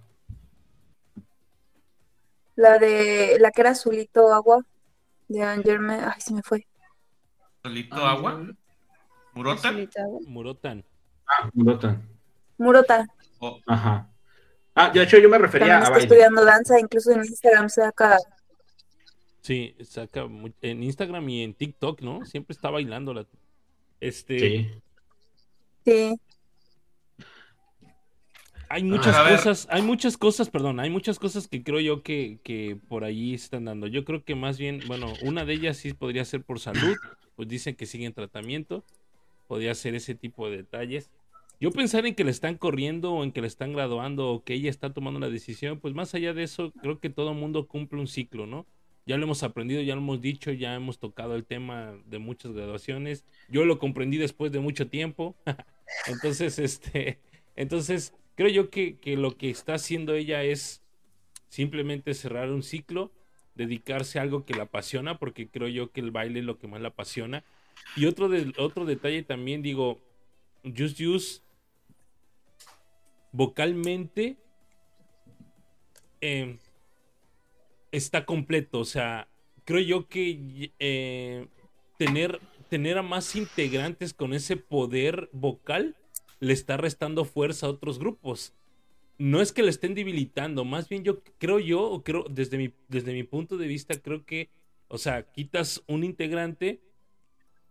La de la que era azulito agua de Angerme. Ay, se me fue. Solito agua. Murota. Azulita, ¿no? Murotan. Ah, Murota. Murota. O- Ajá. Ah, de hecho, yo me refería También a está baile. estudiando danza. Incluso en Instagram saca. Sí, saca mu- en Instagram y en TikTok, ¿no? Siempre está bailando la. Este. Sí. Sí. Hay muchas cosas, hay muchas cosas, perdón, hay muchas cosas que creo yo que, que por ahí están dando. Yo creo que más bien, bueno, una de ellas sí podría ser por salud, pues dicen que sigue en tratamiento, podría ser ese tipo de detalles. Yo pensar en que le están corriendo o en que le están graduando o que ella está tomando la decisión, pues más allá de eso, creo que todo mundo cumple un ciclo, ¿no? Ya lo hemos aprendido, ya lo hemos dicho, ya hemos tocado el tema de muchas graduaciones. Yo lo comprendí después de mucho tiempo. entonces, este, entonces creo yo que, que lo que está haciendo ella es simplemente cerrar un ciclo, dedicarse a algo que la apasiona, porque creo yo que el baile es lo que más la apasiona. Y otro, de, otro detalle también, digo, Just Use vocalmente eh, está completo. O sea, creo yo que eh, tener, tener a más integrantes con ese poder vocal le está restando fuerza a otros grupos. No es que le estén debilitando, más bien yo creo yo, creo desde mi, desde mi punto de vista, creo que, o sea, quitas un integrante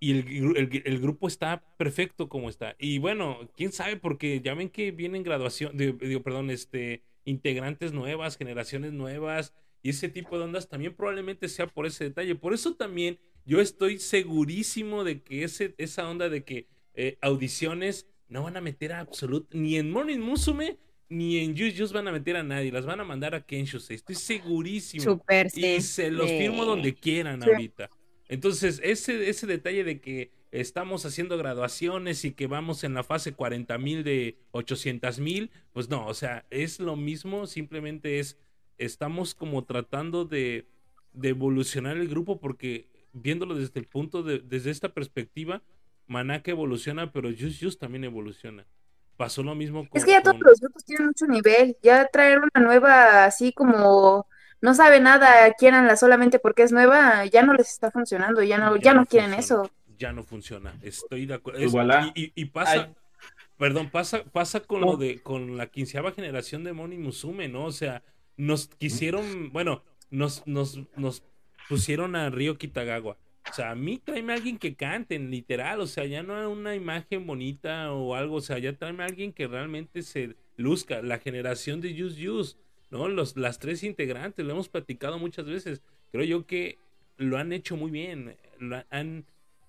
y el, gru- el- el grupo está perfecto como está. Y bueno, quién sabe, porque ya ven que vienen graduación, digo, perdón, este, integrantes nuevas, generaciones nuevas, y ese tipo de ondas también probablemente sea por ese detalle. Por eso también yo estoy segurísimo de que ese, esa onda de que eh, audiciones no van a meter a absoluto, ni en Morning Musume, ni en Just Just van a meter a nadie, las van a mandar a Kenshusei. Estoy segurísimo. Súper, sí. Y se los firmo donde quieran Sí. ahorita. Entonces, ese, ese detalle de que estamos haciendo graduaciones y que vamos en la fase 40 mil de 800 mil, pues no, o sea, es lo mismo, simplemente es, estamos como tratando de, de evolucionar el grupo porque viéndolo desde el punto de, desde esta perspectiva, Manaka evoluciona, pero Just Just también evoluciona. Pasó lo mismo con... Es que ya todos con- los grupos tienen mucho nivel. Ya traer una nueva, así como no sabe nada, quieranla solamente porque es nueva, ya no les está funcionando, ya no, ya no quieren funciona, eso. Ya no funciona. Estoy de acuerdo. Igualá. Y, y- y pasa, Ay. perdón, pasa, pasa con No. lo de, con la quinceava generación de Moni Musume, ¿no? O sea, nos quisieron, bueno, nos, nos, nos pusieron a Río Kitagawa. O sea, a mí tráeme a alguien que canten, literal, o sea, ya no una imagen bonita o algo, o sea, ya tráeme a alguien que realmente se luzca. La generación de Use Use, ¿no? Los, las tres integrantes, lo hemos platicado muchas veces. Creo yo que lo han hecho muy bien, han,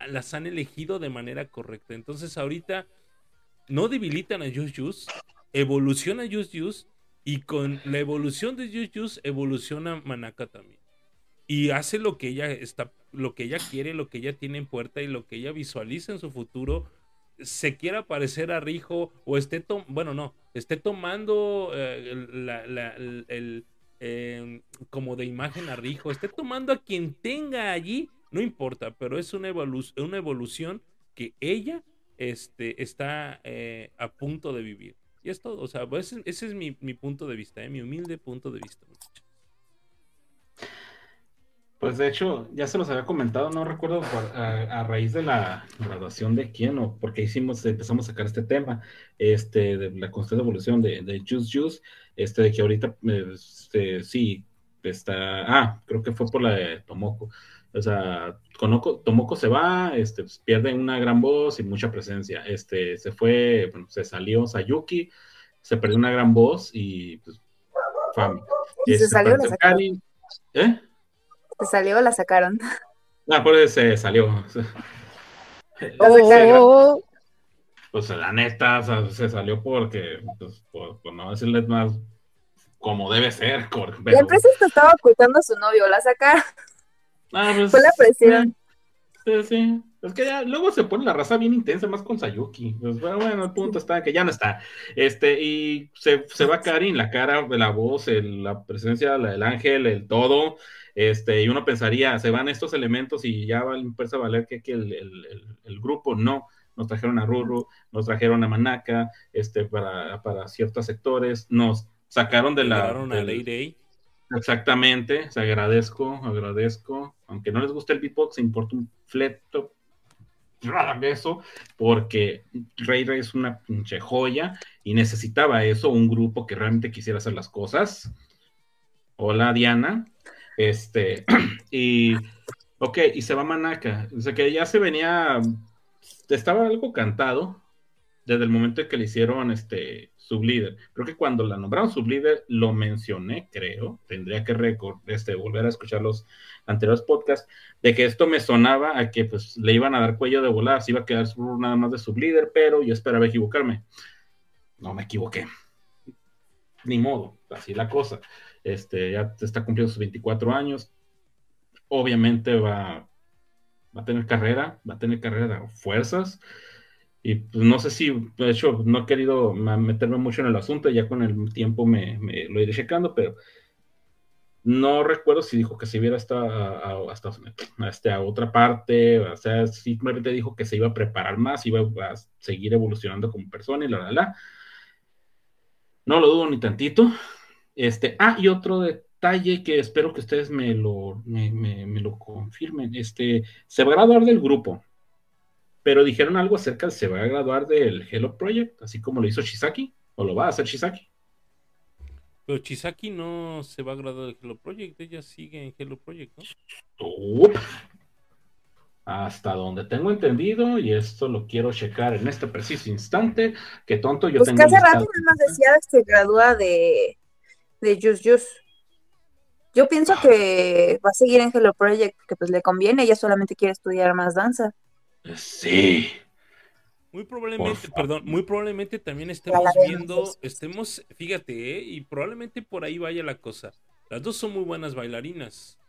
las han elegido de manera correcta. Entonces, ahorita no debilitan a Just Juice, evoluciona Just Juice y con la evolución de Juice evoluciona Manaka también. Y hace lo que ella está, lo que ella quiere, lo que ella tiene en puerta y lo que ella visualiza en su futuro. Se quiera parecer a Rijo o esté, bueno, no, esté tomando eh, la- el- eh, como de imagen a Rijo, esté tomando a quien tenga allí, no importa, pero es una, evolu- una evolución que ella este, está eh, a punto de vivir. Y es todo, o sea, pues, ese, es mi, mi punto de vista, eh, mi humilde punto de vista. Pues de hecho, ya se los había comentado, no recuerdo a raíz de la graduación de quién o porque hicimos, empezamos a sacar este tema, este, de la constante evolución de, de Juice Juice, este, de que ahorita, este, sí, está, ah, creo que fue por la de Tomoko, o sea, Konoko- Tomoko se va, este, pues, pierde una gran voz y mucha presencia, este, se fue, bueno, se salió Sayuki, se perdió una gran voz y, pues, Fami. Y se Este, salió, la sacaron. ¿eh? Se salió, la sacaron. Ah, por eso se salió. Oh, Pues la neta, o sea, se salió porque, pues, por, por no decirles más como debe ser. La pero- empresa esto estaba ocultando a su novio, la sacaron. Ah, pues, Fue la presión. Sí, sí. Es que ya luego se pone la raza bien intensa, más con Sayuki. Pues, bueno, bueno, el punto está que ya no está. Este, y se, se va Karin, la cara, la voz, el- la presencia, la del ángel, el todo. Este, y uno pensaría, se van estos elementos y ya va a empresa a valer que, que el, el- el- el grupo no. Nos trajeron a Ruru, nos trajeron a Manaka, este, para, para ciertos sectores, nos sacaron de la. Liberaron a del- Exactamente, se agradezco, agradezco. Aunque no les guste el beatbox, importa un fleto eso, porque Ray Ray es una pinche joya y necesitaba eso, un grupo que realmente quisiera hacer las cosas. Hola Diana. Este, y ok, y se va Manaka. O sea que ya se venía, estaba algo cantado desde el momento en que le hicieron este sublíder. Creo que cuando la nombraron sublíder lo mencioné, creo. Tendría que recor- este, volver a escuchar los anteriores podcasts, de que esto me sonaba a que pues le iban a dar cuello de volar, se iba a quedar nada más de sublíder, pero yo esperaba equivocarme. No me equivoqué. Ni modo, así la cosa. Este, ya está cumpliendo sus 24 años. Obviamente va, a tener carrera, va a tener carrera fuerzas. Y pues no sé si, de hecho, no he querido meterme mucho en el asunto, ya con el tiempo me, lo iré checando, pero no recuerdo si dijo que se iba hasta, a, a- hasta este, a otra parte, o sea, simplemente dijo que se iba a preparar más, iba a seguir evolucionando como persona y la, la, la. No lo dudo ni tantito. Este, ah, y otro detalle que espero que ustedes me lo, me lo confirmen. Este, se va a graduar del grupo, pero dijeron algo acerca de se va a graduar del Hello Project, así como lo hizo Shisaki, o lo va a hacer Shisaki. Pero Chisaki no se va a graduar del Hello Project, ella sigue en Hello Project. Hasta donde tengo entendido, y esto lo quiero checar en este preciso instante, que tonto yo Pues tengo que hace rato nada más decía que se gradúa de, de Just Just. Yo pienso que va a seguir en Hello Project porque pues le conviene, ella solamente quiere estudiar más danza. Sí. Muy probablemente, perdón, muy probablemente también estemos viendo, estemos, fíjate, ¿eh? y probablemente por ahí vaya la cosa. Las dos son muy buenas bailarinas,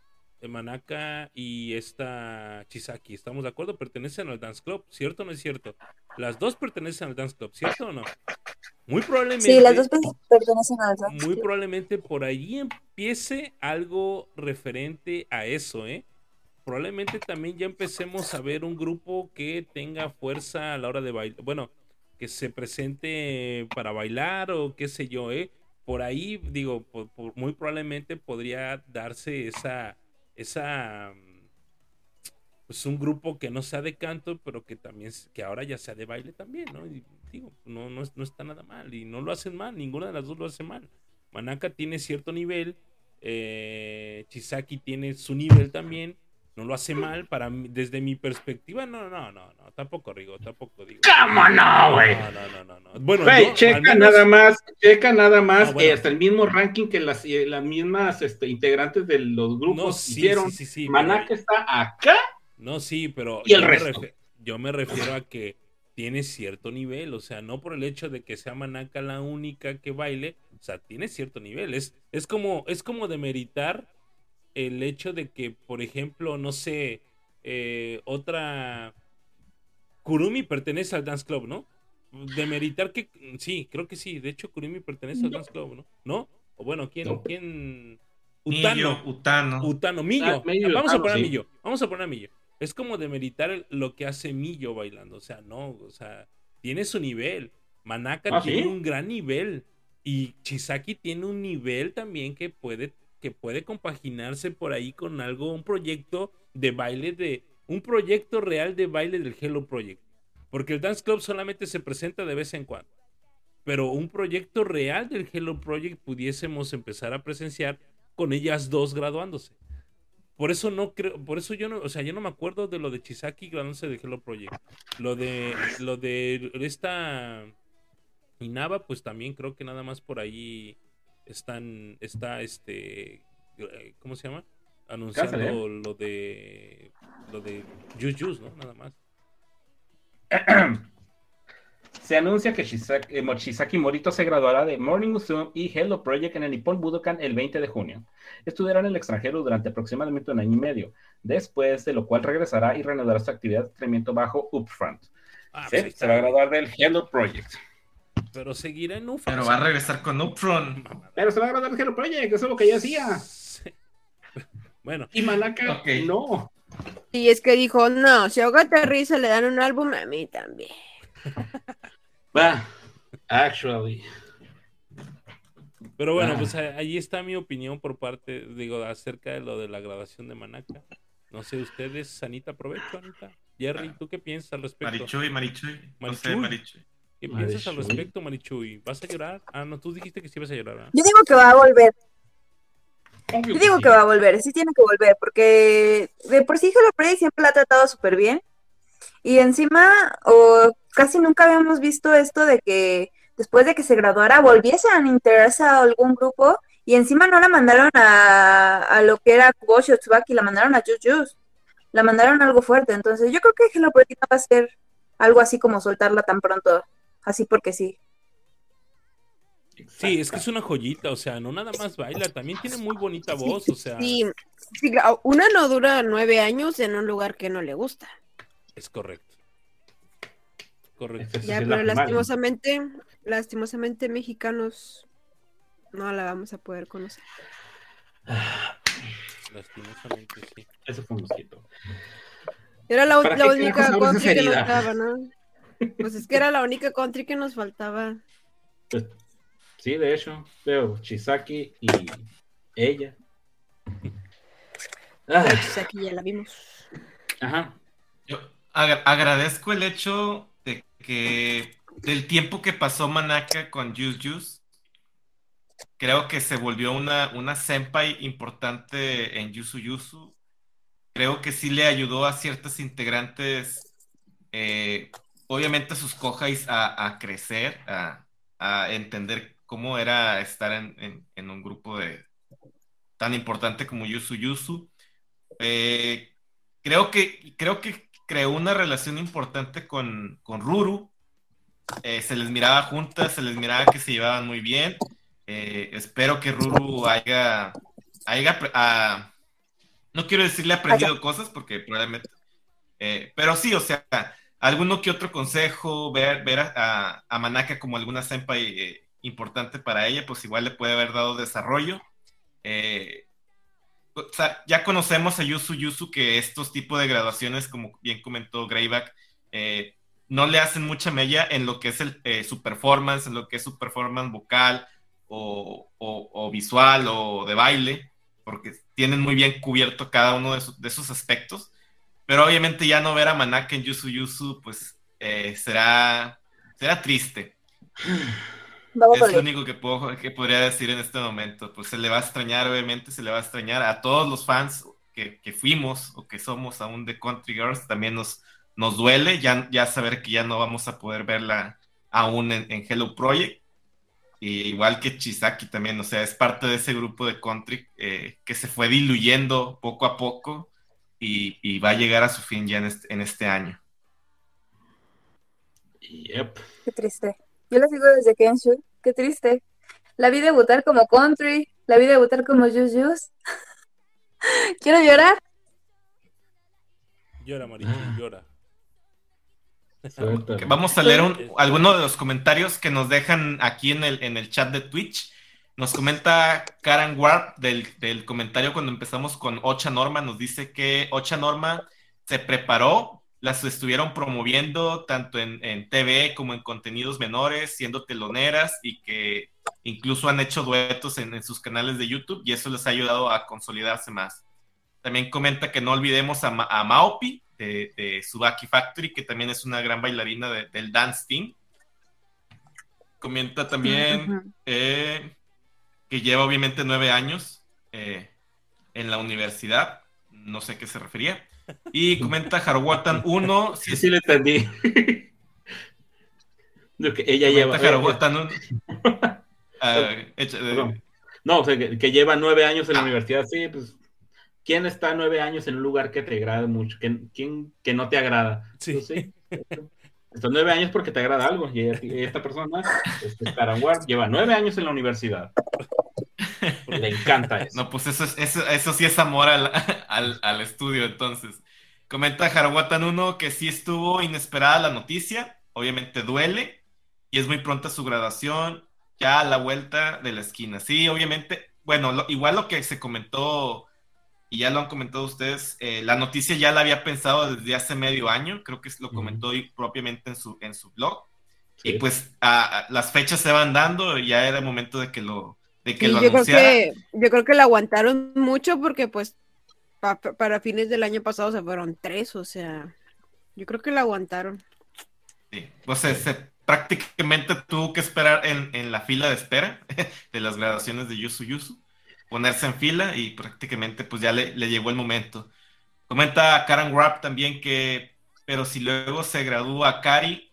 Manaka y esta Chisaki, ¿estamos de acuerdo? Pertenecen al Dance Club, ¿cierto o no es cierto? Las dos pertenecen al Dance Club, ¿cierto o no? Muy probablemente. Sí, las dos pe- pertenecen al dance. Muy probablemente por ahí empiece algo referente a eso, ¿eh? Probablemente también ya empecemos a ver un grupo que tenga fuerza a la hora de bailar, bueno, que se presente para bailar o qué sé yo, ¿eh? Por ahí, digo, muy probablemente podría darse esa, esa, pues un grupo que no sea de canto, pero que también, que ahora ya sea de baile también, ¿no? Digo, no, no, no está nada mal y no lo hacen mal, ninguna de las dos lo hace mal. Manaka tiene cierto nivel, eh, Chisaki tiene su nivel también, no lo hace mal, para mí, desde mi perspectiva, no, no, no, no, tampoco Rigo, tampoco digo. ¿Cómo no, güey? No, no, no, no, no. Bueno, yo, checa menos- nada más, checa nada más, No, bueno. eh, hasta el mismo ranking que las, eh, las mismas este, integrantes de los grupos No, sí, hicieron. sí, sí, sí, Manaka pero- está acá. No, sí, pero Y el yo, me resto. refi- yo me refiero a que tiene cierto nivel, o sea, no por el hecho de que sea Manaka la única que baile, o sea, tiene cierto nivel. Es, es como, es como demeritar el hecho de que, por ejemplo, no sé, eh, otra Kurumi pertenece al Dance Club, ¿no? Demeritar que sí, creo que sí. De hecho, Kurumi pertenece al Dance Club, ¿no? ¿No? O bueno, ¿quién? No. ¿Quién? Millo, Utano. Utano. Utano, Millo. Ah, Millo, Vamos a Utano, poner a. Millo. Vamos a poner a Millo. Es como demeritar lo que hace Millo bailando. O sea, no, o sea, tiene su nivel. Manaka ¿Ah, tiene sí? un gran nivel. Y Chisaki tiene un nivel también que puede, que puede compaginarse por ahí con algo, un proyecto de baile de. Un proyecto real de baile del Hello Project. Porque el Dance Club solamente se presenta de vez en cuando. Pero un proyecto real del Hello Project pudiésemos empezar a presenciar con ellas dos graduándose. Por eso no creo, por eso yo no, o sea, yo no me acuerdo de lo de Chisaki graduándose de Hello Project. Lo de lo de esta Inaba, pues también creo que nada más por ahí están está este eh, ¿cómo se llama? Anunciando Cásale, lo de lo de ¿no? Nada más. Se anuncia que Shisaki, eh, Chisaki Morito se graduará de Morning Musume y Hello Project en el Nippon Budokan el 20 de junio. Estudiará en el extranjero durante aproximadamente un año y medio, después de lo cual regresará y reanudará su actividad de entrenamiento bajo Upfront. Ah, Sí, pues se va a graduar del Hello Project. Pero seguirá en UFA. Pero va a regresar con Upfront. Pero se va a graduar del Hello Project, eso es lo que ya hacía. sí. Bueno, Y Manaka, Ok. no. Y es que dijo, no, si a Risa le dan un álbum, a mí también. Va, actually. Pero bueno, Ah. pues a- allí está mi opinión por parte, digo, acerca de lo de la grabación de Manaka. No sé, ustedes, Anita, aprovecho, Anita. Jerry, ¿tú qué piensas al respecto? Marichuy, Marichuy. No sé, Marichuy. Marichuy. ¿Qué piensas al respecto, Marichuy? ¿Vas a llorar? Ah, no, tú dijiste que sí ibas a llorar. ¿verdad? Yo digo que va a volver. Obvio Yo digo sí. que va a volver, sí tiene que volver, porque de por sí Hello Project siempre la ha tratado súper bien. Y encima, o casi nunca habíamos visto esto de que después de que se graduara volviesen a integrarse a algún grupo y encima no la mandaron a, a lo que era Kuboshi o Tsubaki, la mandaron a Just. La mandaron a algo fuerte. Entonces yo creo que Hello Project no va a ser algo así como soltarla tan pronto, así porque sí. Sí, es que es una joyita, o sea, no nada más baila, también tiene muy bonita voz, o sea, Sí, una no dura nueve años en un lugar que no le gusta. es correcto. Correcto. Sí Ya, la pero lastimosamente, lastimosamente mexicanos no la vamos a poder conocer. Lastimosamente, sí. Ese fue un mosquito. Era la, ¿Para la qué única esa que nos faltaba, ¿no? Pues es que era la única country que nos faltaba. Sí, de hecho, veo Chisaki y ella. Ah, Pues aquí ya la vimos. ajá. Yo agra- agradezco el hecho de que del tiempo que pasó Manaka con Juice Juice, creo que se volvió una, una senpai importante en Yusu Yusu. Creo que sí le ayudó a ciertos integrantes, eh, obviamente sus kohais, a, a crecer, a, a entender cómo era estar en, en- en un grupo de, tan importante como Yusu Yusu. Eh, creo que, creo que creó una relación importante con, con Ruru. Eh, se les miraba juntas, se les miraba que se llevaban muy bien. Eh, espero que Ruru haya, haya no quiero decirle aprendido cosas porque probablemente, pero sí, o sea, alguno que otro consejo, ver, ver a, a- Manaka como alguna senpai eh, importante para ella, pues igual le puede haber dado desarrollo. Eh, o sea, ya conocemos a Yusu Yusu que estos tipos de graduaciones, como bien comentó Greyback, eh, no le hacen mucha mella en lo que es el, eh, su performance, en lo que es su performance vocal o, o- o visual o de baile, porque tienen muy bien cubierto cada uno de, su- de aspectos. Pero obviamente ya no ver a Manaka en Yusu Yusu, pues eh, será, será triste. Vamos Es lo único que, puedo, que podría decir en este momento. Pues se le va a extrañar, obviamente, se le va a extrañar a todos los fans que, que fuimos o que somos aún de Country Girls. También nos, nos duele ya, ya saber que ya no vamos a poder verla aún en, en Hello Project. Y igual que Chisaki también, o sea, es parte de ese grupo de country eh, que se fue diluyendo poco a poco y, y va a llegar a su fin ya en este, en este año. Yep. Qué triste. Yo la sigo desde Kenshu. Qué triste. La vi debutar como country. La vi debutar como Jus Jus. Quiero llorar. Llora, Marichu, Ah. llora. Vamos a leer un- algunos de los comentarios que nos dejan aquí en el, en el chat de Twitch. Nos comenta Karen Warp del, del comentario cuando empezamos con Ocha Norma. Nos dice que Ocha Norma se preparó, las estuvieron promoviendo tanto en, en TV como en contenidos menores, siendo teloneras y que incluso han hecho duetos en, en sus canales de YouTube y eso les ha ayudado a consolidarse más. También comenta que no olvidemos a, Ma- a Maopi de, de Subaki Factory, que también es una gran bailarina de- del dance team. Comenta también eh, que lleva obviamente nueve años eh, en la universidad. No sé a qué se refería. Y comenta Haruwatan 1. Sí, sí, le entendí. Lo que ella lleva. Comenta Haruwatan 1. ah, echa- eh, Perdón. No, o sea, que, que lleva nueve años en la Ah. universidad, sí, pues. ¿Quién está nueve años en un lugar que te agrada mucho? ¿Quién, quién que no te agrada? Sí. Pues sí. Estos nueve años porque te agrada algo. Y esta persona, este lleva nueve años en la universidad. Le encanta eso. No, pues eso, es- eso, eso sí es amor al, al, al estudio, entonces. Comenta Harawatan 1 que sí estuvo inesperada la noticia, obviamente duele, y es muy pronta su graduación, ya a la vuelta de la esquina. Sí, obviamente, bueno, lo- igual lo que se comentó, y ya lo han comentado ustedes, eh, la noticia ya la había pensado desde hace medio año, creo que lo comentó y- propiamente en su, en su blog, Sí. y pues a- a- las fechas se van dando, ya era momento de que lo, de que Sí, lo yo creo anunciara. que, yo creo que la aguantaron mucho porque pues pa- pa- para fines del año pasado se fueron tres, o sea, yo creo que la aguantaron. Sí, pues se, se- prácticamente tuvo que esperar en, en la fila de espera de las graduaciones de Yusu Yusu, ponerse en fila y prácticamente pues ya le, le llegó el momento. Comenta Karen Rapp también que, pero si luego se gradúa Kari,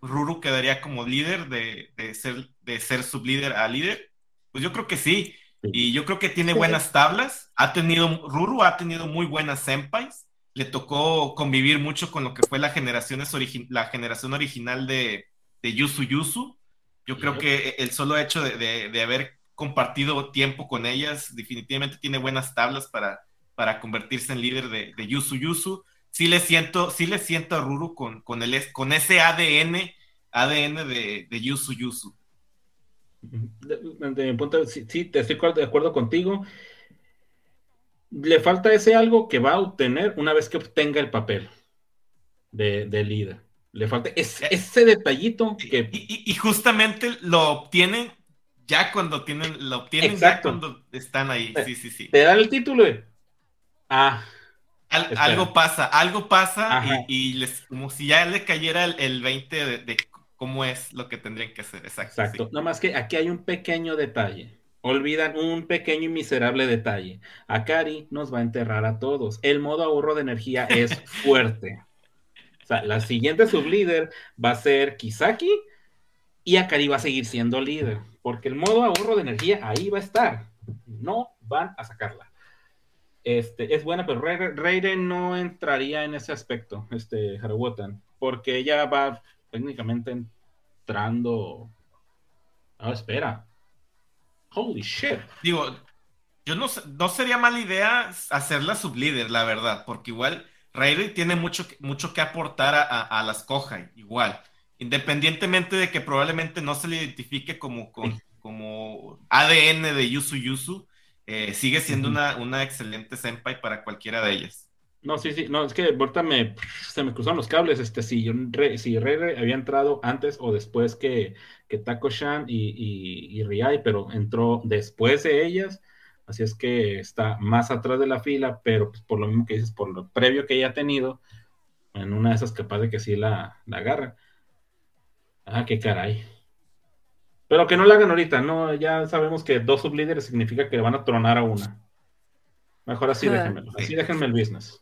Ruru quedaría como líder de, de ser, de ser sublíder a líder. Pues yo creo que sí. Y yo creo que tiene buenas tablas. Ha tenido, Ruru ha tenido muy buenas senpais. Le tocó convivir mucho con lo que fue la, generaciones origi- la generación original de, de Yusu Yusu. Yo creo que el solo hecho de, de- de haber compartido tiempo con ellas definitivamente tiene buenas tablas para, para convertirse en líder de, de Yusu Yusu. Sí le siento, sí le siento a Ruru con, con, el, con ese ADN, ADN de, de Yusu Yusu. De, de mi punto de sí, sí, te estoy de acuerdo contigo. Le falta ese algo que va a obtener una vez que obtenga el papel de, de líder. Le falta ese, ese detallito Y, que y- y justamente lo obtienen ya cuando tienen, lo obtienen, Exacto. ya cuando están ahí. Sí, sí, sí. Te dan el título y... Ah, Al- algo pasa, algo pasa y, y les, como si ya le cayera el, el 20 de, de cómo es lo que tendrían que hacer. Exacto. exacto. sí. Nada más que aquí hay un pequeño detalle. Olvidan un pequeño y miserable detalle. Akari nos va a enterrar a todos. El modo ahorro de energía es fuerte. O sea, la siguiente sublíder va a ser Kisaki y Akari va a seguir siendo líder. Porque el modo ahorro de energía ahí va a estar. No van a sacarla. Este, es buena, pero Reire no entraría en ese aspecto, este, porque ella va técnicamente entrando. Ah, espera. Holy shit. Digo, yo no, no sería mala idea hacerla sublíder, la verdad, porque igual Rayleigh tiene mucho, mucho que aportar a las Kohai, igual. Independientemente de que probablemente no se le identifique como, con- como ADN de Yusu Yusu, eh, sigue siendo una, una excelente senpai para cualquiera de ellas. No, sí, sí, no, es que ahorita me, se me cruzaron los cables, este, si, Re- si Reire había entrado antes o después que, que Tako-chan y, y, y Riai, pero entró después de ellas, así es que está más atrás de la fila, pero pues, por lo mismo que dices, por lo previo que ella ha tenido, en una de esas capaz de que sí la, la agarra. Ah, qué caray. Pero que no la hagan ahorita, no, ya sabemos que dos sublíderes significa que van a tronar a una. Mejor así déjenmelo, así déjenme el business.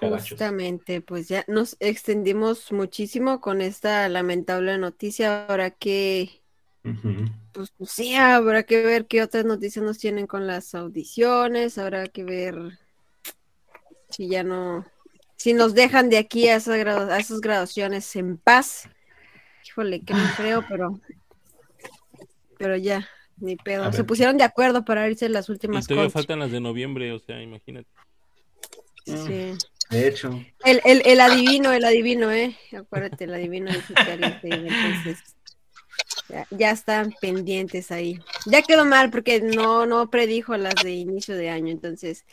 Justamente, pues ya nos extendimos muchísimo con esta lamentable noticia. Ahora que, pues, pues sí, habrá que ver qué otras noticias nos tienen con las audiciones. Habrá que ver si ya no, si nos dejan de aquí a esas, a esas graduaciones en paz. Híjole, que no creo, pero, pero ya, ni pedo. Se pusieron de acuerdo para irse las Y últimas todavía cosas. faltan las de noviembre, o sea, imagínate. Sí. De hecho, El, el, el adivino, el adivino, ¿eh? Acuérdate, el adivino iba, entonces ya, ya están pendientes ahí. Ya quedó mal porque no, no predijo las de inicio de año, entonces,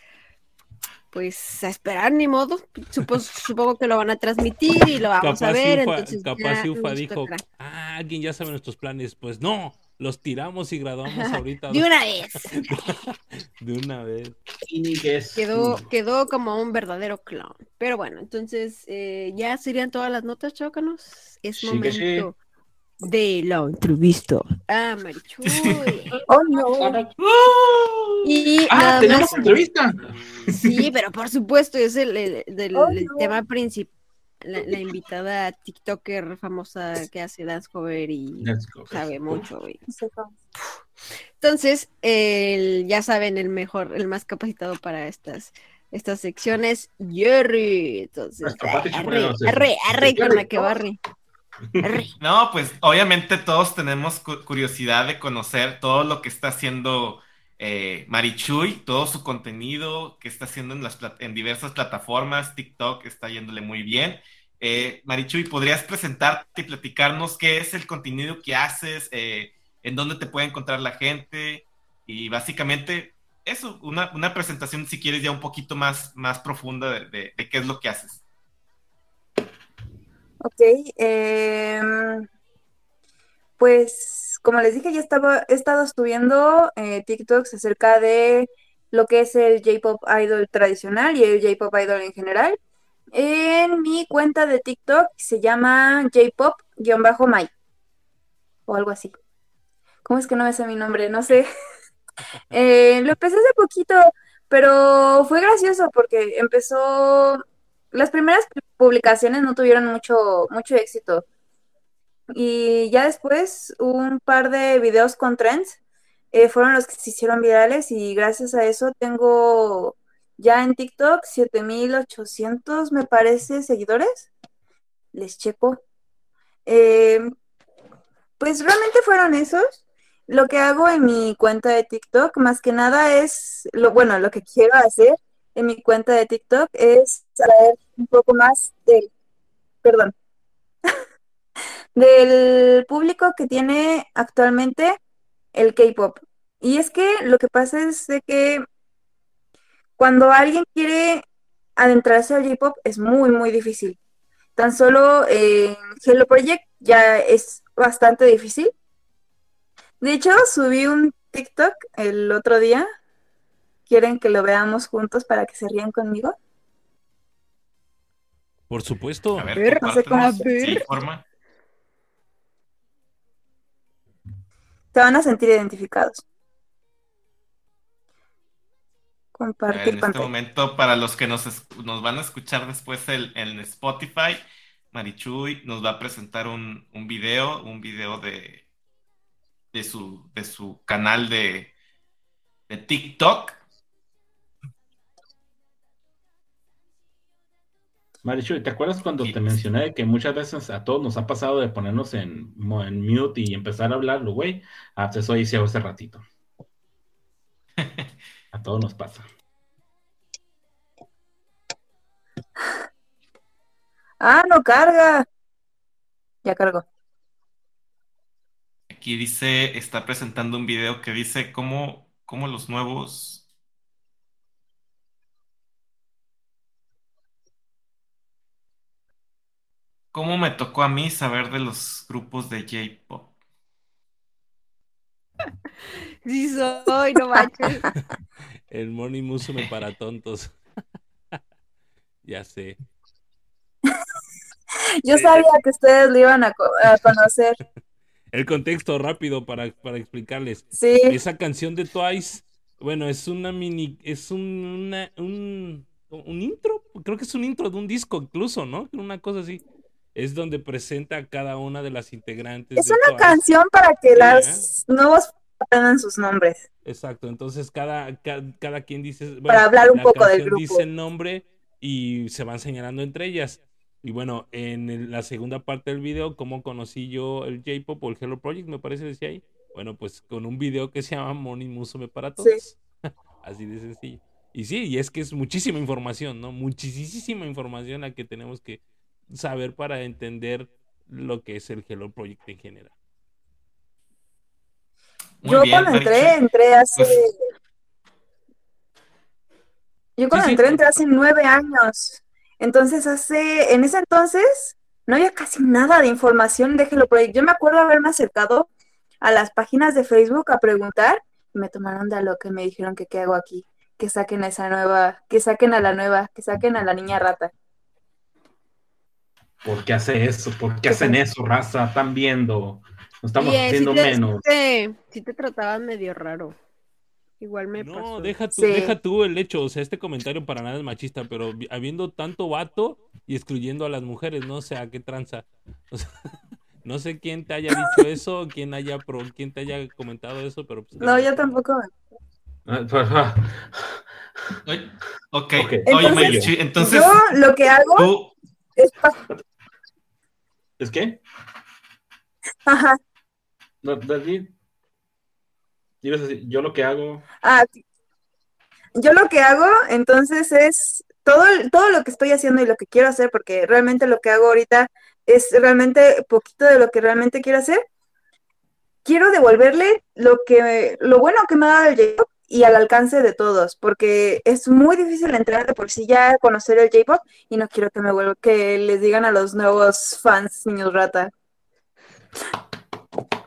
pues a esperar, ni modo. Supo- supongo que lo van a transmitir y lo vamos a ver. Ufa, entonces capaz ya Ufa dijo, ah, alguien ya sabe nuestros planes. Pues no, los tiramos y graduamos ahorita De una vez. de una vez. Quedó, quedó como un verdadero clown. Pero bueno, entonces eh, ya serían todas las notas, chócanos. Es Sí que sí. momento de la entrevista. Ah, Marichuy. Oh, no. Y Ah, nada tenemos más. entrevista. Sí, pero por supuesto, es el, el- Oh, el no. tema principal. La, la invitada TikToker famosa que hace dance cover y sabe mucho. Entonces, el- ya saben, el mejor, el más capacitado para estas, estas secciones, Jerry. Entonces, arre, arre, arre, con la que barre. No, pues obviamente todos tenemos cu- curiosidad de conocer todo lo que está haciendo eh, Marichuy, todo su contenido que está haciendo en, las, en diversas plataformas, TikTok está yéndole muy bien. Eh, Marichuy, ¿podrías presentarte y platicarnos qué es el contenido que haces, eh, en dónde te puede encontrar la gente? Y básicamente eso, una, una presentación si quieres ya un poquito más, más profunda de qué es lo que haces. Ok, em, pues como les dije, ya estaba, he estado estudiando eh, TikToks acerca de lo que es el J-Pop Idol tradicional y el J-Pop Idol en general. En mi cuenta de TikTok se llama J-Pop-My o algo así. ¿Cómo es que no me sé mi nombre? No sé. Eh, lo empecé hace poquito, pero fue gracioso porque empezó las primeras publicaciones no tuvieron mucho, mucho éxito. Y ya después un par de videos con trends eh, fueron los que se hicieron virales y gracias a eso tengo ya en TikTok 7800 me parece seguidores. Les checo. Eh, pues realmente fueron esos. Lo que hago en mi cuenta de TikTok más que nada es, lo bueno, lo que quiero hacer en mi cuenta de TikTok es un poco más del, perdón, del público que tiene actualmente el K-pop. Y es que lo que pasa es de que cuando alguien quiere adentrarse al J-pop es muy, muy difícil. Tan solo en Hello Project ya es bastante difícil. De hecho, subí un TikTok el otro día. ¿Quieren que lo veamos juntos para que se rían conmigo? Por supuesto. A ver, ver, no sé cómo. Sí, forma. Se van a sentir identificados. Ver, Compartir en este momento, para los que nos, es- nos van a escuchar después el- en Spotify, Marichuy nos va a presentar un, un video, un video de, de su, de su canal de, de TikTok. Marichu, ¿te acuerdas cuando Sí. te mencioné que muchas veces a todos nos ha pasado de ponernos en, en mute y empezar a hablarlo, güey? Ah, pues eso hice hace ratito. A todos nos pasa. Ah, no carga. Ya cargó. Aquí dice, está presentando un video que dice cómo, cómo los nuevos... ¿Cómo me tocó a mí saber de los grupos de J-pop? Sí soy, no manches. El Morning Musume para tontos. ya sé. Yo sabía que ustedes lo iban a, co- a conocer. El contexto rápido para, para explicarles. Sí, Esa canción de Twice, bueno, es una mini, es un, una- un, un intro, creo que es un intro de un disco incluso, ¿no? Una cosa así. Es donde presenta a cada una de las integrantes es de una canción para que Sí, los nuevos aprendan sus nombres. Exacto, entonces cada, ca- cada, quien dice, bueno, Para hablar un poco del grupo. dice nombre y se van señalando entre ellas. Y bueno, en la segunda parte del video, ¿cómo conocí yo el J-Pop o el Hello Project? Me parece decía ahí. Bueno, pues con un video que se llama Morning Musume para Sí. todos. Así de sencillo. Y sí, y es que es muchísima información, ¿no? Muchísima información la que tenemos que saber para entender lo que es el Hello Project en general. Muy Yo bien, cuando entré, entré hace... Pues- Yo cuando sí. entré, entré hace nueve años. Entonces, hace... En ese entonces, no había casi nada de información de Hello Project. Yo me acuerdo haberme acercado a las páginas de Facebook a preguntar y me tomaron de lo que me dijeron que qué hago aquí. Que saquen a esa nueva, que saquen a la nueva, que saquen a la niña rata. ¿Por qué hace eso? ¿Por qué hacen eso, raza? Están viendo. Nos estamos haciendo sí te, menos. Sí te, sí te trataban medio raro. Igual me No, pasó. deja tú, Sí. deja tú el hecho, o sea, este comentario para nada es machista, pero habiendo tanto vato y excluyendo a las mujeres, no sé a qué tranza. O sea, no sé quién te haya dicho eso, quién haya pro, quién te haya comentado eso, pero pues, No, yo tampoco. Ok, Ok. oye, Entonces, entonces Yo lo que hago tú, es... ¿Es qué? Ajá. No, yo lo que hago. Ah, yo lo que hago entonces es todo, todo lo que estoy haciendo y lo que quiero hacer, porque realmente lo que hago ahorita es realmente poquito de lo que realmente quiero hacer. Quiero devolverle lo que, lo bueno que me ha dado el y al alcance de todos, porque es muy difícil entrar de por sí ya a conocer el J-pop y no quiero que me vuelva, que les digan a los nuevos fans, niños rata.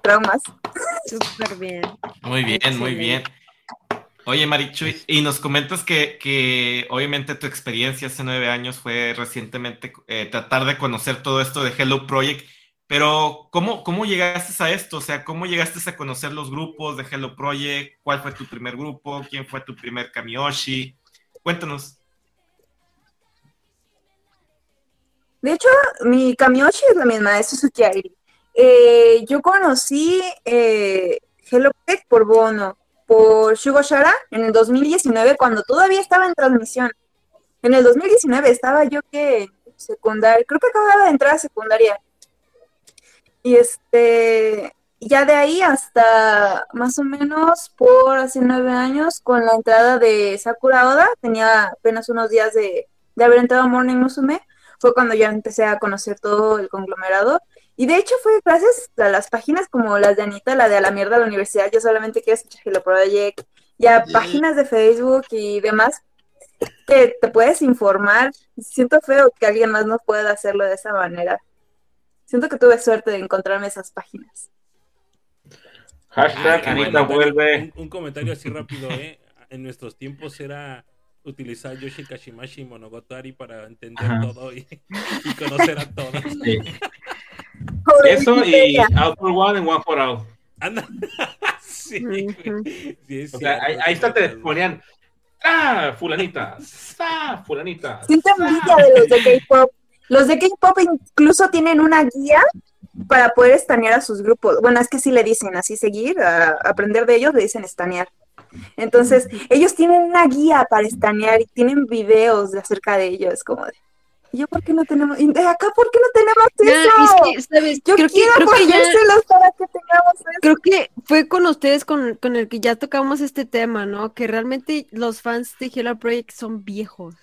Traumas. Súper bien. muy bien, muy bien. Oye, Marichuy, y nos comentas que, que obviamente tu experiencia hace nueve años fue recientemente eh, tratar de conocer todo esto de Hello Project, pero ¿cómo, ¿cómo llegaste a esto? O sea, ¿cómo llegaste a conocer los grupos de Hello Project? ¿Cuál fue tu primer grupo? ¿Quién fue tu primer Kamiyoshi? Cuéntanos. De hecho, mi Kamiyoshi es la misma, es Suzuki. Eh, yo conocí eh, Hello Project por Bono, por Shugo Shara en el 2019, cuando todavía estaba en transmisión. En el 2019 estaba yo que secundaria, creo que acababa de entrar a secundaria. Y este, ya de ahí hasta más o menos por hace nueve años, con la entrada de Sakura Oda, tenía apenas unos días de, de haber entrado a Morning Musume fue cuando ya empecé a conocer todo el conglomerado. Y de hecho fue gracias a las páginas como las de Anita, la de A la mierda de la universidad, yo solamente quiero escuchar Hello Project, y a páginas de Facebook y demás que te puedes informar. Siento feo que alguien más no pueda hacerlo de esa manera. Siento que tuve suerte de encontrarme esas páginas. Hashtag Ah, Anita vuelve. Un, un comentario así rápido, ¿eh? En nuestros tiempos era utilizar Yoshi Kashimashi y Monogatari para entender Ajá. todo y, y conocer a todos. Sí. Eso y. Out for One and One for All. Anda. sí. Sí, es O sea, cierto, ahí, está, te ponían. ¡Ah! Fulanita. ¡Ah! Fulanita. Siento envidia de los de K-pop. Los de K-pop incluso tienen una guía para poder estanear a sus grupos. Bueno, es que sí le dicen así seguir, a aprender de ellos, le dicen estanear. Entonces, ellos tienen una guía para estanear y tienen videos de acerca de ellos, como de, ¿y yo por qué no tenemos? y de acá por qué no tenemos Ya, eso? es que, ¿sabes? Yo creo que, quiero creo que ya, para que tengamos eso. creo que fue con ustedes con, con el que ya tocamos este tema, ¿no? Que realmente los fans de Hello Project son viejos.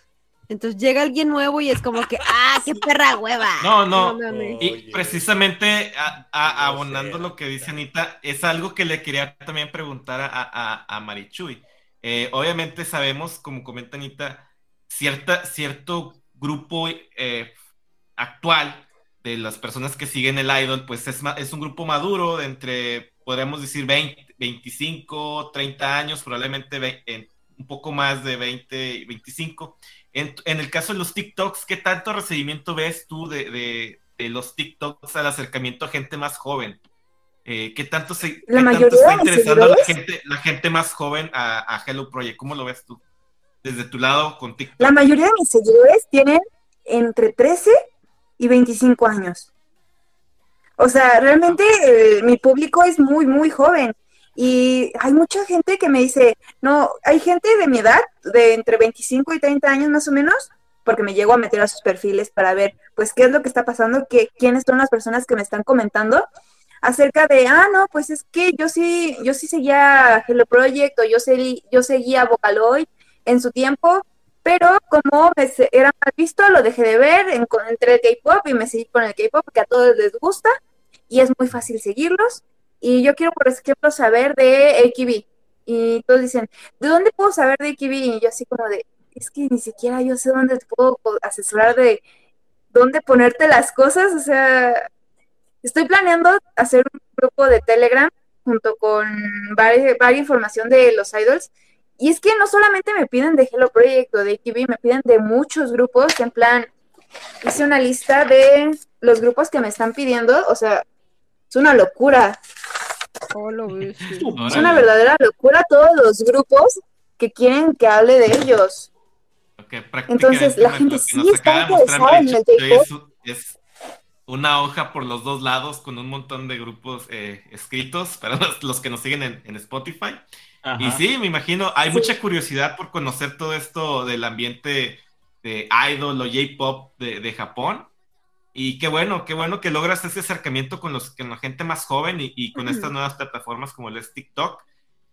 Entonces llega alguien nuevo y es como que, ¡ah, qué perra hueva! No, no. mames. Y Oye. precisamente a- a- No abonando lo que dice no. Anita, es algo que le quería también preguntar a, a, a Marichuy. Eh, obviamente sabemos, como comenta Anita, cierta, cierto grupo eh, actual de las personas que siguen el idol, pues es, es un grupo maduro de entre, podríamos decir, 20, 25, 30 años, probablemente ve- en un poco más de 20 y 25. En, en el caso de los TikToks, ¿qué tanto recibimiento ves tú de, de- de los TikToks al acercamiento a gente más joven? Eh, ¿Qué tanto se La qué tanto está interesando la seguidores- gente, la gente más joven a, a Hello Project? ¿Cómo lo ves tú? Desde tu lado con TikTok. La mayoría de mis seguidores tienen entre 13 y 25 años. O sea, realmente eh, mi público es muy, muy joven. Y hay mucha gente que me dice, no, hay gente de mi edad, de entre 25 y 30 años más o menos, porque me llego a meter a sus perfiles para ver, pues, qué es lo que está pasando, qué, quiénes son las personas que me están comentando acerca de, ah, no, pues es que yo sí, yo sí seguía Hello Project o yo, seguí, yo seguía Vocaloid en su tiempo, pero como me era mal visto, lo dejé de ver, en- entré el K-pop y me seguí con el K-pop porque a todos les gusta y es muy fácil seguirlos. Y yo quiero, por ejemplo, saber de AKB. Y todos dicen, ¿de dónde puedo saber de AKB? Y yo así como de, es que ni siquiera yo sé dónde te puedo asesorar de dónde ponerte las cosas. O sea, estoy planeando hacer un grupo de Telegram junto con varia, varia información de los idols. Y es que no solamente me piden de Hello Project o de AKB, me piden de muchos grupos. En plan, hice una lista de los grupos que me están pidiendo. O sea, es una locura. Oh, lo. Es una verdadera locura todos los grupos que quieren que hable de ellos. Prácticamente Entonces, la gente sí está interesada en el es, es una hoja por los dos lados con un montón de grupos eh, escritos para los, los que nos siguen en, en Spotify. Ajá. Y sí, me imagino, hay Sí. mucha curiosidad por conocer todo esto del ambiente de idol o J-pop de, de Japón. Y qué bueno, qué bueno que logras ese acercamiento con, los, con la gente más joven y, y con estas nuevas plataformas como el es TikTok.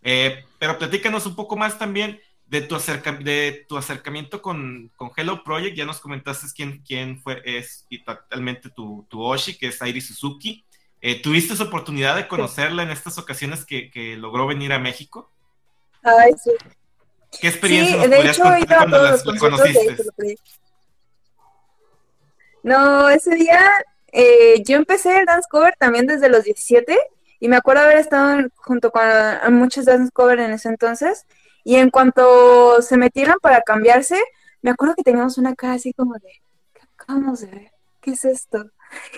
Eh, pero platícanos un poco más también de tu, acerca, de tu acercamiento con, con Hello Project. Ya nos comentaste quién, quién fue, es y totalmente tu, tu Oshi, que es Airi Suzuki. Eh, ¿Tuviste esa oportunidad de conocerla en estas ocasiones que, que logró venir a México? Ay, sí. ¿Qué experiencia Sí, nos de podrías hecho, contar cuando las- la conociste? No, ese día eh, yo empecé el dance cover también desde los 17 y me acuerdo haber estado junto con muchos dance cover en ese entonces y en cuanto se metieron para cambiarse, me acuerdo que teníamos una cara así como de, ¿qué acabamos de ver? ¿Qué es esto?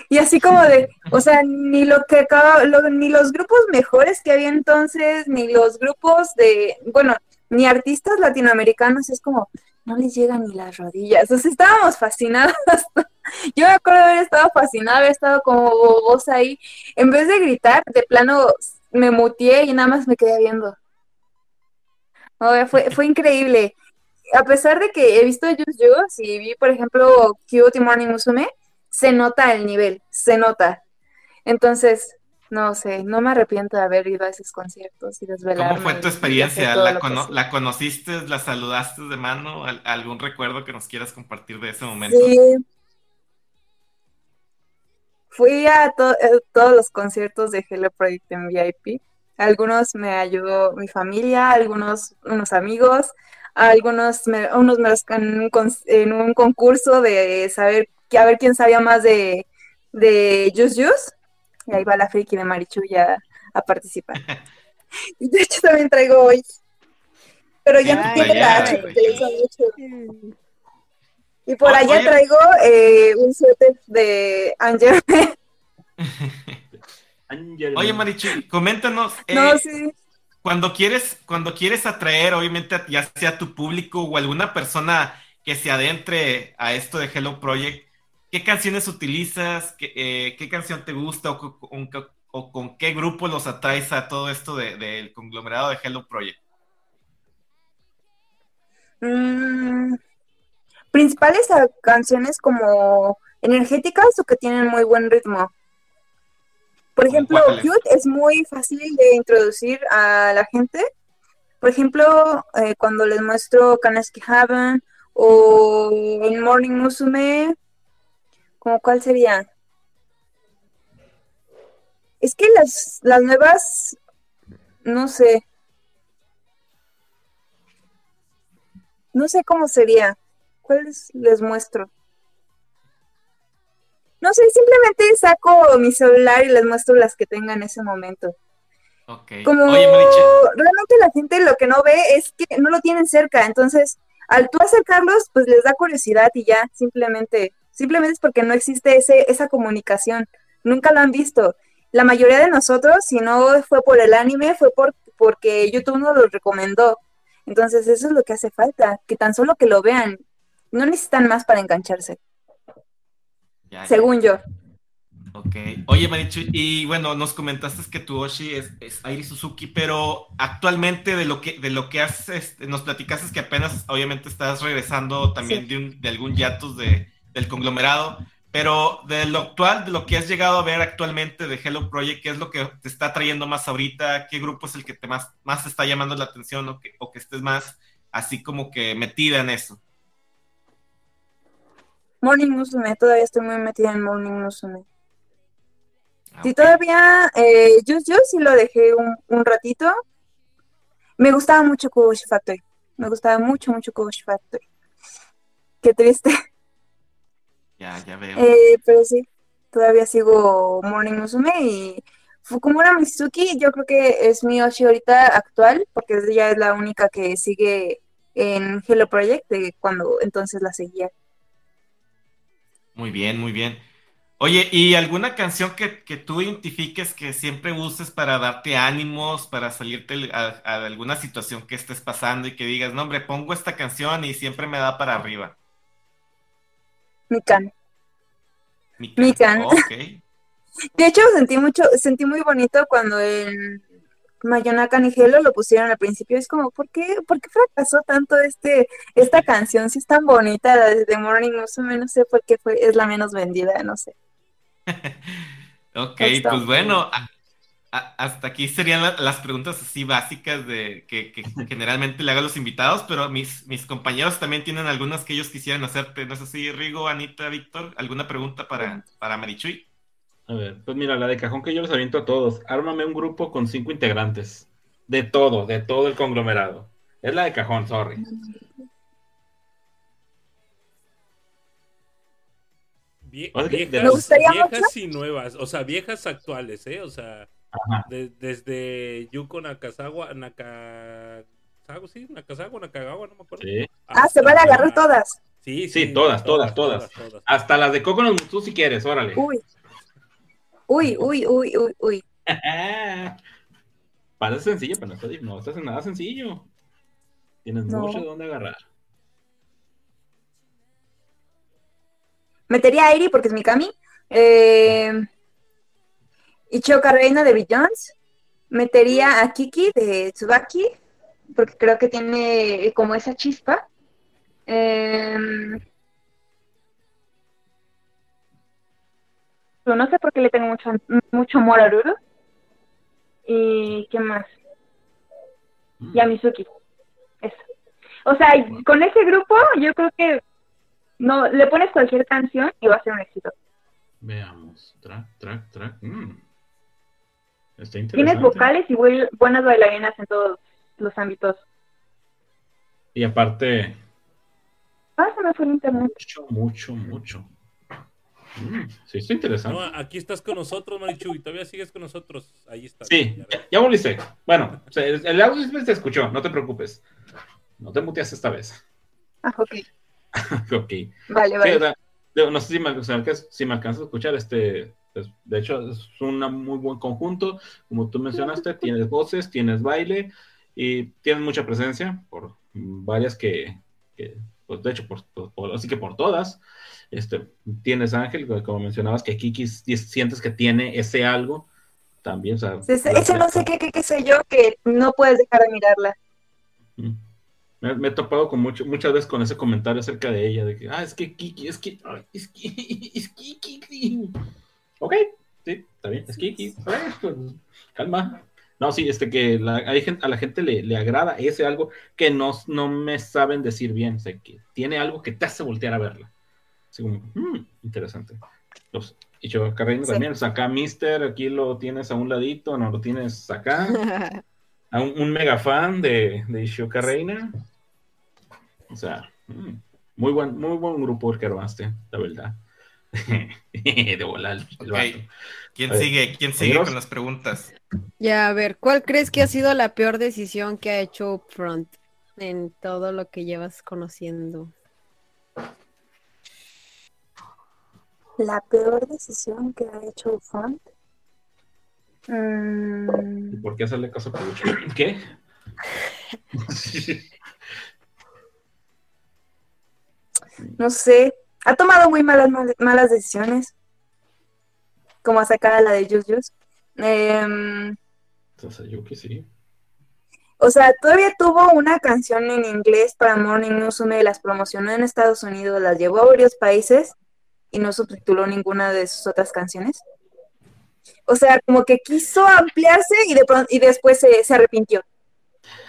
Y así como de, o sea, ni lo que acaba, lo- ni los grupos mejores que había entonces, ni los grupos de, bueno, ni artistas latinoamericanos, es como, no les llegan ni las rodillas. O sea, estábamos fascinados. Yo me acuerdo de haber estado fascinada, haber estado como vos ahí. En vez de gritar, de plano me muteé y nada más me quedé viendo. Oye, fue, fue increíble. A pesar de que he visto Just Juice y vi, por ejemplo, Cute y Morning Musume, se nota el nivel, se nota. Entonces, no sé, no me arrepiento de haber ido a esos conciertos y desvelarme. ¿Cómo fue tu experiencia? ¿La, cono- la conociste? ¿La saludaste de mano? ¿Al- ¿Algún recuerdo que nos quieras compartir de ese momento? Sí. Fui a to- eh, todos los conciertos de Hello Project en VIP. Algunos me ayudó mi familia, algunos unos amigos, algunos me, unos me los en un, con- en un concurso de saber que a ver quién sabía más de, de Just Juice. Y ahí va la friki de Marichuy a, a participar. Y de hecho también traigo hoy. Pero ya no Ay, tiene la ay, H, ay. porque le uso mucho. Y por O- allá oye. traigo eh, un suéter de Angel. Ángel. Oye, Marichu, coméntanos. eh, no, sí. cuando quieres, cuando quieres atraer, obviamente, ya sea tu público o alguna persona que se adentre a esto de Hello Project, ¿qué canciones utilizas? ¿Qué, eh, qué canción te gusta? O, co- con qué- o con qué grupo los atraes a todo esto de- del conglomerado de Hello Project? Mm, principales a canciones como energéticas o que tienen muy buen ritmo. Por ¿Cómo ejemplo? Cute es muy fácil de introducir a la gente. Por ejemplo, eh, cuando les muestro Kaneki Haven o en Morning Musume, ¿como cuál sería? Es que las, las nuevas, no sé. No sé cómo sería. ¿Cuáles les muestro? No sé, simplemente saco mi celular y les muestro las que tenga en ese momento. Ok. Como Oye, realmente la gente lo que no ve es que no lo tienen cerca, entonces al tú acercarlos, pues les da curiosidad y ya, simplemente, simplemente es porque no existe ese, esa comunicación, nunca lo han visto. La mayoría de nosotros, si no fue por el anime, fue por, porque YouTube nos lo recomendó. Entonces eso es lo que hace falta, que tan solo que lo vean, no necesitan más para engancharse, ya, ya. según yo. Ok. Oye, Marichu, y bueno, nos comentaste que tu Oshi es, es Airi Suzuki, pero actualmente de lo que, de lo que has, este, nos platicaste que apenas, obviamente, estás regresando también Sí. de, un- de algún hiatus de, del conglomerado, pero de lo actual, de lo que has llegado a ver actualmente de Hello Project, ¿qué es lo que te está trayendo más ahorita? ¿Qué grupo es el que te más, más te está llamando la atención o que, o que estés más así como que metida en eso? Morning Musume, todavía estoy muy metida en Morning Musume. Ah, Sí, todavía, eh, yo, yo sí lo dejé un, un ratito. Me gustaba mucho Kuboshi Factory. Me gustaba mucho, mucho Kuboshi Factory. Qué triste. Ya, ya veo. Eh, pero sí, todavía sigo Morning Musume y Fukumura Mizuki yo creo que es mi Oshi ahorita actual, porque ella es la única que sigue en Hello Project de cuando entonces la seguía. Muy bien, muy bien. Oye, ¿y alguna canción que, que tú identifiques que siempre uses para darte ánimos, para salirte a, a alguna situación que estés pasando y que digas, no, hombre, pongo esta canción y siempre me da para arriba? Mikan. Mi Mikan. Ok. De hecho, sentí mucho, sentí muy bonito cuando en Mayonaka ni Hello lo pusieron al principio. Es como, ¿por qué, por qué fracasó tanto este, esta canción? Si es tan bonita, la de The Morning Musume, no sé por qué fue, es la menos vendida, no sé. Ok, Está pues bueno, a- a- hasta aquí serían la- las preguntas así básicas de que, que generalmente le hago a los invitados, pero mis, mis compañeros también tienen algunas que ellos quisieran hacerte. ¿No es así, Rigo, Anita, Víctor? ¿Alguna pregunta para, para Marichuy? A ver, pues mira, la de cajón que yo les aviento a todos. Ármame un grupo con cinco integrantes. De todo, de todo el conglomerado. Es la de cajón, sorry. Vie- O sea que- viejas, Me gustaría viejas y nuevas, o sea, viejas actuales, ¿eh? O sea, de- desde Yuko Nakazawa, Nakazawa, sí, Nakazawa, Nakagawa, no me acuerdo. Sí. Ah, se van a agarrar todas. Sí, Sí, todas, todas, todas. Hasta las de Coco no tú si quieres, órale. Uy. Uy, uy, uy, uy, uy. Parece sencillo, pero no está, no está nada sencillo. Tienes No. mucho de dónde agarrar. Metería a Eri porque es mi Kami. Eh, Ichioka Reina de Jones. Metería a Kiki de Tsubaki porque creo que tiene como esa chispa. Eh, pero no sé por qué le tengo mucho, mucho amor a Ruru. ¿Y qué más? Y a Mizuki. Eso. O sea, con ese grupo yo creo que no le pones cualquier canción y va a ser un éxito. Veamos. Track, track, track. Mm. Está interesante. Tienes vocales y buen- buenas bailarinas en todos los ámbitos. Y aparte, Ah, se me fue el internet. mucho, mucho, mucho. Sí, está interesante. No, aquí estás con nosotros, Marichu, y todavía sigues con nosotros. Ahí está. Sí, Ya ya, volviste. Bueno, el audio te escuchó, no te preocupes. No te muteas esta vez. Ah, ok. ok. Vale, vale. no sé si me, o sea, si me alcanzas a escuchar, este, pues, de hecho es un muy buen conjunto, como tú mencionaste, tienes voces, tienes baile y tienes mucha presencia por varias que, que, pues de hecho, por, por- así que por todas, este, tienes Ángel, como mencionabas, que Kiki sientes que tiene ese algo también, o sea, Ese, no sé qué, qué, qué sé yo, que no puedes dejar de mirarla. Mm. Me, me he topado con mucho, muchas veces con ese comentario acerca de ella, de que, ah, es que Kiki, es que, ay, es que, es Kiki. Ok, sí, está bien, es Kiki. Ay, pues, calma. No, sí, este que la, hay gente, a la gente le, le agrada ese algo que no, no me saben decir bien, o sea, que tiene algo que te hace voltear a verla. Así como, "Mm, interesante. Los, y yo, Carreño Sí. también, o sea, acá Mister, aquí lo tienes a un ladito, no lo tienes acá a un, un mega fan de, de Reina. O sea, mm, muy buen, muy buen grupo el que armaste, la verdad. de volar el. ¿Quién ver, sigue? ¿Quién sigue amigos. con las preguntas? Ya, a ver, ¿cuál crees que ha sido la peor decisión que ha hecho Upfront en todo lo que llevas conociendo? La peor decisión que ha hecho Font. ¿Y Mm, por qué hacerle caso a Peluche? ¿Qué? no sé. Ha tomado muy malas, mal- malas decisiones. Como sacar a la de Jus Em, Entonces, yo que sí. o sea, todavía tuvo una canción en inglés para Morning Musume, las promocionó en Estados Unidos, las llevó a varios países y no subtituló ninguna de sus otras canciones. O sea, como que quiso ampliarse y, de pron- y después se, se arrepintió.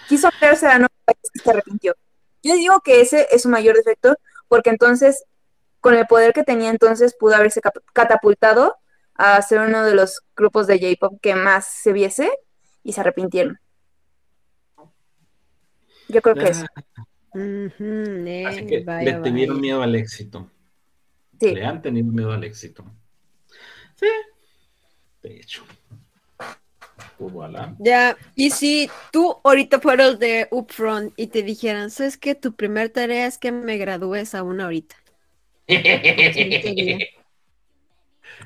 Quiso ampliarse a nuevos países y se arrepintió. Yo digo que ese es su mayor defecto, porque entonces, con el poder que tenía entonces, pudo haberse catapultado a ser uno de los grupos de J-pop que más se viese y se arrepintieron. Yo creo que eso. Ujú, eh, Así que vaya, le tuvieron miedo al éxito. Sí. Le han tenido miedo al éxito. Sí. De hecho. Pues voilà. Ya, y si tú ahorita fueras de Upfront y te dijeran, ¿sabes qué? Tu primer tarea es que me gradúes aún ahorita.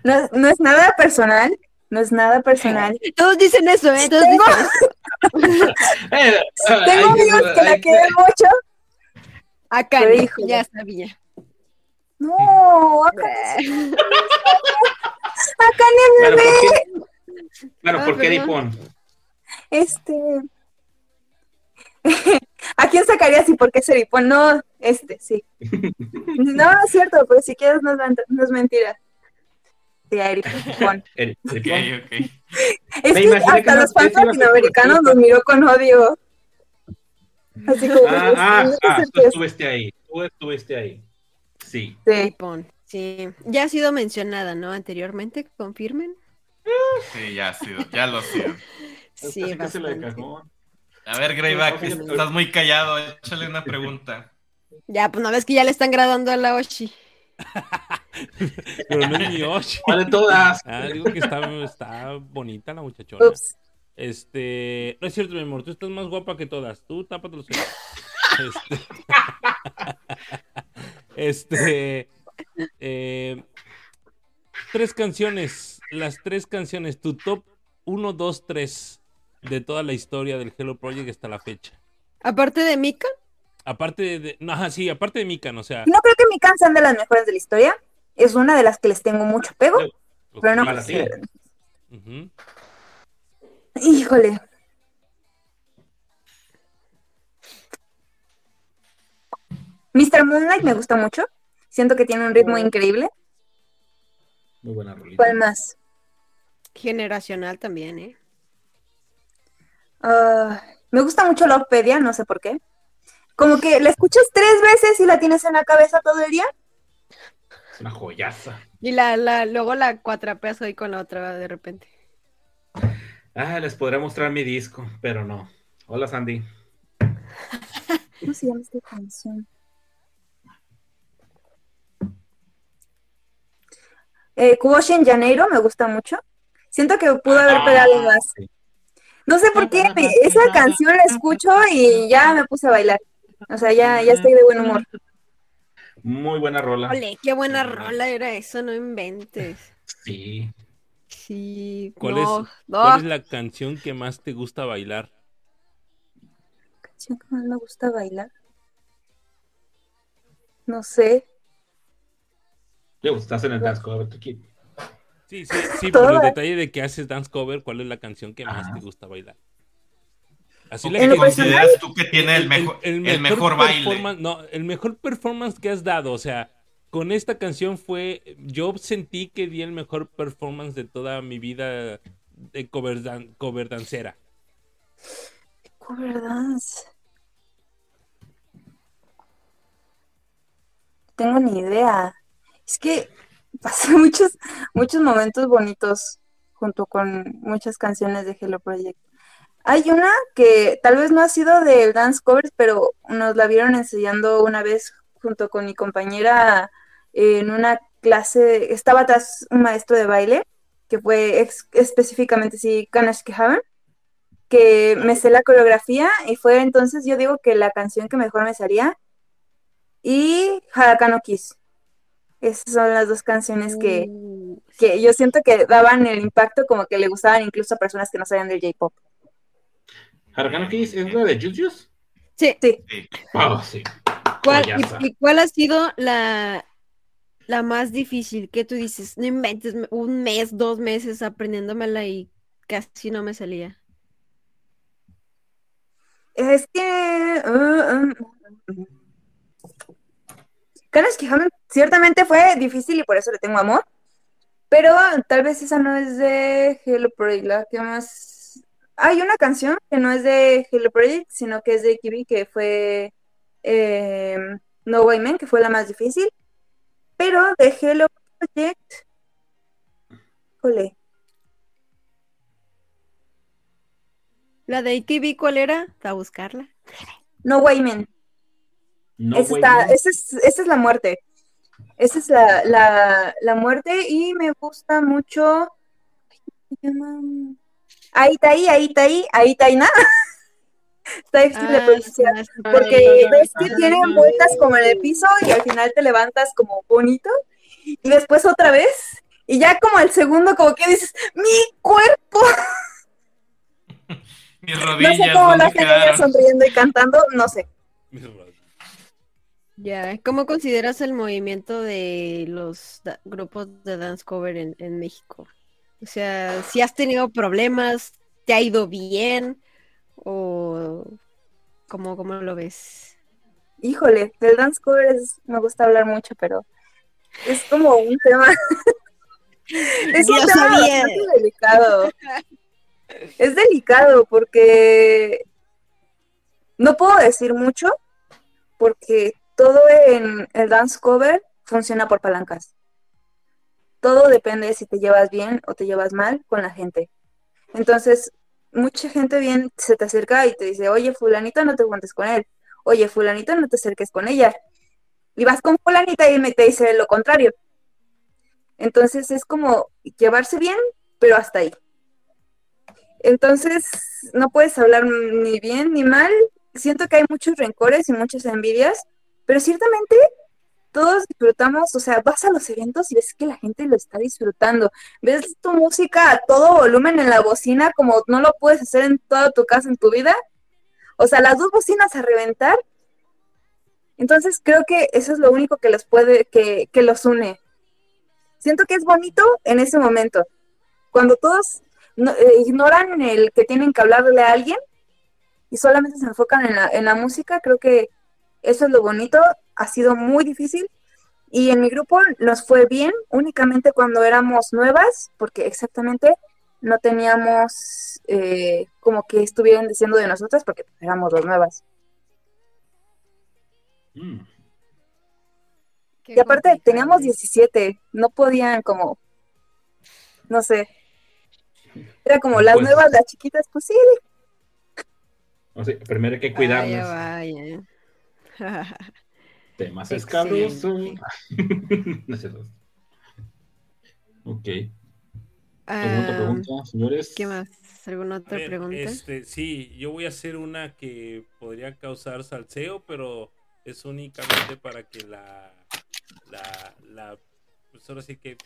No, no es nada personal, no es nada personal. Todos dicen eso, ¿eh? Todos Tengo- dicen eso. Eh, Tengo amigos que la quieren mucho. Acá, híjole. ya sabía. No, acá, acá ni. ¿por qué? Claro, Ah, ¿por qué perdón. Dipón? Este. ¿A quién sacarías y por qué Seripón? No, este, sí. No, no es cierto, pero si quieres no es, ment- no es mentira. Sí, a Eripón. Eri- Ok, Dipón. ok. Es Me que hasta que los no- fans ser latinoamericanos nos miró con odio. Así como. Ah, ah, "No ah, tú qué es". estuviste ahí. Tú estuviste ahí. Sí. Sí. Ya ha sido mencionada, ¿no? Anteriormente, confirmen. Sí, ya ha sido, ya lo ha sido. Sí, bastante. A ver, Greyback, estás muy callado, échale una pregunta. Ya, pues no ves que ya le están graduando a la Oshi. Pero no es mi Oshi. ¿Cuál de todas? Ah, digo que está, está bonita la muchachona. Ups. Este, no es cierto, mi amor, tú estás más guapa que todas. Tú tápate los ojos. Este, este, eh, tres canciones, las tres canciones, tu top 1, 2, 3 de toda la historia del Hello Project hasta la fecha. Aparte de Mika, Aparte de, no, ajá, sí, aparte de Mikan, o sea, No creo que mi canción de las mejores de la historia. Es una de las que les tengo mucho apego, pero no. Híjole. Mr. Moonlight me gusta mucho. Siento que tiene un ritmo increíble. Muy buena rolita. ¿Cuál más? generacional también, ¿eh? Ah, me gusta mucho Lovepedia, no sé por qué. Como que la escuchas tres veces y la tienes en la cabeza todo el día. Es una joyaza. Y la, la, luego la cuatrapeas ahí con la otra de repente. Ah, les podré mostrar mi disco, pero no. Hola, Sandy. ¿Cómo se llama esta canción? Eh, Kuboshin Janeiro me gusta mucho. Siento que pudo haber Ah, pegado más. No sé por qué, me- esa canción la escucho y ya me puse a bailar. O sea, ya, ya estoy de buen humor. Muy buena rola. Ole, qué buena rola era eso, no inventes. Sí. Sí, ¿Cuál, no, es, no. ¿Cuál es la canción que más te gusta bailar? canción que más me gusta bailar. No sé. Luego, estás en el dance cover, tú aquí. Sí, sí, sí, por el detalle de que haces dance cover, ¿cuál es la canción que más Ajá. te gusta bailar? Así la que consideras tú que tiene el, mejor, el, mejor, baile? No, el mejor performance que has dado. O sea, con esta canción fue. Yo sentí que di el mejor performance de toda mi vida de cover, dan- cover dancera. Cover dance. Tengo ni idea. Es que pasé muchos, muchos momentos bonitos junto con muchas canciones de Hello Project. Hay una que tal vez no ha sido del dance covers, pero nos la vieron enseñando una vez junto con mi compañera en una clase. Estaba atrás un maestro de baile que fue específicamente sí, Ganesh Kehaven que me sé la coreografía y fue entonces yo digo que la canción que mejor me salía y Harakano Kiss. Esas son las dos canciones que, Uh, que yo siento que daban el impacto como que le gustaban incluso a personas que no sabían del J-pop. Harakano Kiss es la de Juice Sí, Sí, Sí. Sí. ¿cuál, y, y cuál ha sido la, la más difícil? Que tú dices, no inventes, un mes, dos meses aprendiéndomela y casi no me salía. es que... uh, um, Ganesh Kehaven ciertamente fue difícil y por eso le tengo amor, pero tal vez esa no es de Hello Project, la que más... Hay una canción que no es de Hello Project, sino que es de Kibi, que fue eh, No Way Man, que fue la más difícil, pero de Hello Project... Jole, La de AKB, ¿cuál era? A buscarla. No Way Man. No, esa, güey, está- no. esa es, esa es la muerte. Esa es la, la, la muerte y me gusta mucho. Ahí está ahí, ahí está ahí, ahí está ahí nada. Está difícil de Ah, pronunciar. sí, sí. Porque ves que tienen vueltas como en el piso y al final te levantas como bonito y después otra vez y ya como el segundo como que dices, mi cuerpo. Mis No sé rodillas, cómo lo ¿dónde hacen ellas quedaron? sonriendo y cantando, no sé. Ya, ¿cómo consideras el movimiento de los grupos de dance cover en, en México? O sea, si has tenido problemas, ¿te ha ido bien? ¿O cómo, cómo lo ves? Híjole, del dance cover es- me gusta hablar mucho, pero es como un tema. es un tema bastante delicado. Es delicado porque no puedo decir mucho porque todo en el dance cover funciona por palancas. Todo depende de si te llevas bien o te llevas mal con la gente. Entonces, mucha gente bien se te acerca y te dice, oye, fulanita, no te juntes con él. Oye, fulanita, no te acerques con ella. Y vas con fulanita y me te dice lo contrario. Entonces es como llevarse bien, pero hasta ahí. Entonces no puedes hablar ni bien ni mal. Siento que hay muchos rencores y muchas envidias, pero ciertamente todos disfrutamos, o sea, vas a los eventos y ves que la gente lo está disfrutando. Ves tu música a todo volumen en la bocina como no lo puedes hacer en toda tu casa, en tu vida. O sea, las dos bocinas a reventar. Entonces creo que eso es lo único que los puede, que, que los une. Siento que es bonito en ese momento. Cuando todos no- eh, ignoran el que tienen que hablarle a alguien y solamente se enfocan en la, en la música, creo que eso es lo bonito. Ha sido muy difícil. Y en mi grupo nos fue bien únicamente cuando éramos nuevas, porque exactamente no teníamos eh, como que estuvieran diciendo de nosotras, porque éramos las nuevas. Mm. Y aparte complicado, teníamos ¿eh? 17, no podían como, no sé, era como las Pues- nuevas, las chiquitas, pues sí, O sea, primero hay que Vaya, cuidarnos. vaya. Temas escabrosos. No sé, no. Ok. ¿Alguna otra pregunta, señores? ¿Qué más? ¿Alguna otra ver, pregunta? Este, sí, yo voy a hacer una que podría causar salseo, pero es únicamente para que la, la, la, pues ahora sí que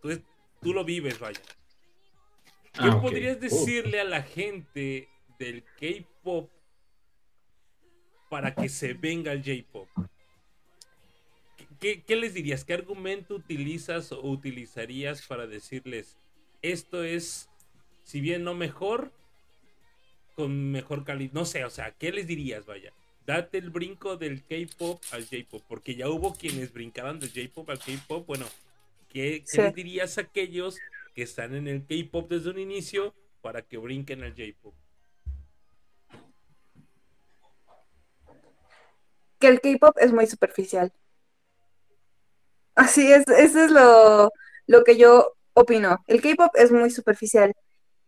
tú, tú lo vives, vaya. ¿Qué Ah, podrías Uh, decirle a la gente del K-pop para que se venga al J-pop? ¿Qué- ¿Qué, qué les dirías? ¿Qué argumento utilizas o utilizarías para decirles esto es, si bien no mejor, con mejor calidad? No sé, o sea, ¿qué les dirías, vaya? Date el brinco del K-pop al J-pop, porque ya hubo quienes brincaban del J-pop al K-pop. Bueno, ¿qué, qué Sí. les dirías a aquellos que están en el K-pop desde un inicio para que brinquen al J-pop? Que el K-pop es muy superficial. Así es, eso es lo, lo que yo opino. El K-pop es muy superficial.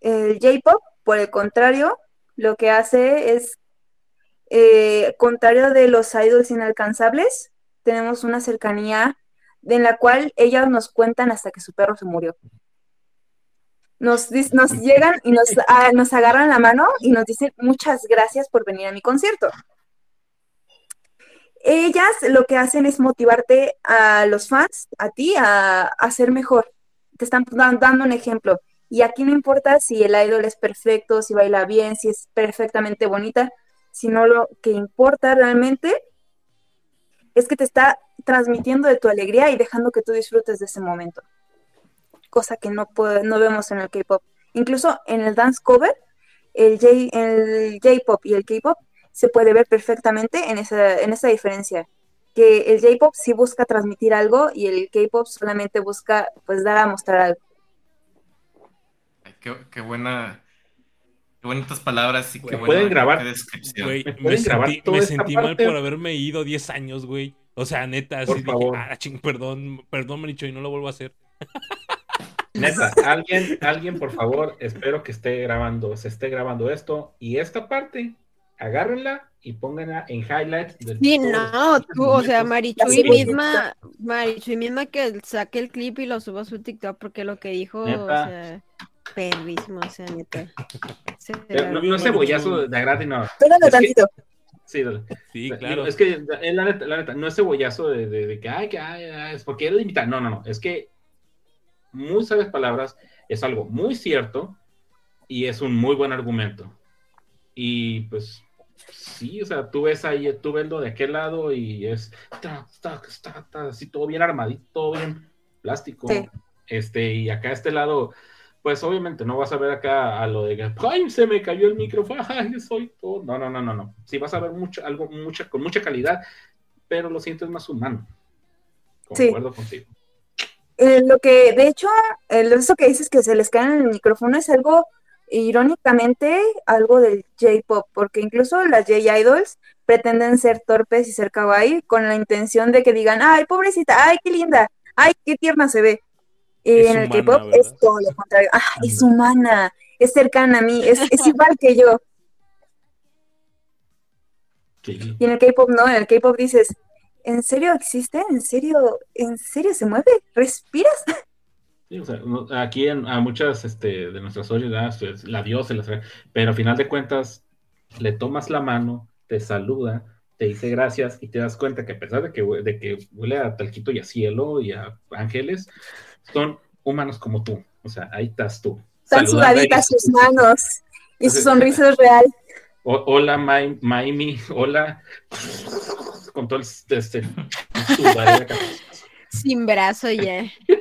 El J-pop, por el contrario, lo que hace es, eh, contrario de los idols inalcanzables, tenemos una cercanía en la cual ellas nos cuentan hasta que su perro se murió. Nos, nos llegan y nos, ah, nos agarran la mano y nos dicen muchas gracias por venir a mi concierto. Ellas lo que hacen es motivarte a los fans, a ti, a, a ser mejor. Te están dan- dando un ejemplo. Y aquí no importa si el idol es perfecto, si baila bien, si es perfectamente bonita, sino lo que importa realmente es que te está transmitiendo de tu alegría y dejando que tú disfrutes de ese momento. Cosa que no, puede- no vemos en el K-pop. Incluso en el dance cover, el J- el J-pop y el K-pop se puede ver perfectamente en esa, en esa diferencia. Que el J-pop sí busca transmitir algo y el K-pop solamente busca pues dar a mostrar algo. Ay, qué, qué buena. Qué bonitas palabras y qué buena pueden grabar. qué descripción. Güey, ¿Me me, pueden grabar sentí, toda me esta sentí mal por haberme ido 10 años, güey. O sea, neta, así Por dije, favor. ah, ching, perdón, perdón, Maricho, y no lo vuelvo a hacer. Neta, alguien, alguien, por favor, espero que esté grabando, se esté grabando esto y esta parte, agárrenla y pónganla en highlights. de Sí, no, tú, o sea. Marichuy misma, Marichuy misma que saque el clip y lo suba a su TikTok porque lo que dijo, o Neta. sea, perrísimo, o sea, neta. Se No, no es cebollazo de agrade, no. Espérame Es que- tantito. Sí, dale. Sí, claro. Es que la neta, la neta, no es cebollazo de, de- de que, ay, que, ay, ay, es porque él imita. No, no, no. Es que muy sabias palabras es algo muy cierto y es un muy buen argumento. Y pues, sí, o sea, tú ves ahí, tú ves lo de aquel lado y es ta, ta, ta, así todo bien armadito, todo bien plástico. Sí. Este, y acá este lado, pues obviamente no vas a ver acá a lo de que, ay, se me cayó el micrófono, ay, soy todo. No, no, no, no, no. Sí vas a ver mucho, algo mucha, con mucha calidad, pero lo sientes más humano. Sí. Concuerdo contigo. Eh, lo que, de hecho, eh, eso que dices que se les cae en el micrófono es algo, irónicamente, algo del J-pop, porque incluso las J-idols pretenden ser torpes y ser kawaii con la intención de que digan, ay, pobrecita, ay, qué linda, ay, qué tierna se ve. Y en el K-pop es todo lo contrario, ah, es humana, es cercana a mí, es, es igual que yo. Y en el K-pop no, en el K-pop dices, ¿en serio existe? ¿En serio? ¿En serio se mueve? ¿Respiras? Sí, o sea, no- aquí en- a muchas este, de nuestras sociedades, pues, la diosa, la- pero al final de cuentas, le tomas la mano, te saluda, te dice gracias y te das cuenta que a pesar de que, de que huele a talquito y a cielo y a ángeles, son humanos como tú. O sea, ahí estás tú. Están sudaditas sus manos y su sonrisa es real. O- hola, Mai- Maimi, hola. Con todo el este. Sin brazo ya.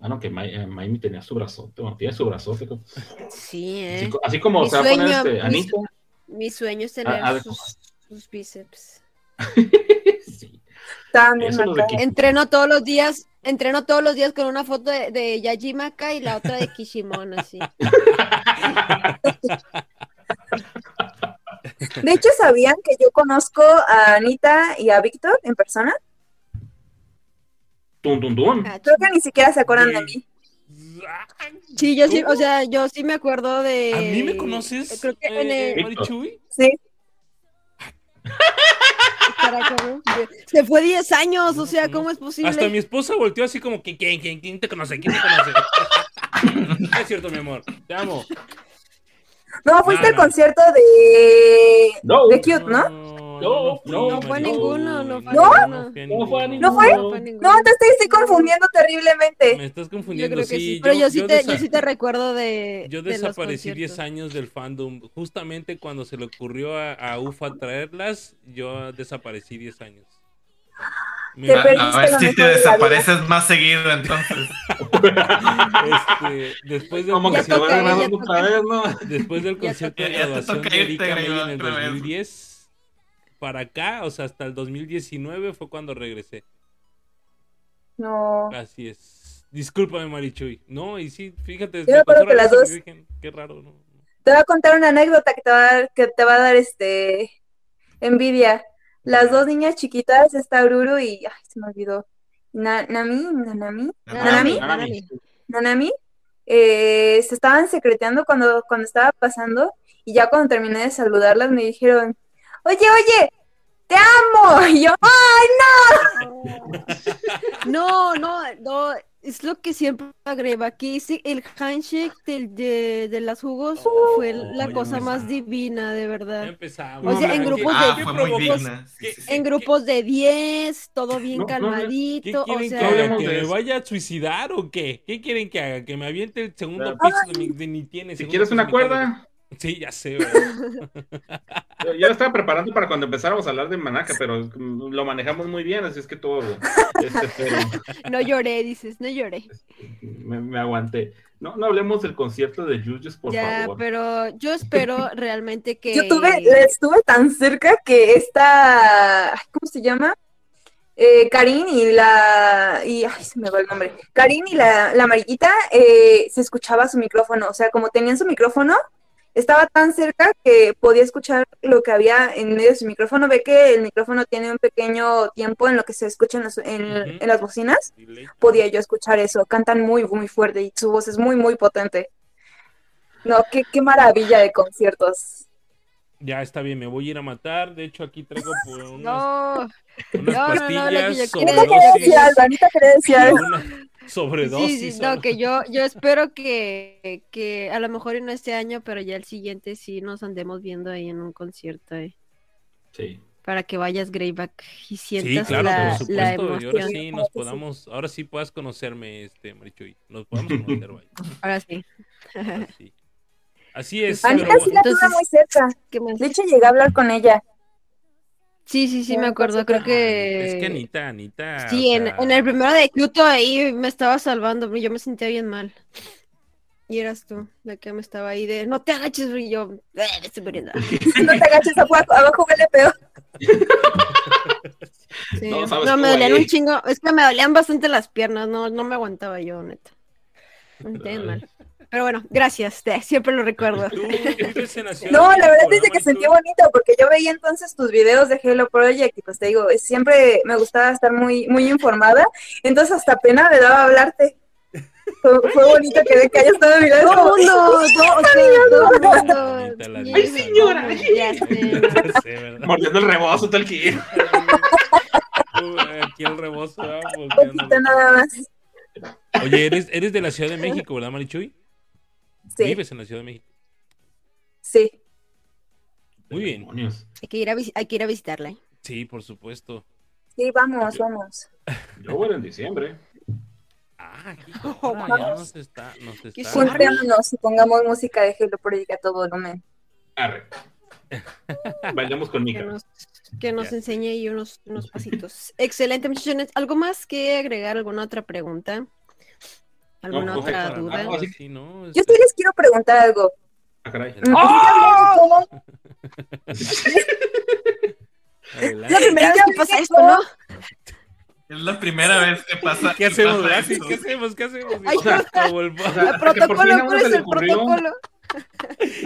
Ah, no, que eh, Maimi tenía su brazote, bueno, tiene su brazote. Sí, Así, eh. así como Mi se va a poner sueño, este, mi Anita. Mi sueño es tener Ah, ah, sus, sus bíceps. Sí. Que- Entreno todos los días, entreno todos los días con una foto de, de Yajimaka y la otra de Kishimon, así. De hecho, ¿sabían que yo conozco a Anita y a Víctor en persona? Tum. Ah, Creo que ni siquiera se acuerdan de Güey. mí. Sí, yo sí, o sea, yo sí me acuerdo de. ¿A mí me conoces? Creo que en eh, el- Marichuy? Sí. Se fue 10 años, o sea, ¿cómo es posible? Hasta mi esposa volteó así como que, ¿quién, quién, quién te conoce? ¿Quién te conoce? No es cierto, mi amor. Te amo. No, fuiste No, al no. concierto de, No. de Cute, ¿no? No, fui, no No fue ninguno, no fue ¿No? ninguno. No fue ninguno. ¿No fue? Ninguno. No, te estoy, estoy confundiendo terriblemente. Me estás confundiendo, sí. sí, pero yo, sí te, desa- yo sí te recuerdo de. Yo desaparecí 10 conciertos. años del fandom. Justamente cuando se le ocurrió a, a UFA traerlas, yo desaparecí 10 años. Te A, ver si te la desapareces más seguido entonces. este, después del Como que se va otra vez, ¿no? Después del concierto de graduación de Erika en el otra vez. 2010 para acá, o sea, hasta el 2019 fue cuando regresé. No. Así es. Discúlpame, Marichuy. No, y sí, fíjate. Yo me acuerdo pasó que las dos- Qué raro, ¿no? Te voy a contar una anécdota que te va a dar, que te va a dar este envidia. Las dos niñas chiquitas, esta Ururu y ay, se me olvidó. Na- Nami, Nanami, Nanami, Nanami. Nanami, eh, se estaban secreteando cuando, cuando estaba pasando y ya cuando terminé de saludarlas me dijeron, oye, oye, te amo. Y yo, ¡ay, No, no, no, es lo que siempre agrega aquí. sí, el handshake del- de, de las jugos fue la ya cosa más divina, de verdad. empezamos. O sea, en ¿Qué- grupos de- Ah, fue muy provocó? digna. Sí, ¿Qué- sí, sí. En grupos de 10, todo bien No, no, no, ¿Qué calmadito, o quieren sea, que ¿Que me vaya a suicidar o qué? ¿Qué quieren que haga? ¿Que me aviente el segundo Claro. piso de mi, de tiene? Si quieres una cuerda, Sí, ya sé, ¿verdad? yo yo la estaba preparando para cuando empezáramos a hablar de Manaca, pero lo manejamos muy bien, así es que todo, este, pero no lloré, dices, no lloré. me, me aguanté. No, no hablemos del concierto de Yuyos, por ya, favor. pero yo espero realmente que... Yo tuve, estuve tan cerca que esta, ¿cómo se llama? Eh, Karin y la, y, ay, se me va el nombre. Karin y la, la amarillita, eh, se escuchaba su micrófono, o sea, como tenían su micrófono, estaba tan cerca que podía escuchar lo que había en medio de su micrófono. Ve que el micrófono tiene un pequeño tiempo en lo que se escucha en, los- en- en las bocinas. Podía yo escuchar eso. Cantan muy, muy fuerte y su voz es muy, muy potente. No, qué, qué maravilla de conciertos. Ya está bien, me voy a ir a matar. De hecho, aquí traigo por unas, No, unas no, no, no, pastillas lo que yo sobre quería decir algo, quería decir algo. Una sobredosis. sí, sí, no, que yo, yo espero que, que a lo mejor no este año, pero ya el siguiente sí nos andemos viendo ahí en un concierto, eh, Sí. para que vayas Greyback y Sí, sientas claro, la, por la. Y ahora sí nos podamos, ahora sí puedas conocerme, este Marichuy. Nos podamos conocer, vaya. Ahora sí. Ahora sí. Así es. Anita pero sí la tuve muy cerca. De hecho, llegué a hablar con ella. Sí, sí, sí, me acuerdo. Creo que. Es que Anita, Anita. Sí, en, sea, en el primero de Pluto ahí me estaba salvando, pero yo me sentía bien mal. Y eras tú, la que me estaba ahí de no te agaches, y yo "Eh, me estoy muriendo. No te agaches abajo, abajo huele peor. Sí. No, me dolían un chingo, es que me dolían bastante las piernas, no, no me aguantaba yo, neta. Me sentía bien mal. Pero bueno, gracias, te- siempre lo recuerdo. ¿Tú vives en la Ciudad No, la verdad es de que ¿no, sentí bonito porque yo veía entonces tus videos de Halo Project y pues te digo, es- siempre me gustaba estar muy, muy informada, entonces hasta pena me daba hablarte. Fue, fue bonito que, de que hayas estado mirando. Todo el mundo, todo, el mundo. Ay, señora. Mordiendo el rebozo, tal que. Aquí el rebozo, Un poquito nada más. Oye, eres, eres de la Ciudad de México, ¿verdad, Marichuy? Sí, Vives en la Ciudad de México. sí. Muy bien. Hay que ir a, hay que ir a visitarla. ¿eh? Sí, por supuesto. Sí, vamos, vamos. Yo voy en diciembre. Ah, aquí Oh, ya vamos. nos está, nos está. Juntémonos y pongamos música de Halo Project a todo volumen. Arre. Bailamos con Que nos, que nos Ya. enseñe ahí unos, unos pasitos. Excelente, muchachones. ¿Algo más que agregar? ¿Alguna otra pregunta? ¿Alguna No, otra pues, duda? ah, así Sí, ¿no? Yo Este, sí les quiero preguntar algo. Ah, caray. ¿cómo- adelante. La primera vez que pasa esto, ¿no? Es la primera vez que pasa. ¿Qué hacemos, pasa. ¿Qué hacemos? ¿Qué hacemos? Ay, O sea, El protocolo, ¿cuál es el protocolo?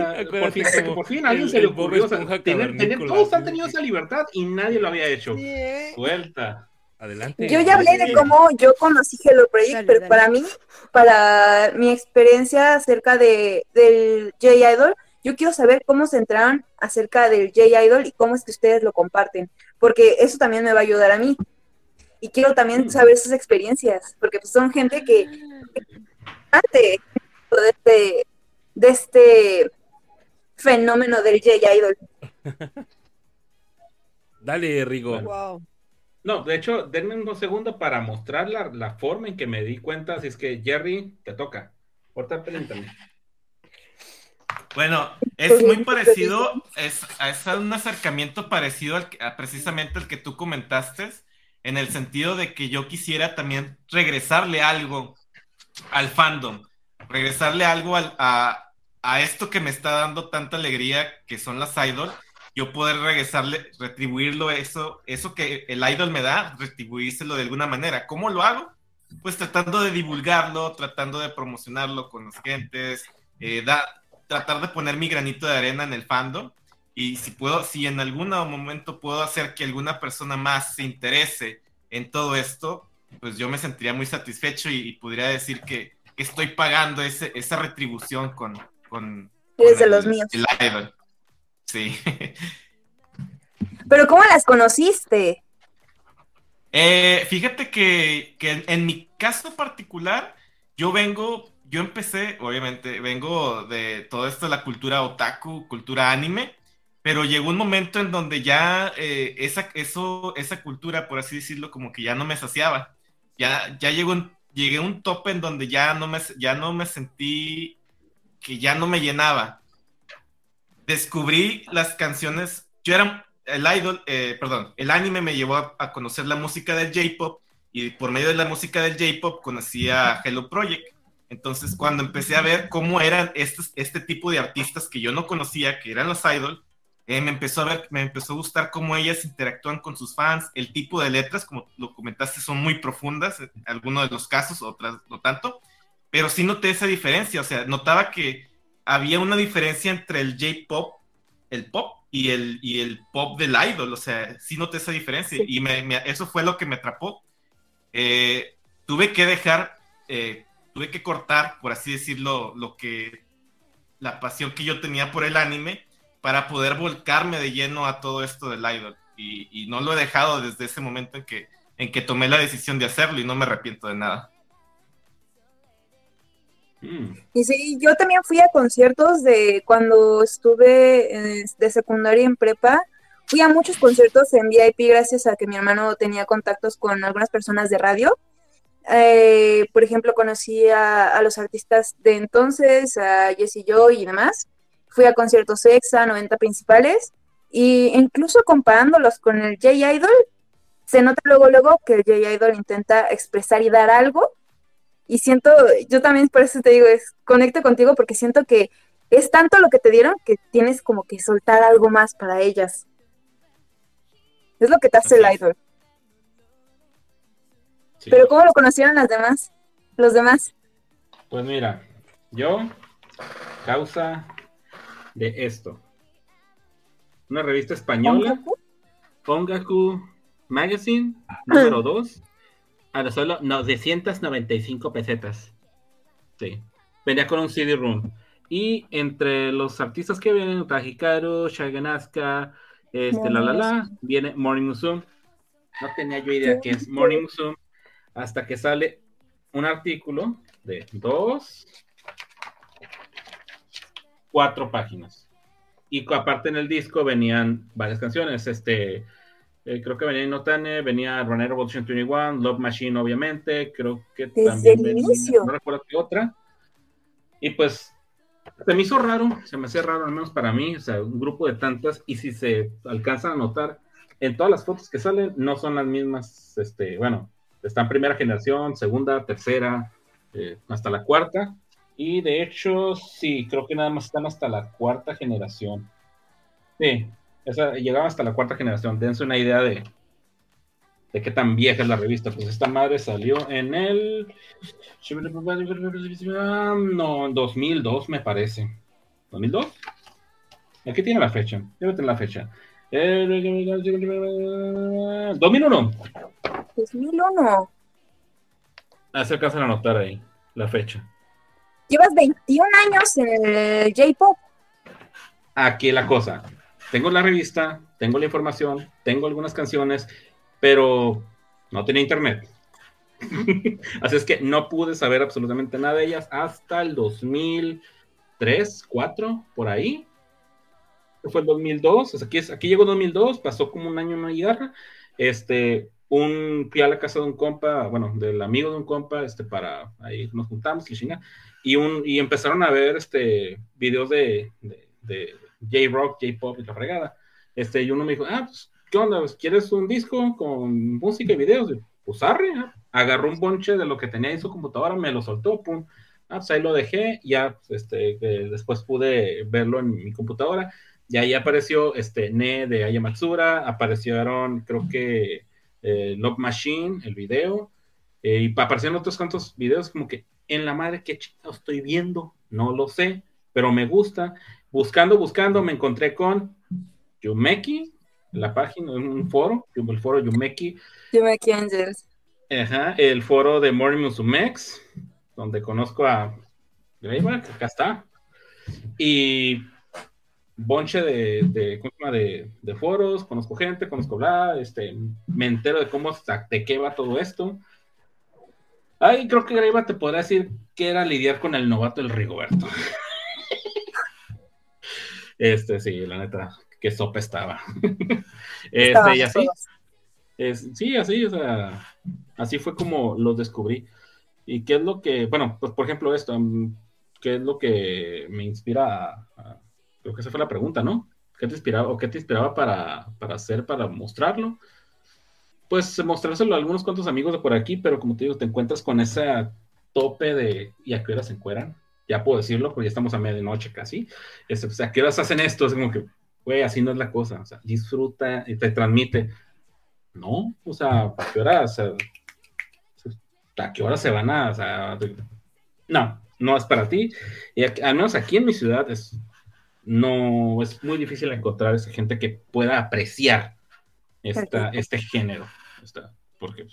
Ah, Acuérdate por fin, que por fin a alguien el- se le ocurrió. o sea, tener- tener- todos han tenido esa libertad y nadie lo había hecho. Sí, ¿eh? Suelta. Adelante. Yo ya hablé de cómo yo conocí Hello Project, Dale, pero dale. para mí, para mi experiencia acerca de, del J-Idol, yo quiero saber cómo se entraron acerca del J-Idol y cómo es que ustedes lo comparten, porque eso también me va a ayudar a mí. Y quiero también Mm. saber sus experiencias, porque pues, son gente que parte de este, de este fenómeno del J-Idol. Dale, Rigo. Wow. No, de hecho, denme un segundo para mostrar la, la forma en que me di cuenta. Así es que, Jerry, te toca. Ahorita pregúntame. Bueno, es muy parecido, es, es un acercamiento parecido al, que- a precisamente al que tú comentaste, en el sentido de que yo quisiera también regresarle algo al fandom, regresarle algo al- a, a esto que me está dando tanta alegría, que son las idol, yo poder regresarle, retribuirlo eso, eso que el idol me da, retribuírselo de alguna manera. ¿Cómo lo hago? Pues tratando de divulgarlo, tratando de promocionarlo con las gentes, eh, da- tratar de poner mi granito de arena en el fandom y si puedo, si en algún momento puedo hacer que alguna persona más se interese en todo esto, pues yo me sentiría muy satisfecho y, y podría decir que, que estoy pagando ese, esa retribución con, con, con el- los míos. el idol. Sí. Pero ¿cómo las conociste? Eh, fíjate que, que en, mi caso particular, yo vengo, yo empecé, obviamente, vengo de todo esto de la cultura otaku, cultura anime, pero llegó un momento en donde ya eh, esa, eso, esa cultura, por así decirlo, como que ya no me saciaba. Ya, ya llegó un, llegué a un tope en donde ya no me, ya no me sentí que ya no me llenaba. Descubrí las canciones, yo era el idol, eh, perdón, el anime me llevó a, a conocer la música del J-pop y por medio de la música del J-pop conocí a Hello Project. Entonces, cuando empecé a ver cómo eran estos, este tipo de artistas que yo no conocía, que eran los idol, eh, me empezó a ver, me empezó a gustar cómo ellas interactúan con sus fans, el tipo de letras, como lo comentaste, son muy profundas, en algunos de los casos, otras no tanto, pero sí noté esa diferencia, o sea, notaba que había una diferencia entre el J-pop, el pop y el, y el pop del idol, o sea, sí noté esa diferencia Sí. y me, me- eso fue lo que me atrapó. Eh, tuve que dejar, eh, tuve que cortar, por así decirlo, lo que, la pasión que yo tenía por el anime para poder volcarme de lleno a todo esto del idol. Y, y no lo he dejado desde ese momento en que, en que tomé la decisión de hacerlo y no me arrepiento de nada. Mm, Y sí, yo también fui a conciertos de cuando estuve de secundaria en prepa. Fui a muchos conciertos en VIP gracias a que mi hermano tenía contactos con algunas personas de radio. Eh, por ejemplo, conocí a, los artistas de entonces, a Jessie Joy y demás. Fui a conciertos EXA, 90 principales. Y incluso comparándolos con el J-Idol, se nota luego, luego que el J-Idol intenta expresar y dar algo y siento, yo también por eso te digo, es conecto contigo porque siento que es tanto lo que te dieron que tienes como que soltar algo más para ellas. Es lo que te hace el idol. sí. Pero ¿cómo lo conocieron las demás? Los demás. Pues mira, yo, causa de esto. Una revista española, ¿Ongaku? Ongaku Magazine, número 2, a lo solo 995 pesetas. Sí. Venía con un CD-ROOM. Y entre los artistas que vienen, Hikaru, Shaganaska, este, la la la, viene Morning Musume. No tenía yo idea que es Morning Musume hasta que sale un artículo de dos, cuatro páginas. Y aparte en el disco venían varias canciones. Este, eh, creo que venía Inotane, venía Runner Revolution 21, Love Machine, obviamente. Creo que Desde también el venía, inicio. no recuerdo qué otra. Y pues se me hizo raro, se me hacía raro, al menos para mí, o sea, un grupo de tantas. Y si se alcanzan a notar, en todas las fotos que salen, no son las mismas, este, bueno, están primera generación, segunda, tercera, eh, hasta la cuarta. Y de hecho, sí, creo que nada más están hasta la cuarta generación. Sí, esa, llegaban hasta la cuarta generación. Dense una idea de, de qué tan vieja es la revista. Pues esta madre salió en el. No, en 2002 me parece. ¿2002? Aquí tiene la fecha. Debe tener la fecha. Eh, 2001. 2001. Así alcanzan a anotar ahí la fecha. Llevas 21 años en el J-Pop. Aquí la cosa. Tengo la revista, tengo la información, tengo algunas canciones, pero no tenía internet. Así es que no pude saber absolutamente nada de ellas hasta el 2003, 2004, por ahí. Fue el 2002, o sea, aquí, es- aquí llegó 2002, pasó como un año en una guitarra. Este, un, fui a la casa de un compa, bueno, del amigo de un compa, este, para, ahí nos juntamos, y y, un, y empezaron a ver, este, videos de, de, de J-Rock, J-Pop y la fregada. Este, y uno me dijo, ah, pues, ¿qué onda? Pues, ¿Quieres un disco con música y videos? Y, Pues arre, ah. agarró un bonche de lo que tenía en su computadora, me lo soltó, pum. Ah, pues ahí lo dejé, ya, pues, este, eh, después pude verlo en mi computadora. Y ahí apareció este Ne de Aya Matsura, aparecieron, creo que eh, Love Machine, el video, eh, y aparecieron otros cuantos videos como que en la madre, ¿qué chingado estoy viendo? No lo sé, pero me gusta. Buscando, buscando, me encontré con Yumeki, la página, un foro, el foro Yumeki, aquí, Angels. Ajá, el foro de Morning Musumex, donde conozco a Greyback, acá está. Y bonche de, de, de, de foros, conozco gente, conozco bla, este, me entero de cómo, de qué va todo esto. Ay, creo que Greyback te podrá decir que era lidiar con el novato del Rigoberto. Este, sí, la neta, qué sopa estaba. Este, y así, es- sí, así, o sea, así fue como los descubrí. ¿Y qué es lo que, bueno, pues por ejemplo esto, mm, qué es lo que me inspira a, a- creo que esa fue la pregunta, ¿no? ¿Qué te inspiraba o qué te inspiraba para, para hacer, para mostrarlo? Pues mostrárselo a algunos cuantos amigos de por aquí, pero como te digo, te encuentras con ese tope de, ¿y a qué horas se encueran? Ya puedo decirlo, porque ya estamos a medianoche casi. Este, pues, ¿a qué horas hacen esto? Es como que, güey, así no es la cosa. O sea, disfruta y te transmite. No, o sea, ¿a qué hora? O sea, ¿a qué hora se van a...? o sea, no, no es para ti. Y aquí- al menos aquí en mi ciudad es, no, es muy difícil encontrar esa gente que pueda apreciar esta, este género. esta- porque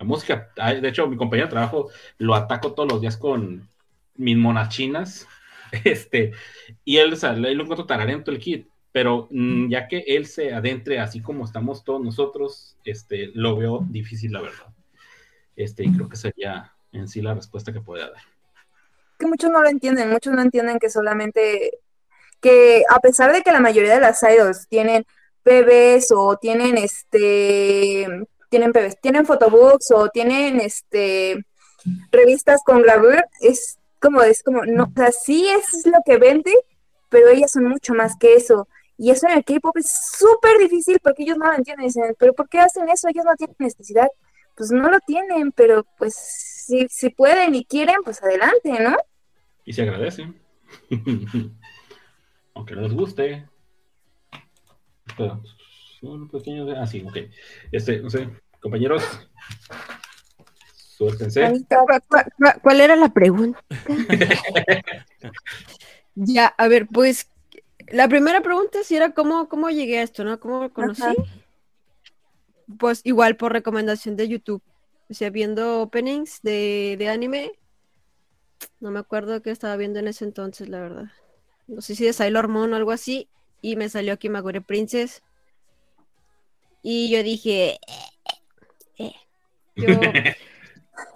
la música, de hecho, mi compañero de trabajo lo ataco todos los días con mis monachinas, este, y él, o sea, ahí lo encuentro tararento el kit, pero mm, ya que él se adentre así como estamos todos nosotros, este, lo veo difícil, la verdad. Este, y creo que sería en sí la respuesta que podría dar. que muchos no lo entienden, muchos no entienden que solamente, que a pesar de que la mayoría de las idols tienen bebés o tienen este, tienen bebés, tienen photobooks o tienen este, revistas con gravure, es como, es como, no, o sea, sí es lo que vende, pero ellas son mucho más que eso. Y eso en el K-pop es súper difícil porque ellos no lo entienden. Dicen, pero ¿por qué hacen eso? Ellos no tienen necesidad. Pues no lo tienen, pero pues si, si pueden y quieren, pues adelante, ¿no? Y se agradece. Aunque les guste. Pero, un pequeño. Ah, sí, ok. Este, no sé, compañeros. Suéltense. ¿Cuál, era la pregunta? ya, a ver, pues la primera pregunta sí era cómo, cómo llegué a esto, ¿no? ¿Cómo lo conocí? Ajá. Pues igual por recomendación de YouTube. O sea, viendo openings de, de anime. No me acuerdo qué estaba viendo en ese entonces, la verdad. No sé si de Sailor Moon o algo así. Y me salió Kimagure Princess. Y yo dije. eh, eh, Yo,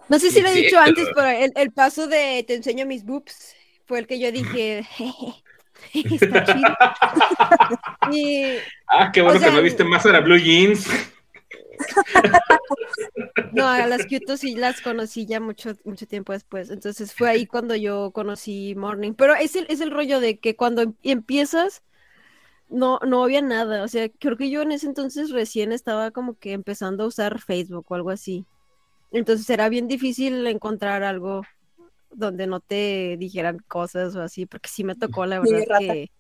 no sé si lo he dicho antes, pero el, el paso de te enseño mis boobs fue el que yo dije, "Jeje, está chido. y Ah, qué bueno O sea, que no viste más a la Blue Jeans. no, a las Kyoto sí las conocí ya mucho, mucho tiempo después. Entonces fue ahí cuando yo conocí Morning. Pero es el, es el rollo de que cuando em- empiezas, no, no había nada. O sea, creo que yo en ese entonces recién estaba como que empezando a usar Facebook o algo así. Entonces era bien difícil encontrar algo donde no te dijeran cosas o así, porque sí me tocó la verdad que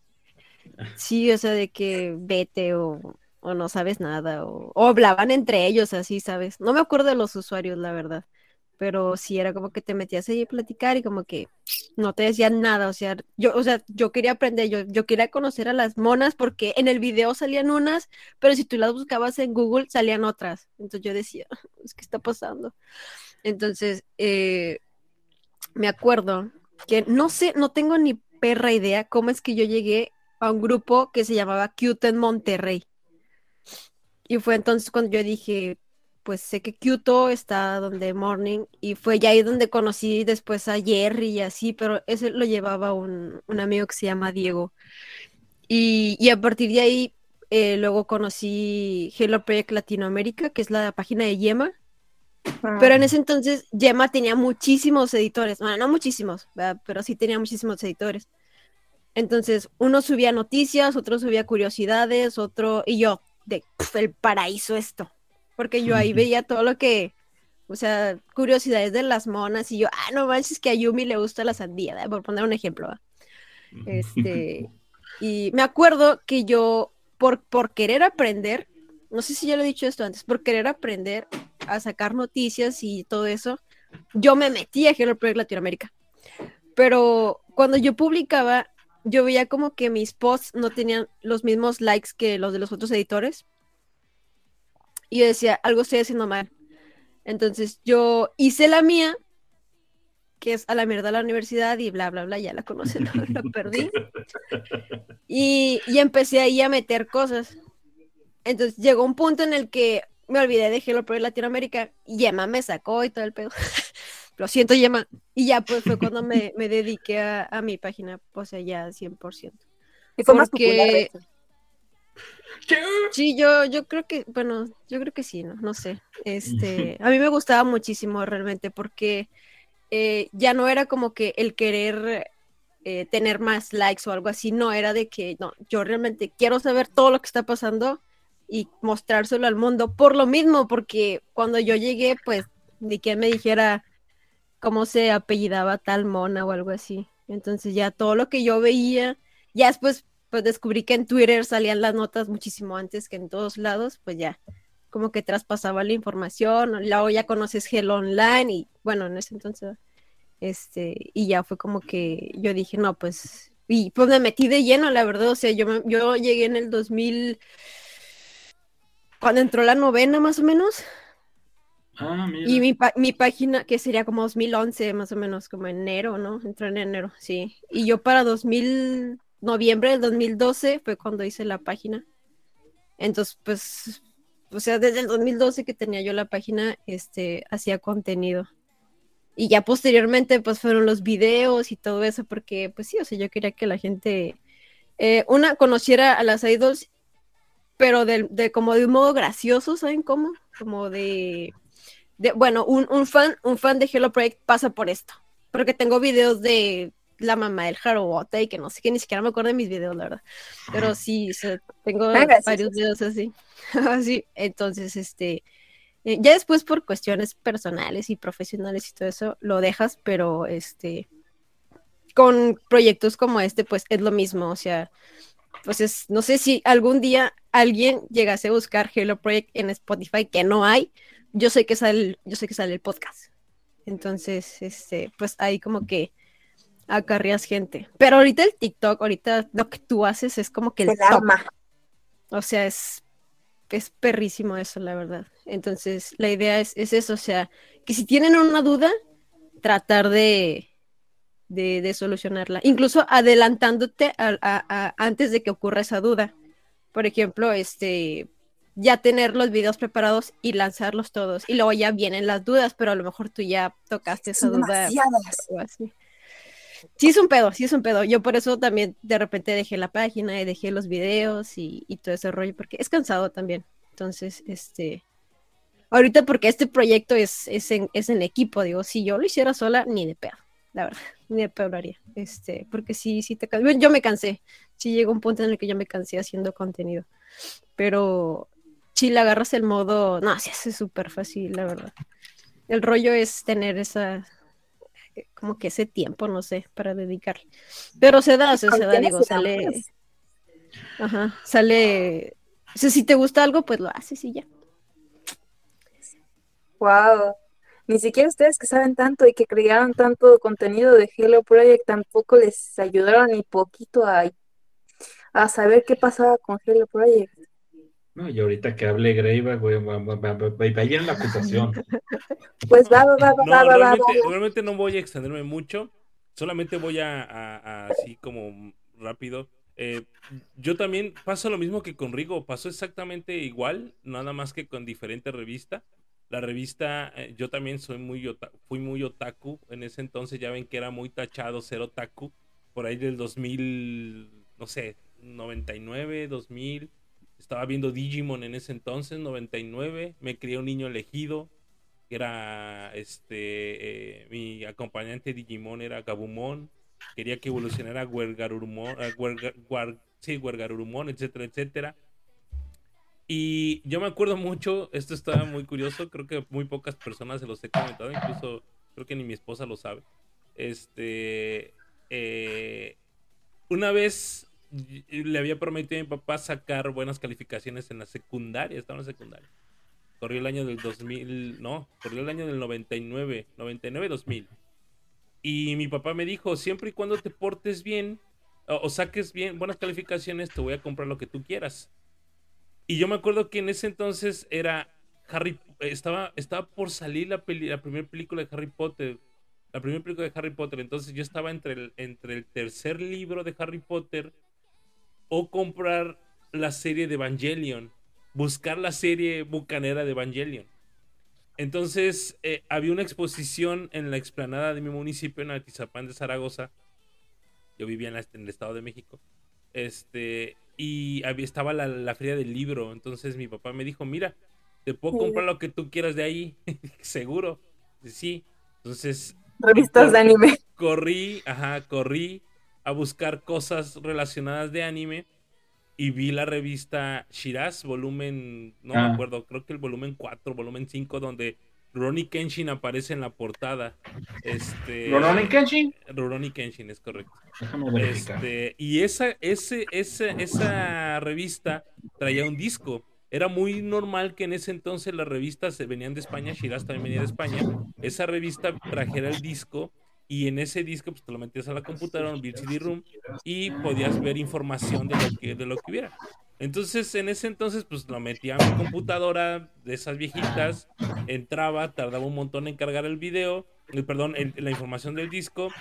sí, o sea, de que vete o, o no sabes nada, o, o hablaban entre ellos así, ¿sabes? No me acuerdo de los usuarios, la verdad, pero sí era como que te metías ahí a platicar y como que no te decían nada, o sea, yo, o sea, yo quería aprender, yo, yo quería conocer a las monas porque en el video salían unas, pero si tú las buscabas en Google salían otras, entonces yo decía, "Pues, ¿qué está pasando? Entonces, eh, me acuerdo que no sé, no tengo ni perra idea cómo es que yo llegué a un grupo que se llamaba Cute en Monterrey. Y fue entonces cuando yo dije, pues sé que Kyoto está donde Morning y fue ya ahí donde conocí después a Jerry y así, pero ese lo llevaba un, un amigo que se llama Diego. Y, y a partir de ahí eh, luego conocí Hello Project Latinoamérica, que es la página de Yema. Pero en ese entonces Yema tenía muchísimos editores, bueno, no muchísimos, ¿verdad? pero sí tenía muchísimos editores. Entonces, uno subía noticias, otro subía curiosidades, otro, y yo, de "Pf, el paraíso esto, porque yo ahí veía todo lo que, o sea, curiosidades de las monas, y yo, ah, no manches que a Yumi le gusta la sandía, ¿verdad? por poner un ejemplo. Este, y me acuerdo que yo, por, por querer aprender, no sé si ya lo he dicho esto antes, por querer aprender a sacar noticias y todo eso, yo me metí a Hello Project Latinoamérica. Pero cuando yo publicaba, yo veía como que mis posts no tenían los mismos likes que los de los otros editores. Y yo decía, algo estoy haciendo mal. Entonces yo hice la mía, que es a la mierda la universidad y bla, bla, bla, ya la conocen, la, la perdí. Y, y empecé ahí a meter cosas. Entonces llegó un punto en el que me olvidé de Hello Project Latinoamérica y Yema me sacó y todo el pedo. Lo siento, Yema. Y ya pues fue cuando me, me dediqué a, a mi página, pues ya 100%. Y fue más Porque- popular. Sí, yo, yo creo que, bueno, yo creo que sí, ¿no? No sé. Este, a mí me gustaba muchísimo realmente porque eh, ya no era como que el querer eh, tener más likes o algo así, no, era de que, no, yo realmente quiero saber todo lo que está pasando y mostrárselo al mundo por lo mismo, porque cuando yo llegué, pues, ni quien me dijera cómo se apellidaba tal mona o algo así. Entonces ya todo lo que yo veía, ya después pues descubrí que en Twitter salían las notas muchísimo antes que en todos lados, pues ya como que traspasaba la información, luego ya conoces Hello Online y bueno, en ese entonces, este, y ya fue como que yo dije, no, pues, y pues me metí de lleno, la verdad, o sea, yo, me- yo llegué en el 2000, cuando entró la novena más o menos, Ah, y mi, mi página, que sería como 2011, más o menos, como enero, ¿no? Entró en enero, sí. Y yo para 2000, noviembre del 2012 fue cuando hice la página. Entonces, pues, o sea, desde el 2012 que tenía yo la página, este, hacía contenido. Y ya posteriormente, pues, fueron los videos y todo eso, porque, pues sí, o sea, yo quería que la gente, eh, una, conociera a las idols, pero de, de como de un modo gracioso, ¿saben cómo? Como de de- bueno, un, un fan, un fan de Hello Project pasa por esto. Porque tengo videos de la mamá del Harobota y que no sé qué, ni siquiera me acuerdo de mis videos, la verdad. Pero sí, o sea, tengo gracias. varios videos así. así. Entonces, este, eh, ya después por cuestiones personales y profesionales y todo eso, lo dejas, pero este, con proyectos como este, pues es lo mismo. O sea, pues es, no sé si algún día alguien llegase a buscar Hello Project en Spotify, que no hay, yo sé que sale, yo sé que sale el podcast. Entonces, este, pues ahí como que acarreas gente. Pero ahorita el TikTok, ahorita lo que tú haces es como que el El top. arma. O sea, es, es perrísimo eso, la verdad. Entonces, la idea es, es eso, o sea, que si tienen una duda, tratar de, de, de solucionarla. Incluso adelantándote a- a- a- antes de que ocurra esa duda. Por ejemplo, este, ya tener los videos preparados y lanzarlos todos. Y luego ya vienen las dudas, pero a lo mejor tú ya tocaste esa duda demasiadas. o así. Sí es un pedo, sí es un pedo. Yo por eso también de repente dejé la página y dejé los videos y, todo ese rollo, porque es cansado también. Entonces, este, ahorita porque este proyecto es, es, en, es en equipo, digo, si yo lo hiciera sola, ni de pedo, la verdad, ni de pedo lo haría. Este, porque sí, sí te can- yo- me cansé, sí llegó un punto en el que yo me cansé haciendo contenido, pero si le agarras el modo, no, sí hace súper fácil, la verdad. El rollo es tener esa, como que ese tiempo, no sé, para dedicarle. Pero se da, o sea, se da, digo, sale, hambre, ajá, sale, o sea, si te gusta algo, pues lo haces y ya. Wow. Ni siquiera ustedes que saben tanto y que crearon tanto contenido de Hello Project tampoco les ayudaron ni poquito a, a saber qué pasaba con Hello Project. No, y ahorita que hable Greiva, güey, va, va, va, va, va a ir en la acusación. Pues va, va, va, No, va, va, va, realmente, va. realmente no voy a extenderme mucho. Solamente voy a, a- a así como rápido Eh, yo también pasa lo mismo que con Rigo, pasó exactamente igual, nada más que con diferente revista. La revista, eh, yo también soy muy fui muy otaku en ese entonces, ya ven que era muy tachado ser otaku, por ahí del 2000, no sé, 99, 2000. Estaba viendo Digimon en ese entonces, 99. Me crié un niño elegido, era este, eh, mi acompañante Digimon era Gabumon. Quería que evolucionara Guergarurumon, eh, Guerga- Guar- sí, Guergarurumon, etcétera, etcétera. Y yo me acuerdo mucho, esto está muy curioso, creo que muy pocas personas se los he comentado, incluso creo que ni mi esposa lo sabe. Este, eh, una vez le había prometido a mi papá sacar buenas calificaciones en la secundaria, estaba en la secundaria. Corrió el año del 2000, no, corrió el año del 99, 99-2000. Y mi papá me dijo, siempre y cuando te portes bien o, o saques bien buenas calificaciones, te voy a comprar lo que tú quieras. Y yo me acuerdo que en ese entonces era Harry, estaba, estaba por salir la, peli- la primera película de Harry Potter. La primera película de Harry Potter. Entonces yo estaba entre el, entre el tercer libro de Harry Potter o comprar la serie de Evangelion. Buscar la serie bucanera de Evangelion. Entonces eh, había una exposición en la explanada de mi municipio, en Atizapán de Zaragoza. Yo vivía en, la- en el Estado de México. Este, y había, estaba la, la feria del libro. Entonces mi papá me dijo, mira, te puedo comprar lo que tú quieras de ahí. Seguro. Sí. Entonces Revistas de anime. corrí, ajá, corrí a buscar cosas relacionadas de anime y vi la revista Shiraz, volumen, no me Ah. acuerdo, creo que el volumen 4, volumen 5, donde Ronnie Kenshin aparece en la portada. Este, ¿Rurouni Kenshin? Rurouni Kenshin, es correcto. Déjame. Este, y esa, ese, ese, esa revista traía un disco. Era muy normal que en ese entonces las revistas se venían de España, Shiraz también venía de España. Esa revista trajera el disco y en ese disco pues te lo metías a la computadora, un CD room y podías ver información de lo que, de lo que hubiera. Entonces en ese entonces pues lo metía a mi computadora de esas viejitas, entraba, tardaba un montón en cargar el video, el, perdón, el- la información del disco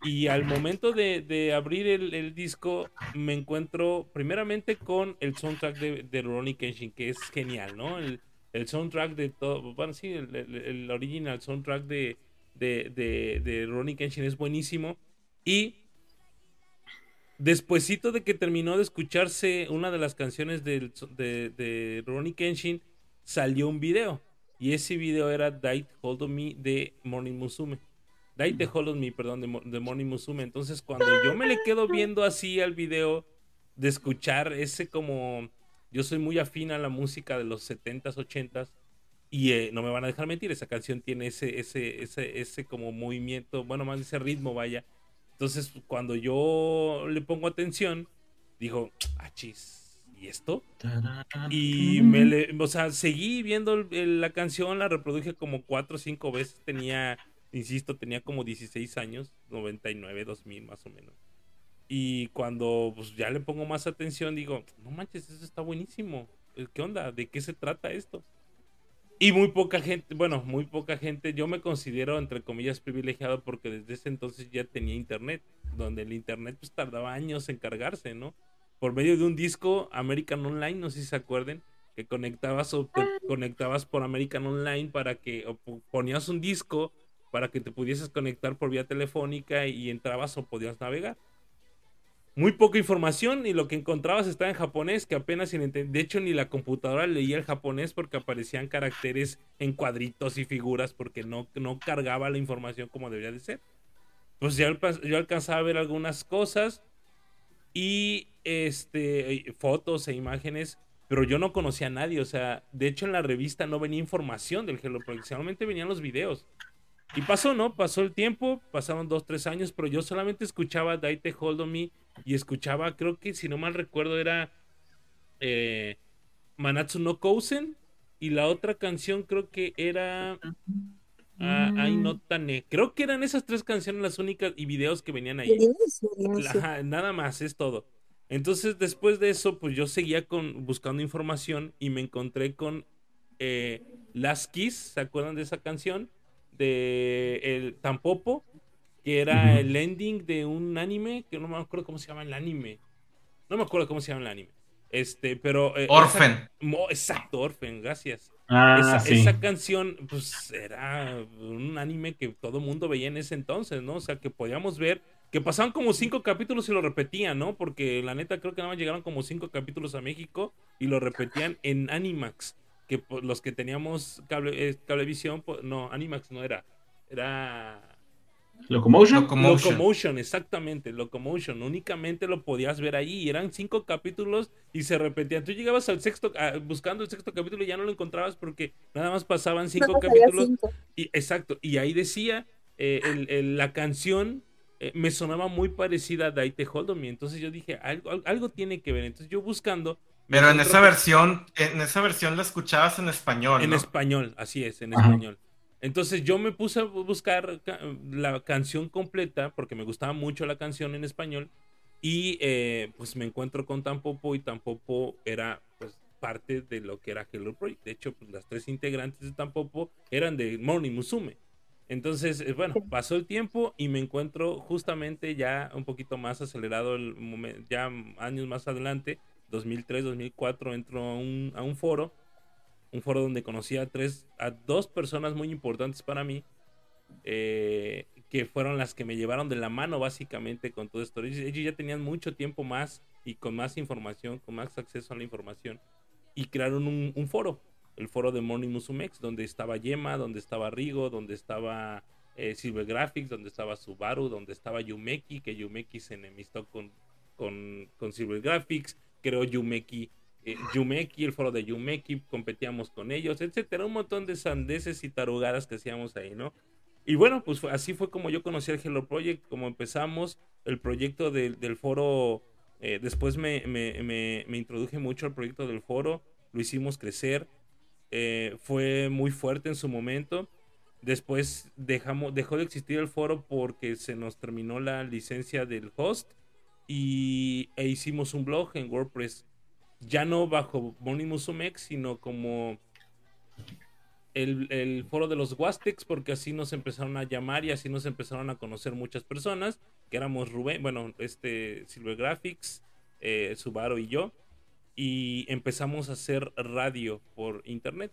y al momento de, de abrir el, el disco, me encuentro primeramente con el soundtrack de, de Rurouni Kenshin, que es genial, ¿no? El, el soundtrack de todo, bueno, sí, el original soundtrack de, de, de, de Rurouni Kenshin es buenísimo. Y despuesito de que terminó de escucharse una de las canciones de, de Rurouni Kenshin, salió un video. Y ese video era Died Hold of Me de Morning Musume. Dai the Hold on Me, perdón, de, de Morning Musume. Entonces, cuando yo me le quedo viendo así al video, de escuchar ese como. Yo soy muy afín a la música de los 70s, 80s. Y eh, no me van a dejar mentir, esa canción tiene ese, ese, ese, ese como movimiento, bueno, más ese ritmo, vaya. Entonces, cuando yo le pongo atención, digo, ah, chis, ¿y esto? Y me le, o sea, seguí viendo el- el- la canción, la reproduje como cuatro o cinco veces. Tenía, insisto, tenía como 16 años, 99, 2000 más o menos. Y cuando pues, ya le pongo más atención, digo, no manches, eso está buenísimo. Eh, ¿Qué onda? ¿De qué se trata esto? Y muy poca gente, bueno, muy poca gente, yo me considero entre comillas privilegiado porque desde ese entonces ya tenía internet, donde el internet pues tardaba años en cargarse, ¿no? Por medio de un disco American Online, no sé si se acuerden, que conectabas o te conectabas por American Online para que o po- ponías un disco para que te pudieses conectar por vía telefónica y entrabas o podías navegar. Muy poca información y lo que encontrabas estaba en japonés, que apenas De hecho, ni la computadora leía el japonés porque aparecían caracteres en cuadritos y figuras porque no, no cargaba la información como debería de ser. Pues ya alpa- yo alcanzaba a ver algunas cosas y este fotos e imágenes, pero yo no conocía a nadie. O sea, de hecho en la revista no venía información del Hello Project, solamente venían los videos. Y pasó, ¿no? Pasó el tiempo, pasaron dos, tres años, pero yo solamente escuchaba Daite Hold on Me y escuchaba, creo que si no mal recuerdo, era eh, Manatsu no Kousen y la otra canción creo que era ah, Ai no Tane. Creo que eran esas tres canciones las únicas y videos que venían ahí. Ajá, nada más, es todo. Entonces, después de eso, pues yo seguía con, buscando información y me encontré con eh, Last Kiss, ¿se acuerdan de esa canción? De el Tampopo, que era el ending de un anime, que no me acuerdo cómo se llama el anime. No me acuerdo cómo se llama el anime. Este, pero. eh, Orphan. esa- exacto, Orphan, gracias. Ah, esa, sí. esa canción, pues era un anime que todo mundo veía en ese entonces, ¿no? O sea, que podíamos ver que pasaban como cinco capítulos y lo repetían, ¿no? Porque la neta creo que nada más llegaron como cinco capítulos a México y lo repetían en Animax. Que pues, los que teníamos cable, eh, cablevisión, pues, no, Animax no era. Era Locomotion. Locomotion. Locomotion, exactamente, Locomotion. Únicamente lo podías ver ahí. y Eran cinco capítulos y se repetían. Tú llegabas al sexto, ah, buscando el sexto capítulo y ya no lo encontrabas porque nada más pasaban cinco capítulos. cinco. Y, exacto, y ahí decía, eh, el- el- la canción eh, me sonaba muy parecida a Daite Hold On Me. Entonces yo dije, algo, al- algo tiene que ver. Entonces yo buscando. Pero en esa versión, en esa versión la escuchabas en español, En ¿no? español, así es, en Ajá. español. Entonces yo me puse a buscar ca- la canción completa porque me gustaba mucho la canción en español y eh, pues me encuentro con Tampopo y Tampopo era pues parte de lo que era Hello Project. De hecho, pues, las tres integrantes de Tampopo eran de Morning Musume. Entonces, eh, bueno, pasó el tiempo y me encuentro justamente ya un poquito más acelerado, el momen- ya años más adelante, 2003, 2004, entro a un, a un foro un foro donde conocí a tres, a dos personas muy importantes para mí, eh, que fueron las que me llevaron de la mano básicamente con todo esto. Ellos, ya tenían mucho tiempo más y con más información, con más acceso a la información, y crearon un, un foro, el foro de Morning Musumex, donde estaba Yema, donde estaba Rigo, donde estaba eh, Silver Graphics, donde estaba Subaru, donde estaba Yumeki, que Yumeki se enemistó con, con, con Silver Graphics, creó Yumeki eh, Yumeki, el foro de Yumeki, competíamos con ellos, etcétera, un montón de sandeces y tarugadas que hacíamos ahí, ¿no? Y bueno, pues así fue como yo conocí el Hello Project, como empezamos el proyecto del- del foro, eh, después me, me- me- me introduje mucho al proyecto del foro, lo hicimos crecer, eh, fue muy fuerte en su momento, después dejamos, dejó de existir el foro porque se nos terminó la licencia del host y, e hicimos un blog en WordPress ya no bajo Morning Musumex, sino como el, el foro de los Wastex, porque así nos empezaron a llamar y así nos empezaron a conocer muchas personas, que éramos Rubén, bueno, este Silver Graphics, eh, Subaru y yo, y empezamos a hacer radio por internet.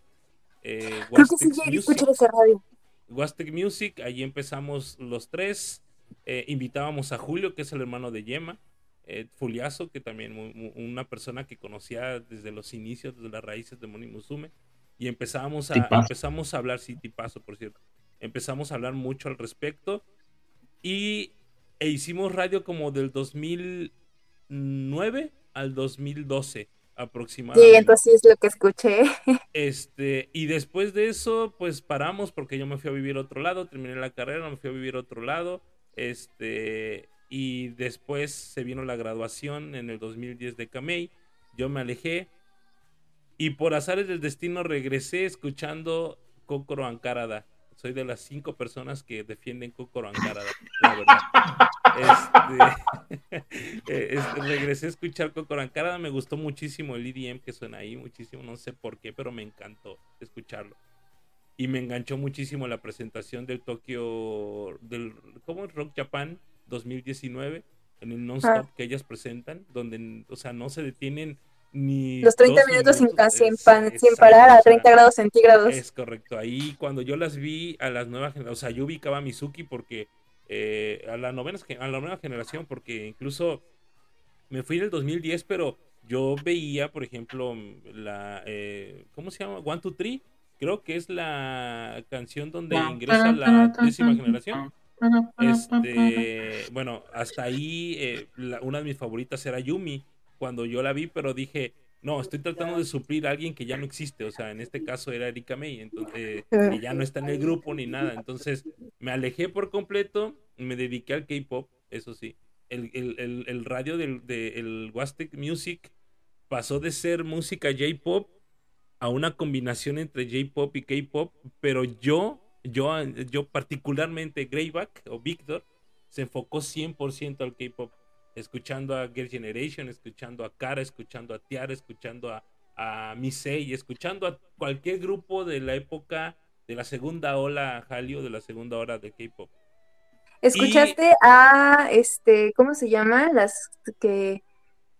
Eh, Creo que sí Music. escuchar esa radio. Wastec Music, ahí empezamos los tres. Eh, invitábamos a Julio, que es el hermano de Yema, eh, Fuliazo, que también mu- mu- una persona que conocía desde los inicios, desde las raíces de Moni Musume, y empezábamos a, Tipazo. empezamos a hablar, sí, tipazo, por cierto, empezamos a hablar mucho al respecto, y e hicimos radio como del 2009 al 2012 aproximadamente. Sí, entonces es lo que escuché. Este, y después de eso, pues paramos porque yo me fui a vivir a otro lado, terminé la carrera, me fui a vivir a otro lado, este, y después se vino la graduación en el 2010 de Camey, yo me alejé, y por azares del destino regresé escuchando Kokoro Ankarada. Soy de las cinco personas que defienden Kokoro Ankarada, la verdad. Este, eh, regresé a escuchar Kokoro Ankarada, me gustó muchísimo el EDM que suena ahí, muchísimo, no sé por qué, pero me encantó escucharlo. Y me enganchó muchísimo la presentación del Tokyo, del, ¿cómo es? Rock Japan 2019, en el non-stop que ellas presentan, donde, o sea, no se detienen ni... Los 30 dos minutos sin, minutos. sin, Es- pan- sin exacto, parar o a sea, 30 grados centígrados. es correcto. Ahí cuando yo las vi a las nuevas generaciones, o sea, yo ubicaba a Mizuki porque eh, a, la novena, a la nueva generación, porque incluso me fui en el 2010, pero yo veía, por ejemplo, la, eh, ¿cómo se llama? One, Two, Three. Creo que es la canción donde ingresa la décima generación. Este, bueno, hasta ahí eh, la- una de mis favoritas era Yumi cuando yo la vi, pero dije, no, estoy tratando de suplir a alguien que ya no existe, o sea, en este caso era Erika May, entonces, eh, que ya no está en el grupo ni nada, entonces me alejé por completo, me dediqué al K-pop, eso sí, el, el- el- el radio del de, el Wastec Music pasó de ser música J-pop a una combinación entre J-pop y K-pop, pero yo, yo, yo particularmente Greyback o Victor se enfocó 100% al K-pop, escuchando a Girl Generation, escuchando a Kara, escuchando a Tiara, escuchando a, a Misei, escuchando a cualquier grupo de la época de la segunda ola Hallyu, de la segunda ola de K-pop. ¿Escuchaste a, este, ¿cómo se llama? Las que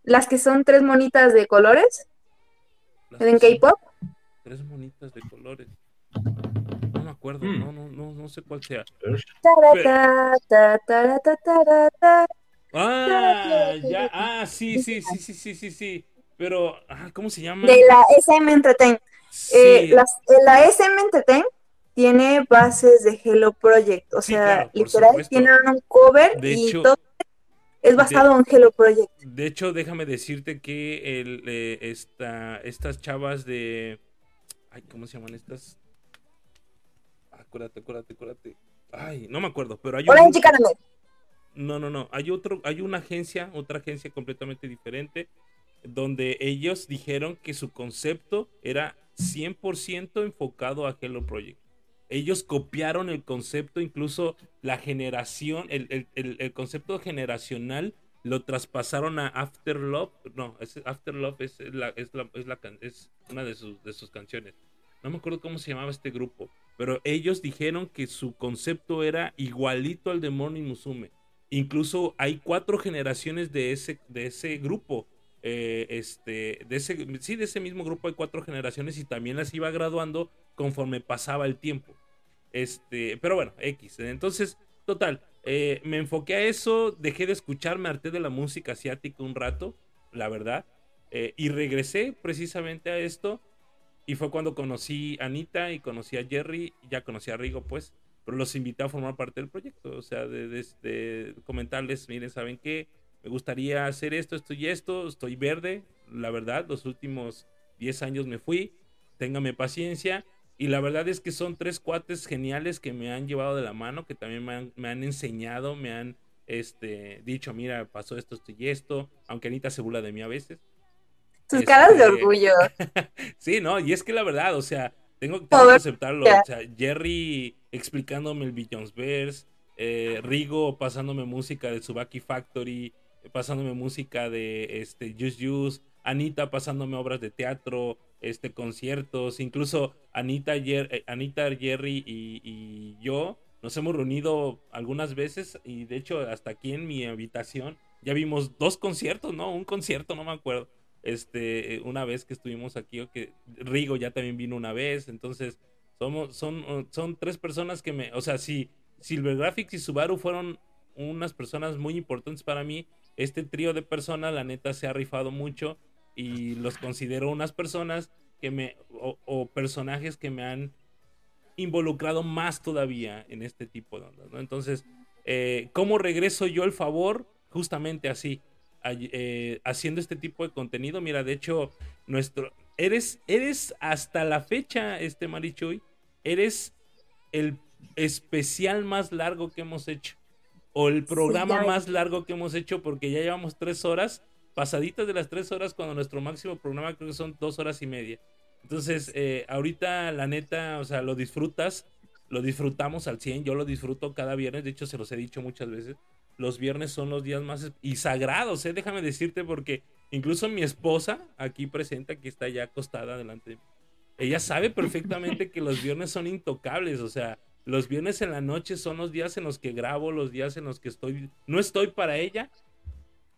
las que son tres monitas de colores Las en son K-pop. Tres monitas de colores. No me acuerdo, Mm. no, no, no, no sé cuál sea. Ah, ya, ah, sí, sí, sí, sí, sí, sí, sí. Pero, ah, ¿cómo se llama? De la SM Entertain. Sí, Eh, eh, la SM Entertain tiene bases de Hello Project, o Sí, sea, claro, literal, supuesto. tienen un cover De y hecho- todo es basado en Hello Project. De hecho, déjame decirte que el, eh, esta, estas chavas de. Ay, ¿cómo se llaman estas? Ah, Acuérdate, acuérdate, acuérdate. Ay, no me acuerdo, pero hay un. Orange Caramel. No, no, no. Hay otro, hay una agencia, otra agencia completamente diferente, donde ellos dijeron que su concepto era 100% enfocado a Hello Project. Ellos copiaron el concepto, incluso la generación, el, el- el- el concepto generacional lo traspasaron a After Love. No, es, After Love es, la, es, la- es la es una de sus, de sus canciones. No me acuerdo cómo se llamaba este grupo, pero ellos dijeron que su concepto era igualito al de Morning Musume. Incluso hay cuatro generaciones de ese, de ese grupo. eh, este, de ese, sí, de ese mismo grupo hay cuatro generaciones y también las iba graduando conforme pasaba el tiempo. Este, pero bueno, X. Entonces, total, eh, me enfoqué a eso, dejé de escuchar, me harté de la música asiática un rato, la verdad, eh, y regresé precisamente a esto. Y fue cuando conocí a Anita y conocí a Jerry, ya conocí a Rigo, pues, pero los invité a formar parte del proyecto. O sea, de, de- de comentarles, miren, ¿saben qué? Me gustaría hacer esto, esto y esto. Estoy verde, la verdad, los últimos 10 años me fui. Téngame paciencia. Y la verdad es que son tres cuates geniales que me han llevado de la mano, que también me han, me han enseñado, me han este, dicho, mira, pasó esto, esto y esto. Aunque Anita se burla de mí a veces. Sus caras de Este, orgullo. Sí, no, y es que la verdad, o sea, tengo, tengo que aceptarlo. O sea, Jerry explicándome el Billions Verse, eh, Rigo pasándome música de Subaki Factory, pasándome música de este Just Use, Anita pasándome obras de teatro, este conciertos, incluso Anita, Jer- eh, Anita Jerry y, y yo nos hemos reunido algunas veces y de hecho hasta aquí en mi habitación ya vimos dos conciertos, ¿no? Un concierto, no me acuerdo este eh, una vez que estuvimos aquí o que Rigo ya también vino una vez entonces somos son uh, son tres personas que me o sea si Silver Graphics y Subaru fueron unas personas muy importantes para mí este trío de personas la neta se ha rifado mucho y los considero unas personas que me o, o personajes que me han involucrado más todavía en este tipo de ondas ¿no? entonces eh, cómo regreso yo el favor justamente así eh, haciendo este tipo de contenido. Mira, de hecho, nuestro. Eres, eres hasta la fecha, este Marichuy, eres el especial más largo que hemos hecho. O el programa más largo que hemos hecho, porque ya llevamos tres horas, pasaditas de las tres horas, cuando nuestro máximo programa creo que son dos horas y media. Entonces, eh, ahorita, la neta, o sea, lo disfrutas, lo disfrutamos al 100, yo lo disfruto cada viernes, de hecho, se los he dicho muchas veces los viernes son los días más y sagrados, ¿eh? déjame decirte, porque incluso mi esposa, aquí presente, que está ya acostada delante de mí, ella sabe perfectamente que los viernes son intocables, o sea, los viernes en la noche son los días en los que grabo, los días en los que estoy, no estoy para ella,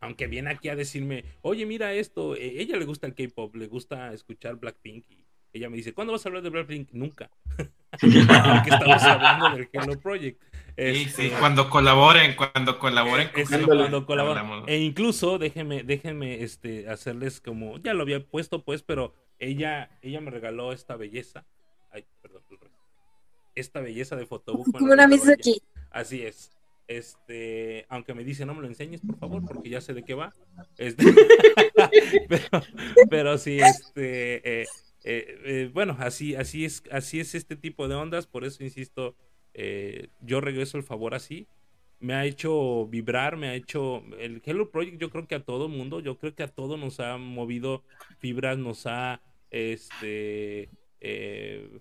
aunque viene aquí a decirme, oye, mira esto, eh, ella le gusta el K-pop, le gusta escuchar Blackpink, y ella me dice, ¿cuándo vas a hablar de Blackpink? Nunca, porque estamos hablando del Hello Project. Sí, Este, sí, cuando colaboren, cuando colaboren con es Hello cuando hablamos. E incluso, déjenme, déjenme este, hacerles como, ya lo había puesto pues, pero ella, ella me regaló esta belleza. Ay, perdón, esta belleza de fotobook. la una. Así es. Este, aunque me dice no me lo enseñes, por favor, porque ya sé de qué va. Este, pero, pero sí, este, eh, eh, eh, bueno, así, así es, así es este tipo de ondas, por eso insisto, yo regreso el favor así. Me ha hecho vibrar, me ha hecho. El Hello Project, yo creo que a todo mundo, yo creo que a todo nos ha movido fibras, nos ha. Este. eh,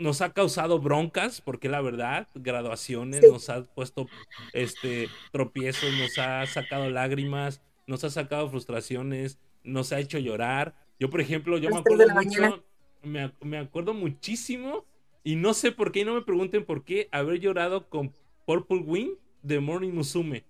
nos ha causado broncas, porque la verdad, graduaciones, Sí. nos ha puesto este tropiezos, nos ha sacado lágrimas, nos ha sacado frustraciones, nos ha hecho llorar. Yo, por ejemplo, yo me acuerdo mucho, me, me acuerdo muchísimo, y no sé por qué, y no me pregunten por qué, haber llorado con Purple Wing de Morning Musume.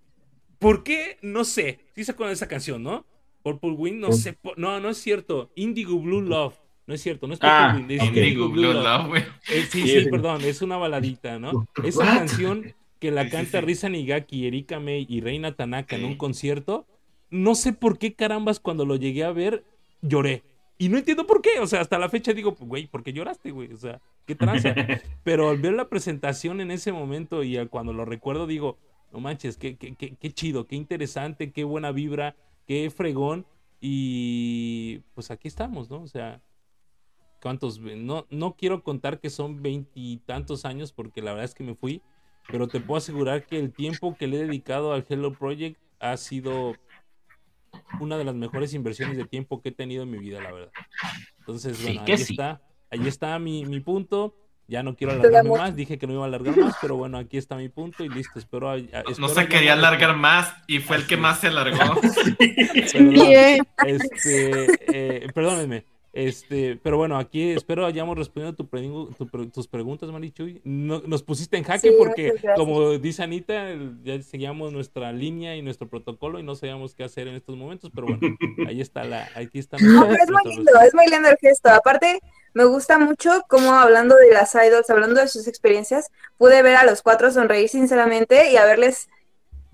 ¿Por qué? No sé. Sí se acuerdan de esa canción, ¿no? Purple Wind, no Pur- sé, no, no es cierto. Indigo Blue Love. No es cierto, no es Purple Ah, Wind, es ok. Indigo Blue Love, güey. Eh, sí, Sí, perdón, es una baladita, ¿no? What? Esa canción que la Sí, sí, canta sí. Risa Nigaki, Erika May y Reina Tanaka en un concierto, no sé por qué carambas cuando lo llegué a ver lloré. Y no entiendo por qué, o sea, hasta la fecha digo, güey, ¿por qué lloraste, güey? O sea, qué tranza. Pero al ver la presentación en ese momento y cuando lo recuerdo digo, no manches, qué, qué, qué, qué chido, qué interesante, qué buena vibra, qué fregón. Y pues aquí estamos, ¿no? O sea, ¿cuántos? No, no quiero contar que son veintitantos años porque la verdad es que me fui, pero te puedo asegurar que el tiempo que le he dedicado al Hello Project ha sido una de las mejores inversiones de tiempo que he tenido en mi vida, la verdad. Entonces, Sí, bueno, ahí sí. está, ahí está mi, mi punto. Ya no quiero alargarme más, dije que no iba a alargar más, pero bueno, aquí está mi punto y listo. Espero, a- a- No se quería alargar más y fue el que más se alargó. Perdón, Bien. este, eh, perdónenme. Este, pero bueno, aquí espero hayamos respondido tu pre- tus preguntas, Marichuy. No, nos pusiste en jaque Sí, porque, como dice Anita, ya seguíamos nuestra línea y nuestro protocolo y no sabíamos qué hacer en estos momentos, pero bueno, ahí está la, aquí está No, pero es muy lindo, es muy lindo el gesto. Aparte, me gusta mucho cómo hablando de las idols, hablando de sus experiencias, pude ver a los cuatro sonreír sinceramente y haberles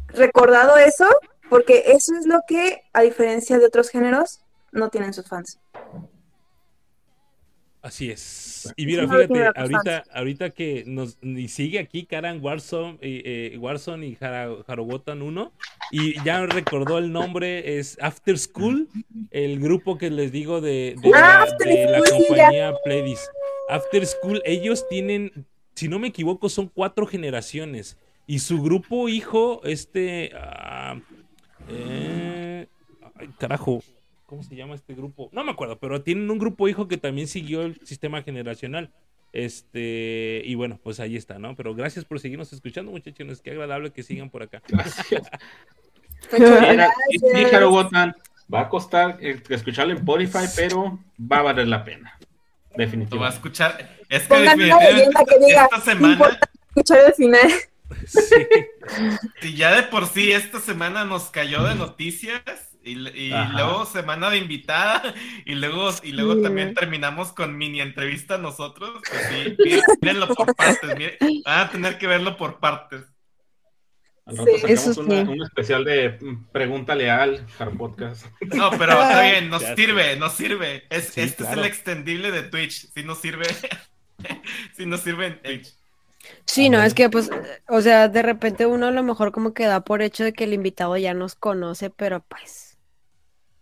recordado eso, porque eso es lo que, a diferencia de otros géneros, no tienen sus fans. Así es. Y mira, fíjate, ahorita, ahorita que nos y sigue aquí Karan Warzone, eh, eh, Warzone y Harobotan 1, y ya recordó el nombre, es After School, el grupo que les digo de, de la, de la compañía Pledis. After School, ellos tienen, si no me equivoco, son cuatro generaciones. Y su grupo hijo, este... ah, eh, ay, carajo, ¿Cómo se llama este grupo? No me acuerdo, pero tienen un grupo hijo que también siguió el sistema generacional. Este, y bueno, pues ahí está, ¿no? Pero gracias por seguirnos escuchando, muchachos. Qué agradable que sigan por acá. Gracias. Botan, va a costar escucharlo en Spotify, pero va a valer la pena. Lo va a Definitivamente. escuchar. Es que definitivamente diga, esta "No semana, escuchar el final. Sí. si ya de por sí esta semana nos cayó de noticias y, luego semana de invitada y luego y luego Sí. también terminamos con mini entrevista nosotros, pues sí, miren- mírenlo por partes, miren, van a tener que verlo por partes. Al rato Sí, sacamos eso sí. una- un especial de mm, Pregúntale al Haru Podcast. No, pero está bien, nos sirve, nos sirve. Es, Sí, este claro. es el extendible de Twitch, si nos sirve, si nos sirve en Twitch. Sí, no, es que pues, o sea, de repente uno a lo mejor como que da por hecho de que el invitado ya nos conoce, pero pues,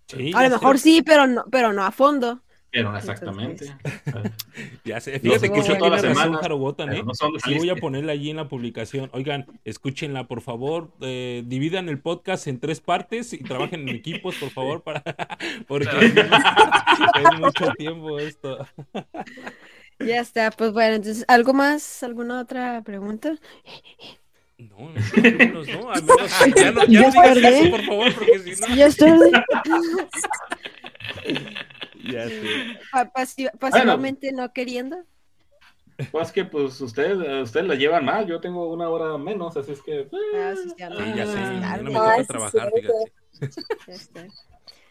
Sí, a lo mejor sé, sí, pero no, pero no a fondo. Pero exactamente. Ya sé. Fíjate que escucho razón semanas, Harobotan, pero ¿eh? no son de Sí voy a ponerla allí en la publicación. Oigan, escúchenla, por favor. eh, dividan el podcast en tres partes y trabajen en equipos, por favor, para porque es mucho tiempo esto. Ya está, pues bueno, entonces, ¿algo más? ¿Alguna otra pregunta? No, no, al menos no, al menos ya no, ya Ya no digas tardé. eso, por favor, porque si no. Ya estoy Ya pasivamente no queriendo. Pues que pues ustedes, eh, ustedes la llevan mal, yo tengo una hora menos, así es que Ah, sí, ya no, Sí, ya sé, es ya tarde, no me Ay, toca sí, trabajar, cierto. fíjate. ya está.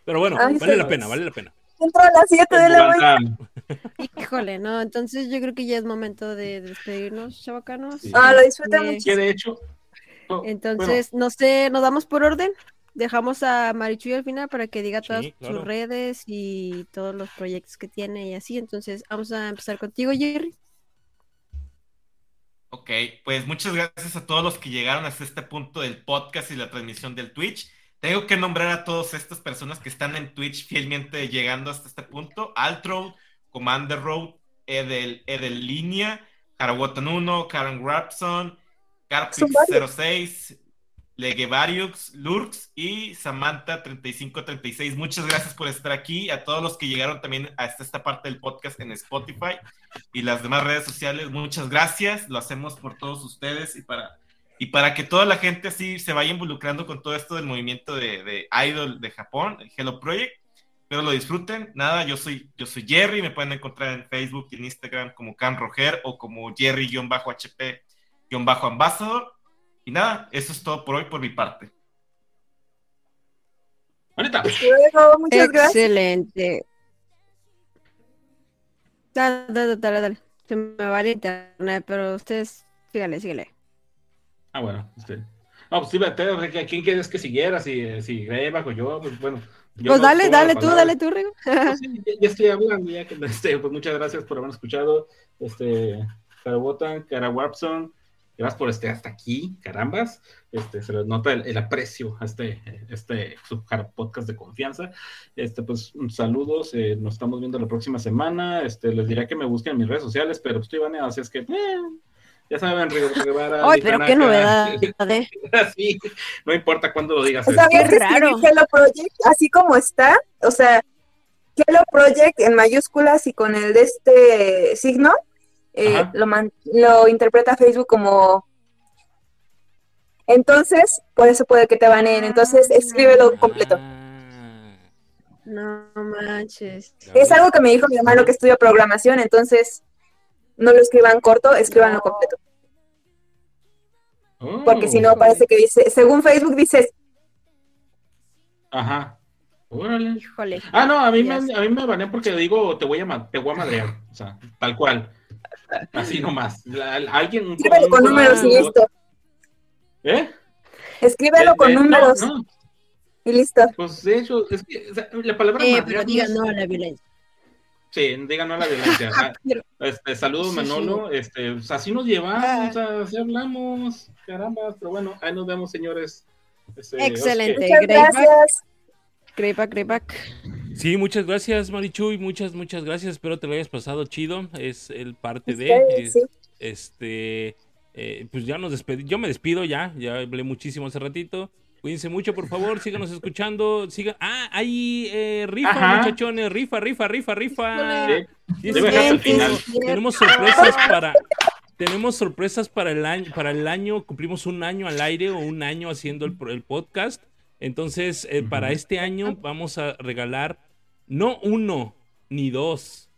Pero bueno, Ay, vale la pena, vale la pena. Entro a las 7 de la mañana. Híjole, no, entonces yo creo que ya es momento de despedirnos, chavacanos. Sí. Ah, lo disfruté Eh, mucho. que de hecho, Entonces, no sé, nos damos por orden. Dejamos a Marichuy al final para que diga Sí, todas claro. sus redes y todos los proyectos que tiene y así. Entonces, vamos a empezar contigo, Jerry. Ok, pues muchas gracias a todos los que llegaron hasta este punto del podcast y la transmisión del Twitch. Tengo que nombrar a todas estas personas que están en Twitch fielmente llegando hasta este punto. Altroad, Commander Road, Edel, Edel Línea, Harawotan 1, Karen Rapson, Son varios. Carpix06, Legevariux, Lurks y Samantha3536. Muchas gracias por estar aquí. A todos los que llegaron también hasta esta parte del podcast en Spotify y las demás redes sociales, muchas gracias. Lo hacemos por todos ustedes y para, y para que toda la gente así se vaya involucrando con todo esto del movimiento de, de Idol de Japón, el Hello Project. Pero lo disfruten. Nada, yo soy, yo soy Jerry. Me pueden encontrar en Facebook y en Instagram como Can Roger o como Jerry-HP-Ambassador. Y nada, eso es todo por hoy por mi parte. Luego, muchas gracias. Excelente. Dale, dale, dale, dale. Se me va el internet, pero ustedes, sígale, sígale. Ah, bueno, este. No, pues sí, vete, ¿a quién quieres que siguiera? Si, si Greba o yo, pues bueno. yo Pues no dale, dale tú, dale tú, Rigo. Pues sí, ya, ya estoy hablando, ya que este, pues muchas gracias por habernos escuchado. Este, Cara Botan, Cara Warpson, gracias por este hasta aquí, carambas. Este, se les nota el, el aprecio a este, este podcast de confianza. Este, pues saludos, eh, nos estamos viendo la próxima semana. Este, les diré que me busquen en mis redes sociales, pero pues, estoy baneado, así es que eh, ya saben, Rigo Ay, pero qué novedad. Sí, no importa cuándo lo digas. ¿Sabías Qué que raro. Hello Project así como está? O sea, Hello Project en mayúsculas y con el de este signo, eh, lo, man- lo interpreta Facebook como... Entonces, por eso puede que te baneen. Entonces, escríbelo completo. Ah, No manches. Es algo que me dijo mi hermano que estudia programación, entonces no lo escriban corto, escríbanlo completo. Oh, Porque si no, parece que dice, según Facebook dices, Ajá. Órale. Híjole. Ah, no, a mí, me, a mí me banean porque digo, te voy a, te voy a madrear. O sea, tal cual. Así nomás. La- alguien. escríbelo con números y listo. ¿Eh? Escríbelo De- con no, números no, y listo. pues de hecho, es que o sea, la palabra Eh, madrear pero diga no a la violencia. Sí, diga no a la violencia. Ah, este, saludos, Sí, Manolo. Este, pues, así nos llevamos, así hablamos. Caramba, pero bueno, ahí nos vemos, señores. Este, Excelente. Gracias. Greyback, Greyback. Sí, muchas gracias, Marichuy. Muchas, muchas gracias. Espero te lo hayas pasado chido. Es el parte de. Es- sí. Este. eh, pues ya nos despedí. Yo me despido ya. Ya hablé muchísimo hace ratito. Cuídense mucho, por favor. Síganos escuchando. Sigan. Ah, hay eh, rifa, Ajá. muchachones. Rifa, rifa, rifa, rifa. Sí, Sí, sí, final. Tenemos sorpresas para. Tenemos sorpresas para el año, para el año, cumplimos un año al aire o un año haciendo el, pro- el podcast. Entonces, eh, para este año vamos a regalar no uno ni dos,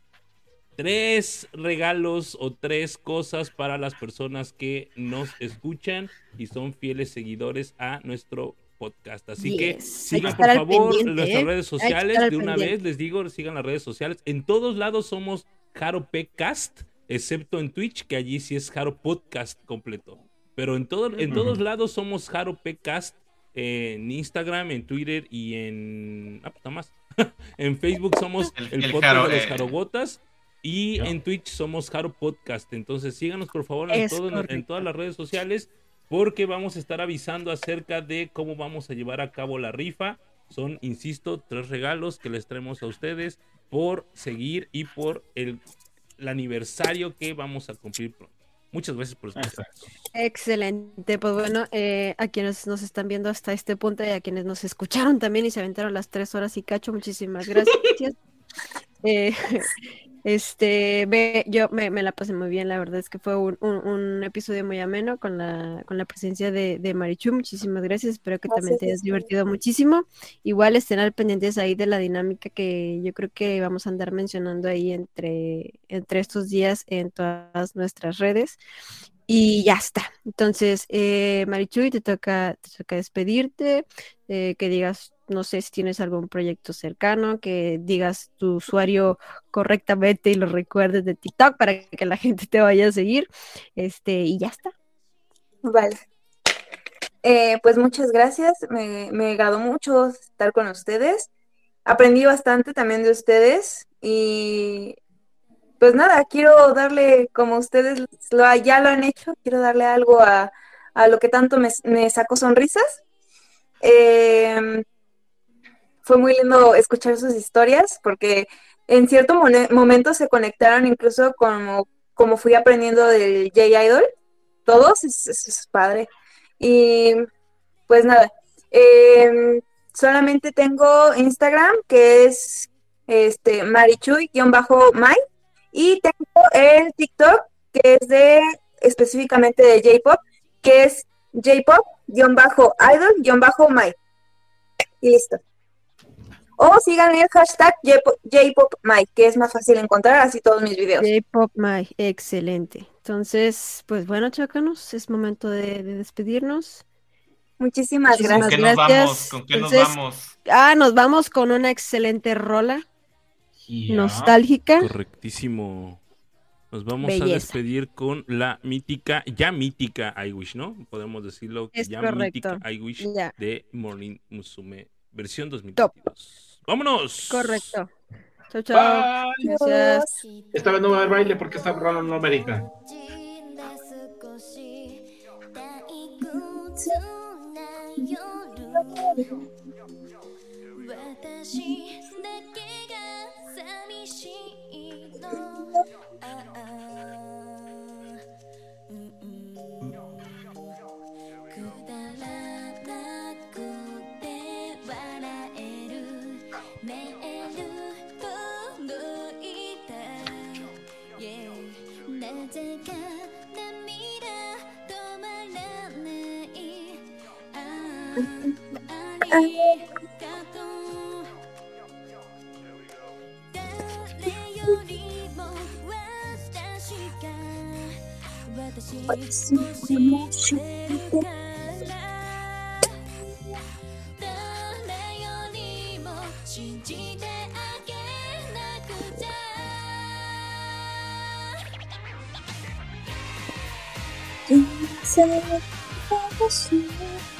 tres regalos o tres cosas para las personas que nos escuchan y son fieles seguidores a nuestro podcast. Así que Yes. Hay que sigan por favor nuestras ¿eh? redes sociales de una pendiente. vez les digo, sigan las redes sociales. En todos lados somos Jaro Cast, excepto en Twitch, que allí sí es Jaro Podcast completo. Pero en, todo, en todos lados somos Jaro Cast, eh, en Instagram, en Twitter y en... Ah, pues nada más. en Facebook somos el, El- el podcast Jaro, de los eh. Y en Twitch somos Jaro Podcast. Entonces síganos por favor en, todo- todas las redes sociales porque vamos a estar avisando acerca de cómo vamos a llevar a cabo la rifa. Son, insisto, tres regalos que les traemos a ustedes por seguir y por el, el aniversario que vamos a cumplir pronto. Muchas gracias por escuchar. Excelente, pues bueno, eh, a quienes nos están viendo hasta este punto y a quienes nos escucharon también y se aventaron las tres horas y cacho, muchísimas gracias. Eh, este, ve, yo me, me la pasé muy bien, la verdad es que fue un, un- un episodio muy ameno con la, con la presencia de, de Marichu, muchísimas gracias, espero que también te hayas divertido muchísimo. Igual estén al pendientes ahí de la dinámica que yo creo que vamos a andar mencionando ahí entre, entre estos días en todas nuestras redes. Y ya está. Entonces, eh, Marichuy, te toca, te toca despedirte, eh, que digas, no sé si tienes algún proyecto cercano, que digas tu usuario correctamente y lo recuerdes de TikTok para que la gente te vaya a seguir. Este, y ya está. Vale. Eh, pues muchas gracias. Me, me agradó mucho estar con ustedes. Aprendí bastante también de ustedes. Y pues nada, quiero darle, como ustedes lo, ya lo han hecho, quiero darle algo a, a lo que tanto me, sacó sonrisas. Em, fue muy lindo escuchar sus historias porque en cierto momento se conectaron incluso como, como fui aprendiendo del J-Idol. Todos, es- es padre. Y pues nada, em, solamente tengo Instagram que es este marichuy-mai y tengo el TikTok que es de específicamente de J-Pop, que es J-Pop-idol-mai. Y listo. O sigan el hashtag J-Pop- J-Pop-mai, que es más fácil encontrar así todos mis videos. J-Pop My, excelente. Entonces, pues bueno, chácanos, es momento de, de despedirnos. Muchísimas Muchísimas ¿Con qué gracias. nos gracias. vamos? ¿Con qué nos Entonces, vamos? Ah, nos vamos con una excelente rola, Ya. nostálgica. Correctísimo. Nos vamos a Belleza. despedir con la mítica, ya mítica I Wish, ¿no? Podemos decirlo, Es ya correcto. mítica I Wish Ya. de Morning Musume, versión 2022. ¡Vámonos! Correcto. Chao, chao. Bye. Gracias. Esta vez no va a haber baile porque esta rola no amerita. 少し退屈な夜私だけが寂 しいの。ああ。うん。うんくだらなくて笑えるメール届いた Yeah なぜか涙止まらないあああ。り私これも知ってて。人生楽しい。